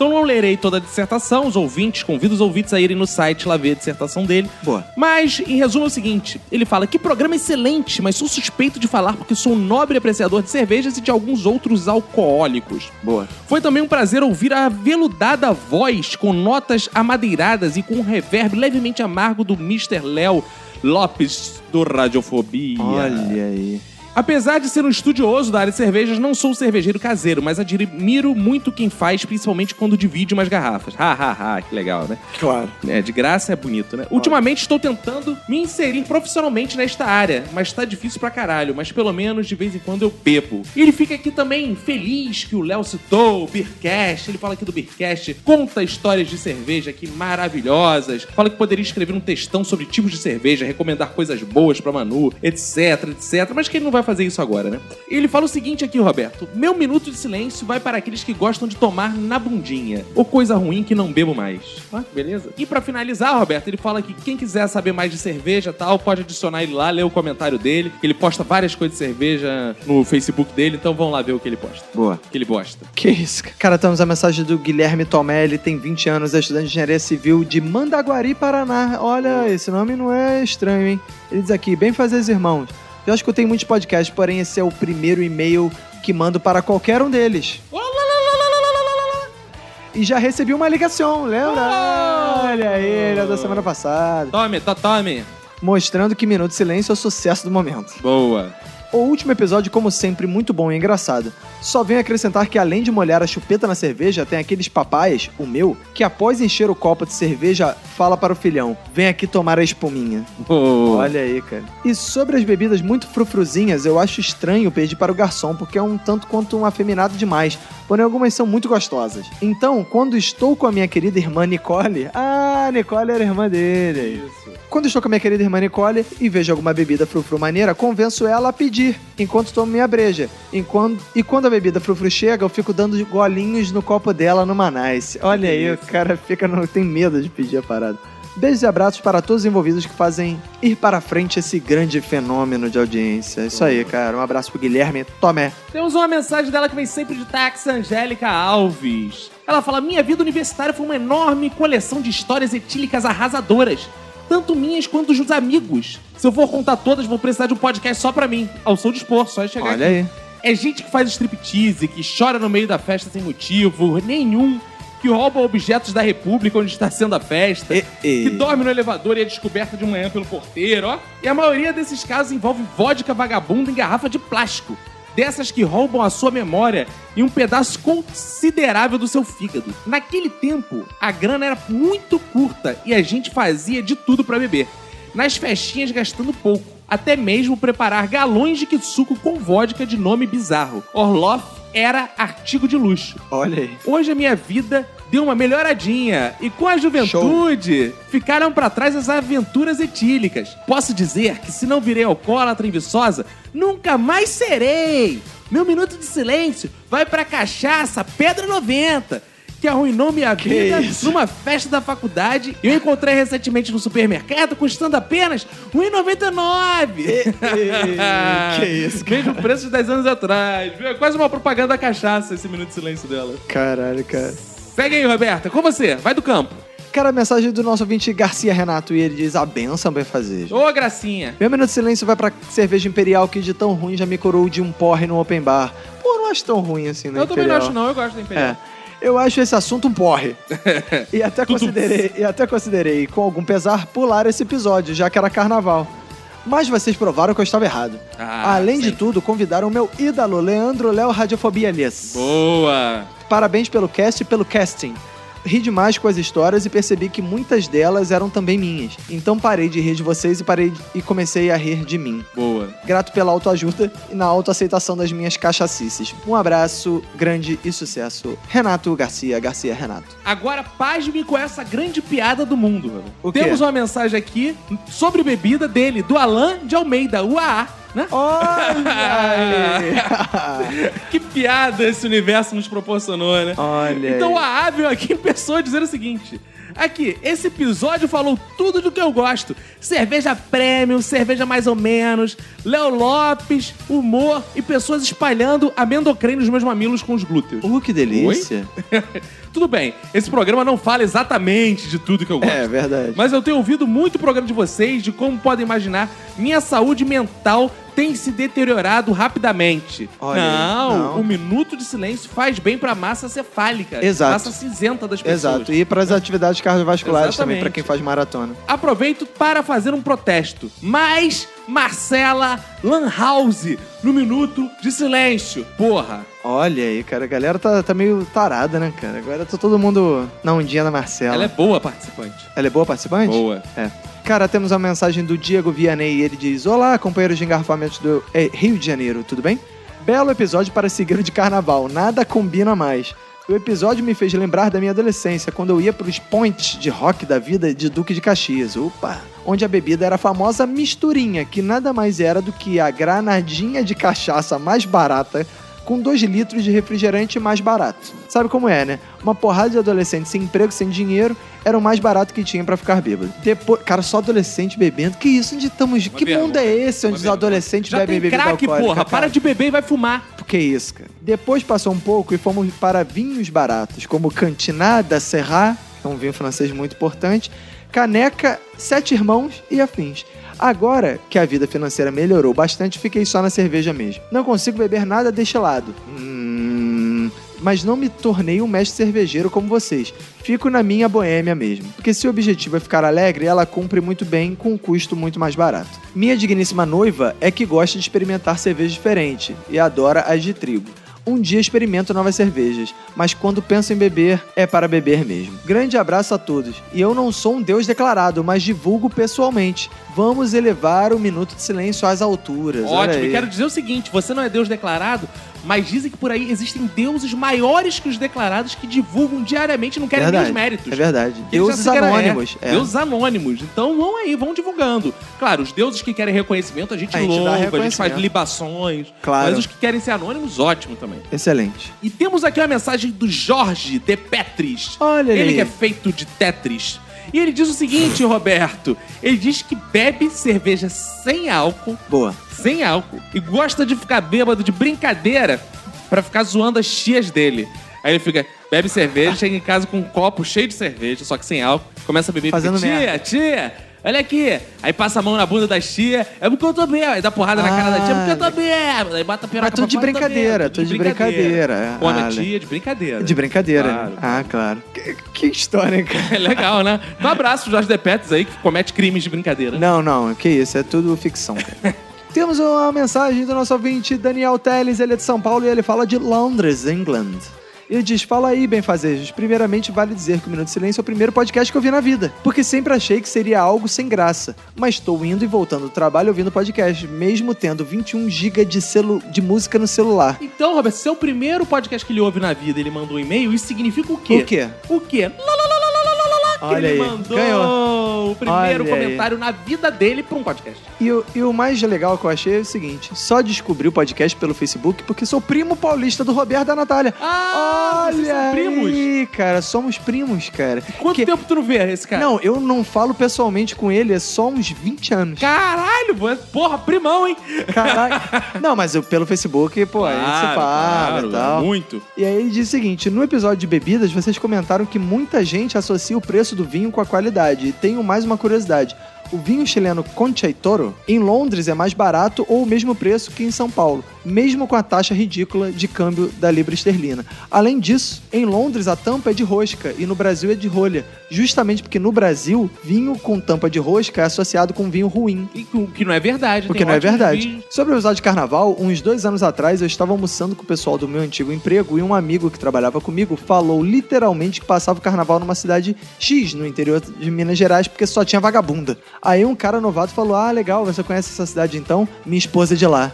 Speaker 1: Então não lerei toda a dissertação, os ouvintes, convido os ouvintes a irem no site lá ver a dissertação dele.
Speaker 2: Boa.
Speaker 1: Mas, em resumo, é o seguinte: ele fala que programa excelente, mas sou suspeito de falar porque sou um nobre apreciador de cervejas e de alguns outros alcoólicos.
Speaker 2: Boa.
Speaker 1: Foi também um prazer ouvir a aveludada voz com notas amadeiradas e com um reverb levemente amargo do Mr. Léo Lopes do Radiofobia.
Speaker 2: Olha aí.
Speaker 1: Apesar de ser um estudioso da área de cervejas, não sou um cervejeiro caseiro, mas admiro muito quem faz, principalmente quando divide umas garrafas. Ha, ha, ha, que legal, né?
Speaker 2: Claro.
Speaker 1: É, de graça é bonito, né? Ultimamente estou tentando me inserir profissionalmente nesta área, mas tá difícil pra caralho. Mas pelo menos de vez em quando eu bebo. E ele fica aqui também feliz que o Léo citou o Beercast. Ele fala aqui do Beercast, conta histórias de cerveja aqui maravilhosas. Fala que poderia escrever um textão sobre tipos de cerveja, recomendar coisas boas pra Manu, etc, etc. Mas que ele não vai fazer isso agora, né? Ele fala o seguinte aqui, Roberto: Meu minuto de silêncio vai para aqueles que gostam de tomar na bundinha. Ou coisa ruim que não bebo mais. Ah, que beleza. E pra finalizar, Roberto, ele fala que quem quiser saber mais de cerveja tal, pode adicionar ele lá, ler o comentário dele. Ele posta várias coisas de cerveja no Facebook dele, então vão lá ver o que ele posta.
Speaker 2: Boa.
Speaker 1: O que ele posta.
Speaker 2: Que isso, cara. Cara, temos a mensagem do Guilherme Tomé, ele tem 20 anos, é estudante de engenharia civil de Mandaguari, Paraná. Olha, esse nome não é estranho, hein? Ele diz aqui, bem fazer irmãos. Já escutei muitos podcasts, porém esse é o primeiro e-mail que mando para qualquer um deles. E já recebi uma ligação, lembra? Olha aí, da semana passada.
Speaker 1: Tome, to- tome.
Speaker 2: Mostrando que Minuto de Silêncio é o sucesso do momento.
Speaker 1: Boa.
Speaker 2: O último episódio, como sempre, muito bom e engraçado. Só venho acrescentar que além de molhar a chupeta na cerveja, tem aqueles papaias, o meu, que após encher o copo de cerveja, fala para o filhão: vem aqui tomar a espuminha.
Speaker 1: Boa.
Speaker 2: Olha aí, cara. E sobre as bebidas muito frufruzinhas, eu acho estranho pedir para o garçom, porque é um tanto quanto um afeminado demais. Porém, algumas são muito gostosas. Então, quando estou com a minha querida irmã Nicole. Ah, Nicole era irmã dele. Quando estou com a minha querida irmã Nicole e vejo alguma bebida frufru maneira, convenço ela a pedir, enquanto tomo minha breja. Enquanto... E quando a bebida frufru chega, eu fico dando golinhos no copo dela no Manais. Olha aí, o cara fica no... tem medo de pedir a parada. Beijos e abraços para todos os envolvidos que fazem ir para frente esse grande fenômeno de audiência. Isso aí, cara. Um abraço pro Guilherme Tomé.
Speaker 1: Temos uma mensagem dela que vem sempre de táxi, Angélica Alves. Ela fala: Minha vida universitária foi uma enorme coleção de histórias etílicas arrasadoras. Tanto minhas quanto dos amigos. Se eu for contar todas, vou precisar de um podcast só pra mim. Ao som dispor, só é chegar
Speaker 2: Olha
Speaker 1: aqui.
Speaker 2: aí.
Speaker 1: É gente que faz striptease, que chora no meio da festa sem motivo nenhum, que rouba objetos da república onde está sendo a festa,
Speaker 2: E- e-
Speaker 1: que dorme no elevador e é descoberta de manhã pelo porteiro, ó. E a maioria desses casos envolve vodka vagabunda em garrafa de plástico. Dessas que roubam a sua memória e um pedaço considerável do seu fígado. Naquele tempo, a grana era muito curta e a gente fazia de tudo pra beber. Nas festinhas gastando pouco. Até mesmo preparar galões de suco com vodka de nome bizarro. Orloff era artigo de luxo.
Speaker 2: Olha aí.
Speaker 1: Hoje a minha vida deu uma melhoradinha e com a juventude ficaram pra trás as aventuras etílicas. Posso dizer que se não virei alcoólatra e viçosa, nunca mais serei. Meu minuto de silêncio vai pra cachaça Pedra 90. Que arruinou minha vida
Speaker 2: isso?
Speaker 1: numa festa da faculdade. Eu encontrei recentemente no supermercado, custando apenas R$ 1,99.
Speaker 2: que isso, cara.
Speaker 1: Mesmo preço de 10 anos atrás. É quase uma propaganda da cachaça esse minuto de silêncio dela.
Speaker 2: Caralho, cara.
Speaker 1: Segue aí, Roberta. Com você. Vai do campo.
Speaker 2: Cara, a mensagem do nosso ouvinte Garcia Renato e ele diz: a benção vai fazer.
Speaker 1: Ô, Gracinha.
Speaker 2: Meu minuto de silêncio vai pra cerveja imperial que de tão ruim já me curou de um porre no open bar. Pô, não acho tão ruim assim, né?
Speaker 1: eu também não acho, não. Eu gosto da Imperial.
Speaker 2: É. Eu acho esse assunto um porre. e até considerei, e até considerei, com algum pesar, pular esse episódio, já que era carnaval. Mas vocês provaram que eu estava errado.
Speaker 1: Ah,
Speaker 2: Além de tudo, convidaram o meu ídolo, Leandro Léo Radiofobia Lies.
Speaker 1: Boa.
Speaker 2: Parabéns pelo cast e pelo casting. Ri demais com as histórias e percebi que muitas delas eram também minhas. Então parei de rir de vocês e parei de- e comecei a rir de mim.
Speaker 1: Boa.
Speaker 2: Grato pela autoajuda e na autoaceitação das minhas cachacices. Um abraço grande e sucesso. Renato Garcia, Garcia Renato.
Speaker 1: Agora, pasme com essa grande piada do mundo.
Speaker 2: O quê?
Speaker 1: Temos uma mensagem aqui sobre bebida dele, do Alan de Almeida, o AA, né?
Speaker 2: Olha
Speaker 1: que piada esse universo nos proporcionou, né?
Speaker 2: Olha
Speaker 1: Então
Speaker 2: aí.
Speaker 1: o AA veio aqui em pessoa dizer o seguinte. Aqui, esse episódio falou tudo do que eu gosto. Cerveja premium, cerveja mais ou menos, Léo Lopes, humor e pessoas espalhando amendocrem nos meus mamilos com os glúteos.
Speaker 2: Uh, que delícia.
Speaker 1: Tudo bem, esse programa não fala exatamente de tudo que eu gosto.
Speaker 2: É verdade.
Speaker 1: Mas eu tenho ouvido muito o programa de vocês, de como podem imaginar, minha saúde mental tem se deteriorado rapidamente.
Speaker 2: Olha
Speaker 1: não,
Speaker 2: não.
Speaker 1: o minuto de silêncio faz bem pra massa cefálica.
Speaker 2: Exato.
Speaker 1: Massa cinzenta das pessoas.
Speaker 2: Exato. E para as atividades cardiovasculares também,
Speaker 1: Exatamente.
Speaker 2: para quem faz maratona.
Speaker 1: Aproveito para fazer um protesto. Mais Marcela Lanhouse no minuto de silêncio. Porra.
Speaker 2: Olha aí, cara, a galera tá, tá meio tarada, né, cara? Agora tá todo mundo na ondinha da Marcela.
Speaker 1: Ela é boa participante.
Speaker 2: Ela é boa participante?
Speaker 1: Boa.
Speaker 2: É. Cara, temos uma mensagem do Diego Vianney e ele diz: Olá, companheiros de engarrafamento do é, Rio de Janeiro, tudo bem? Belo episódio para seguir de carnaval, nada combina mais. O episódio me fez lembrar da minha adolescência, quando eu ia pros points de rock da vida de Duque de Caxias. Opa! Onde a bebida era a famosa misturinha, que nada mais era do que a granadinha de cachaça mais barata com 2 litros de refrigerante mais barato. Sabe como é, né? Uma porrada de adolescente sem emprego, sem dinheiro, era o mais barato que tinha pra ficar bêbado. Depois, cara, só adolescente bebendo. Que isso? Onde estamos? que mundo é esse onde os adolescentes
Speaker 1: Já
Speaker 2: bebem
Speaker 1: tem
Speaker 2: bebida
Speaker 1: crack,
Speaker 2: alcoólica?
Speaker 1: porra.
Speaker 2: cara?
Speaker 1: Para de beber e vai fumar.
Speaker 2: Que isso, cara. Depois passou um pouco e fomos para vinhos baratos, como Cantinada, Serrat, que é um vinho francês muito importante, Caneca, Sete Irmãos e afins. Agora que a vida financeira melhorou bastante, fiquei só na cerveja mesmo. Não consigo beber nada destilado. Hum, mas não me tornei um mestre cervejeiro como vocês. Fico na minha boêmia mesmo. Porque se o objetivo é ficar alegre, ela cumpre muito bem com um custo muito mais barato. Minha digníssima noiva é que gosta de experimentar cerveja diferente e adora as de trigo. Um dia experimento novas cervejas, mas quando penso em beber, é para beber mesmo. Grande abraço a todos. E eu não sou um deus declarado, mas divulgo pessoalmente. Vamos elevar o minuto de silêncio às alturas.
Speaker 1: Ótimo. E quero dizer o seguinte: você não é Deus declarado, mas dizem que por aí existem deuses maiores que os declarados que divulgam diariamente e não querem nem os méritos.
Speaker 2: É verdade.
Speaker 1: Que
Speaker 2: Deuses anônimos.
Speaker 1: É,
Speaker 2: é.
Speaker 1: Deuses anônimos. Então vão aí, vão divulgando. Claro, os deuses que querem reconhecimento, a gente,
Speaker 2: A gente
Speaker 1: louva, a gente faz libações.
Speaker 2: Claro.
Speaker 1: Mas os que querem ser anônimos, ótimo também.
Speaker 2: Excelente.
Speaker 1: E temos aqui uma mensagem do Jorge de Petris.
Speaker 2: Olha
Speaker 1: Ele
Speaker 2: aí.
Speaker 1: que é feito de Tetris. E ele diz o seguinte, Roberto. Ele diz que bebe cerveja sem álcool,
Speaker 2: Boa.
Speaker 1: sem álcool, e gosta de ficar bêbado de brincadeira pra ficar zoando as tias dele. Aí ele fica, bebe cerveja, chega em casa com um copo cheio de cerveja, só que sem álcool, começa a beber.
Speaker 2: Fazendo
Speaker 1: fica, tia,
Speaker 2: merda.
Speaker 1: tia, olha aqui. Aí passa a mão na bunda das tia, é porque eu tô bêbado. Aí dá porrada na cara da tia, é porque eu tô bêbado. Aí bota a piroca
Speaker 2: Mas tudo
Speaker 1: pra
Speaker 2: de
Speaker 1: fora, eu tô
Speaker 2: brincadeira,
Speaker 1: bêbado.
Speaker 2: tudo de brincadeira.
Speaker 1: Pô, na
Speaker 2: Ah,
Speaker 1: tia, de brincadeira.
Speaker 2: De brincadeira.
Speaker 1: Claro.
Speaker 2: né? Ah, claro. Que, que história, cara.
Speaker 1: É legal, né? Um abraço pro Jorge De Petris aí, que comete crimes de brincadeira.
Speaker 2: Não, não, que isso, é tudo ficção. cara. Temos uma mensagem do nosso ouvinte Daniel Teles, ele é de São Paulo e ele fala de Londres, England. Ele diz: Fala aí, benfazejos. Primeiramente, vale dizer que o Minuto de Silêncio é o primeiro podcast que eu vi na vida. Porque sempre achei que seria algo sem graça. Mas estou indo e voltando do trabalho ouvindo podcast, mesmo tendo 21 GB de, celu de música no celular.
Speaker 1: Então, Roberto, se é o primeiro podcast que ele ouve na vida ele mandou um e-mail, isso significa o quê?
Speaker 2: O quê?
Speaker 1: O quê? Que
Speaker 2: Olha
Speaker 1: ele
Speaker 2: aí,
Speaker 1: mandou
Speaker 2: ganhou.
Speaker 1: o primeiro
Speaker 2: Olha aí.
Speaker 1: comentário na vida dele pra um podcast.
Speaker 2: E o, e o mais legal que eu achei é o seguinte: só descobri o podcast pelo Facebook porque sou primo paulista do Roberto e da Natália.
Speaker 1: Ah,
Speaker 2: Olha
Speaker 1: vocês são primos?
Speaker 2: aí, cara, somos primos, cara.
Speaker 1: Quanto
Speaker 2: Que-
Speaker 1: tempo tu não vê esse cara?
Speaker 2: Não, eu não falo pessoalmente com ele, é só uns 20 anos.
Speaker 1: Caralho, pô, porra, primão, hein?
Speaker 2: Caraca. não, mas eu, pelo Facebook, pô, a gente se fala
Speaker 1: claro,
Speaker 2: e tal.
Speaker 1: Muito.
Speaker 2: E aí ele diz o seguinte: no episódio de bebidas, vocês comentaram que muita gente associa o preço do vinho com a qualidade. E tenho mais uma curiosidade. O vinho chileno Concha e Toro em Londres é mais barato ou o mesmo preço que em São Paulo, mesmo com a taxa ridícula de câmbio da libra esterlina. Além disso, em Londres a tampa é de rosca e no Brasil é de rolha, justamente porque no Brasil vinho com tampa de rosca é associado com vinho ruim.
Speaker 1: E o que não é verdade.
Speaker 2: Porque
Speaker 1: tem
Speaker 2: não é verdade.
Speaker 1: vinhos.
Speaker 2: Sobre o episódio de carnaval, uns dois anos atrás eu estava almoçando com o pessoal do meu antigo emprego e um amigo que trabalhava comigo falou literalmente que passava o carnaval numa cidade X no interior de Minas Gerais porque só tinha vagabunda. Aí um cara novato falou: Ah, legal, você conhece essa cidade então? Minha esposa é de lá.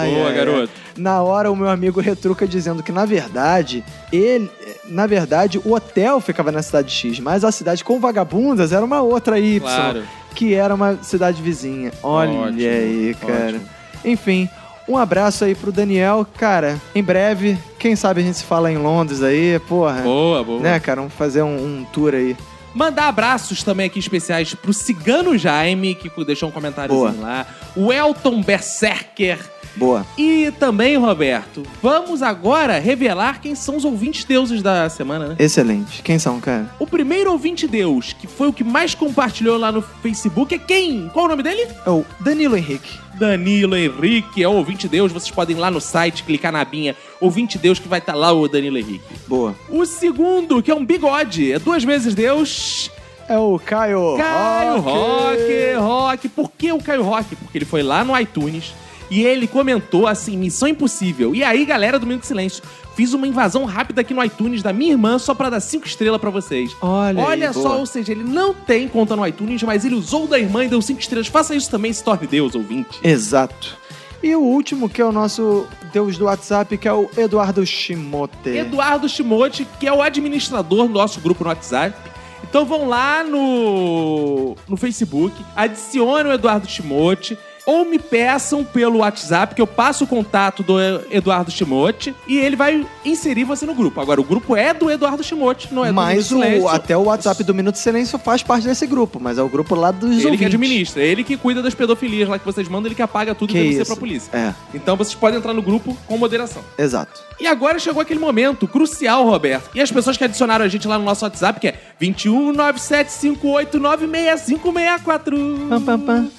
Speaker 2: Ai,
Speaker 1: Boa,
Speaker 2: ai,
Speaker 1: garoto.
Speaker 2: ai. Na hora, o meu amigo retruca dizendo que, na verdade, ele. Na verdade, o hotel ficava na cidade X, mas a cidade com vagabundas era uma outra Y
Speaker 1: Claro.
Speaker 2: que era uma cidade vizinha. Olha
Speaker 1: Ótimo,
Speaker 2: aí, cara.
Speaker 1: ótimo.
Speaker 2: Enfim, um abraço aí pro Daniel. Cara, em breve, quem sabe a gente se fala em Londres aí, porra.
Speaker 1: Boa, boa.
Speaker 2: Né, cara? Vamos fazer um, um tour aí.
Speaker 1: Mandar abraços também aqui especiais pro Cigano Jaime, que deixou um comentáriozinho
Speaker 2: Boa.
Speaker 1: lá. O Elton Berserker,
Speaker 2: Boa.
Speaker 1: E também, Roberto, vamos agora revelar quem são os ouvintes deuses da semana, né?
Speaker 2: Excelente. Quem são, cara?
Speaker 1: O primeiro ouvinte deus, que foi o que mais compartilhou lá no Facebook, é quem? Qual o nome dele?
Speaker 2: É o Danilo Henrique.
Speaker 1: Danilo Henrique, é o ouvinte deus. Vocês podem ir lá no site, clicar na abinha ouvinte deus, que vai estar lá o Danilo Henrique.
Speaker 2: Boa.
Speaker 1: O segundo, que é um bigode, é duas vezes deus,
Speaker 2: É o Caio
Speaker 1: Caio Rock, Rock. Por que o Caio Rock? Porque ele foi lá no iTunes e ele comentou assim, Missão Impossível. E aí, galera do Minuto Silêncio, fiz uma invasão rápida aqui no iTunes da minha irmã só pra dar cinco estrelas pra vocês.
Speaker 2: Olha aí,
Speaker 1: Olha só,
Speaker 2: boa.
Speaker 1: ou seja, ele não tem conta no iTunes, mas ele usou da irmã e deu cinco estrelas. Faça isso também, se torne Deus, ouvinte.
Speaker 2: Exato. E o último, que é o nosso deus do WhatsApp, que é o Eduardo Shimote.
Speaker 1: Eduardo Shimote, que é o administrador do nosso grupo no WhatsApp. Então vão lá no, no Facebook, adicione o Eduardo Shimote. Ou me peçam pelo WhatsApp, que eu passo o contato do Eduardo Shimote e ele vai inserir você no grupo. Agora, o grupo é do Eduardo Shimote, não é do
Speaker 2: Mas
Speaker 1: Minuto de Silêncio.
Speaker 2: o, até o WhatsApp do Minuto Silêncio faz parte desse grupo, mas é o grupo lá dos
Speaker 1: Ele que
Speaker 2: ouvintes.
Speaker 1: administra, ele que cuida das pedofilias lá que vocês mandam, ele que apaga tudo
Speaker 2: Que
Speaker 1: e denuncia pra polícia.
Speaker 2: É,
Speaker 1: Então vocês podem entrar no grupo com moderação.
Speaker 2: exato.
Speaker 1: E agora chegou aquele momento crucial, Roberto. E as pessoas que adicionaram a gente lá no nosso WhatsApp, que é 219758965564.
Speaker 2: Pam, pam, pam.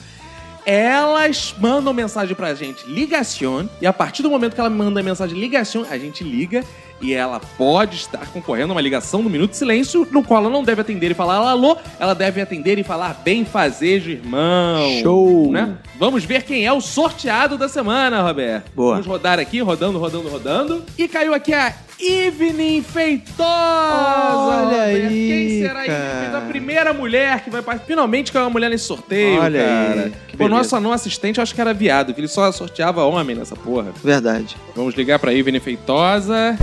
Speaker 1: Elas mandam mensagem pra gente, ligacion, e a partir do momento que ela manda a mensagem ligacion, a gente liga e ela pode estar concorrendo a uma ligação no Minuto de Silêncio, no qual ela não deve atender e falar alô, ela deve atender e falar bem fazejo, irmão.
Speaker 2: Show.
Speaker 1: Né? Vamos ver quem é o sorteado da semana, Roberto.
Speaker 2: Boa.
Speaker 1: Vamos rodar aqui, rodando, rodando, rodando. E caiu aqui a Evening Feitosa.
Speaker 2: Olha aí,
Speaker 1: Quem será a Evening. Feitosa? A primeira mulher que vai participar. Finalmente caiu uma mulher nesse sorteio,
Speaker 2: Olha aí,
Speaker 1: cara.
Speaker 2: que
Speaker 1: Pô,
Speaker 2: beleza.
Speaker 1: nosso anão assistente, eu acho que era viado, que ele só sorteava homem nessa porra.
Speaker 2: Verdade.
Speaker 1: Vamos ligar pra Evening Feitosa.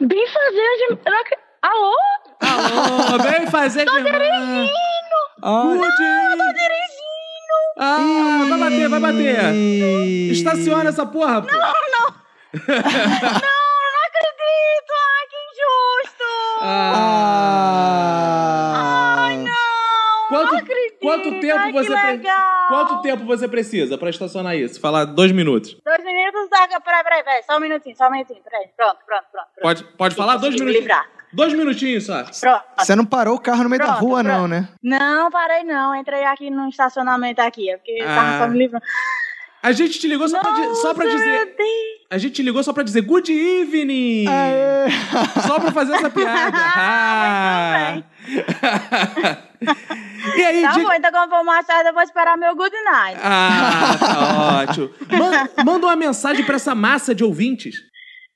Speaker 9: Bem fazer de. Alô?
Speaker 1: Alô, vem fazer de irmã.
Speaker 2: Olha.
Speaker 1: Ah, vai bater, vai bater. Estaciona essa porra.
Speaker 9: Não, não. não, eu não acredito. Ai, que injusto.
Speaker 1: Ah.
Speaker 9: Ai, não.
Speaker 1: Quanto,
Speaker 9: não acredito.
Speaker 1: quanto tempo
Speaker 9: Ai,
Speaker 1: você
Speaker 9: legal.
Speaker 1: Quanto tempo você precisa pra estacionar isso? Falar dois minutos.
Speaker 9: Dois minutos, tá? Peraí, peraí, peraí. Só um minutinho, só um minutinho. Peraí. Pronto, pronto, pronto. pronto.
Speaker 1: Pode, pode falar dois
Speaker 9: livrar.
Speaker 1: Dois minutinhos só.
Speaker 9: Pronto.
Speaker 2: Você não parou o carro no meio da
Speaker 9: Pronto,
Speaker 2: rua, não,
Speaker 9: pronto.
Speaker 2: né?
Speaker 9: Não, parei não. Entrei aqui no estacionamento aqui. É porque
Speaker 1: Ah.
Speaker 9: tava só me livrando.
Speaker 1: A gente te ligou só pra, di- só pra
Speaker 9: Nossa,
Speaker 1: dizer. A gente te ligou só pra dizer good evening! Só pra fazer essa piada. Ah. e aí,
Speaker 9: Tá
Speaker 1: diga-
Speaker 9: bom, então quando for mais tarde eu vou esperar meu good night.
Speaker 1: Ah, tá ótimo. Man- manda uma mensagem pra essa massa de ouvintes.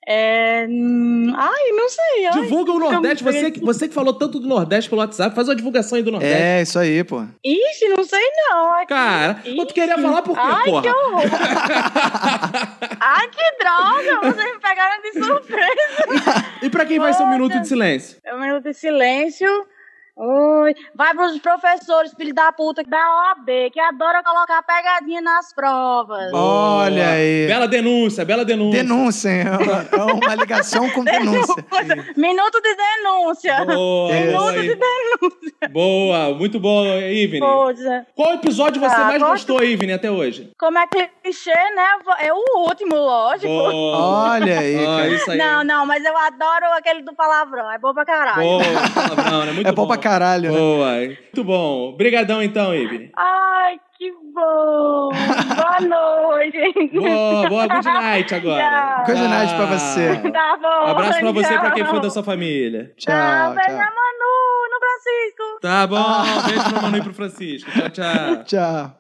Speaker 9: É. hum, Ai, não sei. ai,
Speaker 1: Divulga o Nordeste. Você, que- você que falou tanto do Nordeste pelo WhatsApp, faz uma divulgação aí do Nordeste.
Speaker 2: É, isso aí, pô.
Speaker 9: Ixi, não sei não. Aqui.
Speaker 1: Cara, mas tu queria falar por quê,
Speaker 9: Ai,
Speaker 1: porra?
Speaker 9: que horror. Ai, que droga. Vocês me pegaram de surpresa.
Speaker 1: E pra quem vai ser um minuto de silêncio?
Speaker 9: É um minuto de silêncio. Oi. Vai pros professores, filho da puta da OAB, que adoram colocar pegadinha nas provas.
Speaker 2: Olha aí.
Speaker 1: Bela denúncia, bela denúncia.
Speaker 2: Denúncia, hein? É uma- é uma ligação com denúncia.
Speaker 9: Minuto de denúncia.
Speaker 1: Boa,
Speaker 9: Minuto
Speaker 1: boa,
Speaker 9: de denúncia.
Speaker 1: Boa, muito bom, Ivene.
Speaker 9: Poxa.
Speaker 1: Qual episódio você
Speaker 9: Ah,
Speaker 1: mais
Speaker 9: gosto-
Speaker 1: gostou, Ivene, até hoje?
Speaker 9: Como é clichê, né? É o último, lógico.
Speaker 2: Olha aí,
Speaker 1: Ah,
Speaker 2: cara.
Speaker 1: isso aí.
Speaker 9: Não, não, mas eu adoro aquele do palavrão. É bom pra caralho.
Speaker 1: Boa, palavrão, né? Muito
Speaker 2: É bom pra caralho, né?
Speaker 1: Boa, muito bom. Obrigadão, então, Ivene.
Speaker 9: Ai, que bom. Boa noite.
Speaker 1: Boa, boa, good night agora.
Speaker 9: Tchau.
Speaker 2: Good night pra você.
Speaker 9: Tá bom.
Speaker 1: Abraço pra você e pra quem
Speaker 9: tchau.
Speaker 1: for da sua família.
Speaker 9: Tchau,
Speaker 2: Tchau,
Speaker 9: beijo
Speaker 2: tchau.
Speaker 9: na Manu, no Francisco.
Speaker 1: Tá bom, beijo pro Manu e pro Francisco. Tchau, tchau.
Speaker 2: Tchau.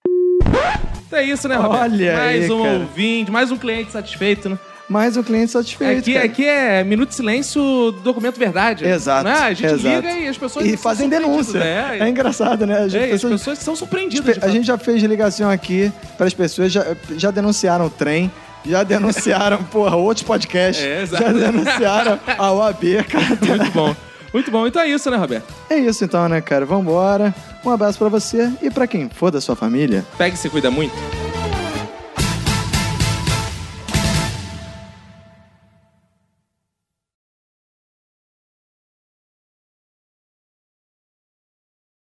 Speaker 1: Então é isso, né, Roberto?
Speaker 2: Olha
Speaker 1: Mais
Speaker 2: aí,
Speaker 1: um
Speaker 2: cara.
Speaker 1: ouvinte, mais um cliente satisfeito, né?
Speaker 2: Mais um cliente satisfeito.
Speaker 1: Aqui,
Speaker 2: cara.
Speaker 1: aqui é Minuto de Silêncio, documento verdade.
Speaker 2: Exato,
Speaker 1: Né? A gente
Speaker 2: exato.
Speaker 1: liga e as pessoas
Speaker 2: E fazem denúncia.
Speaker 1: né?
Speaker 2: É engraçado, né? As
Speaker 1: É, as
Speaker 2: pessoas-
Speaker 1: pessoas são surpreendidas.
Speaker 2: A gente já fez ligação aqui para as pessoas, já, já denunciaram o trem, já denunciaram, porra, outros podcasts,
Speaker 1: É, exato.
Speaker 2: já denunciaram a OAB, cara.
Speaker 1: Muito bom. Muito bom. Então é isso, né, Roberto?
Speaker 2: É isso então, né, cara? Vambora. Um abraço pra você e pra quem for da sua família.
Speaker 1: Pega e se cuida muito.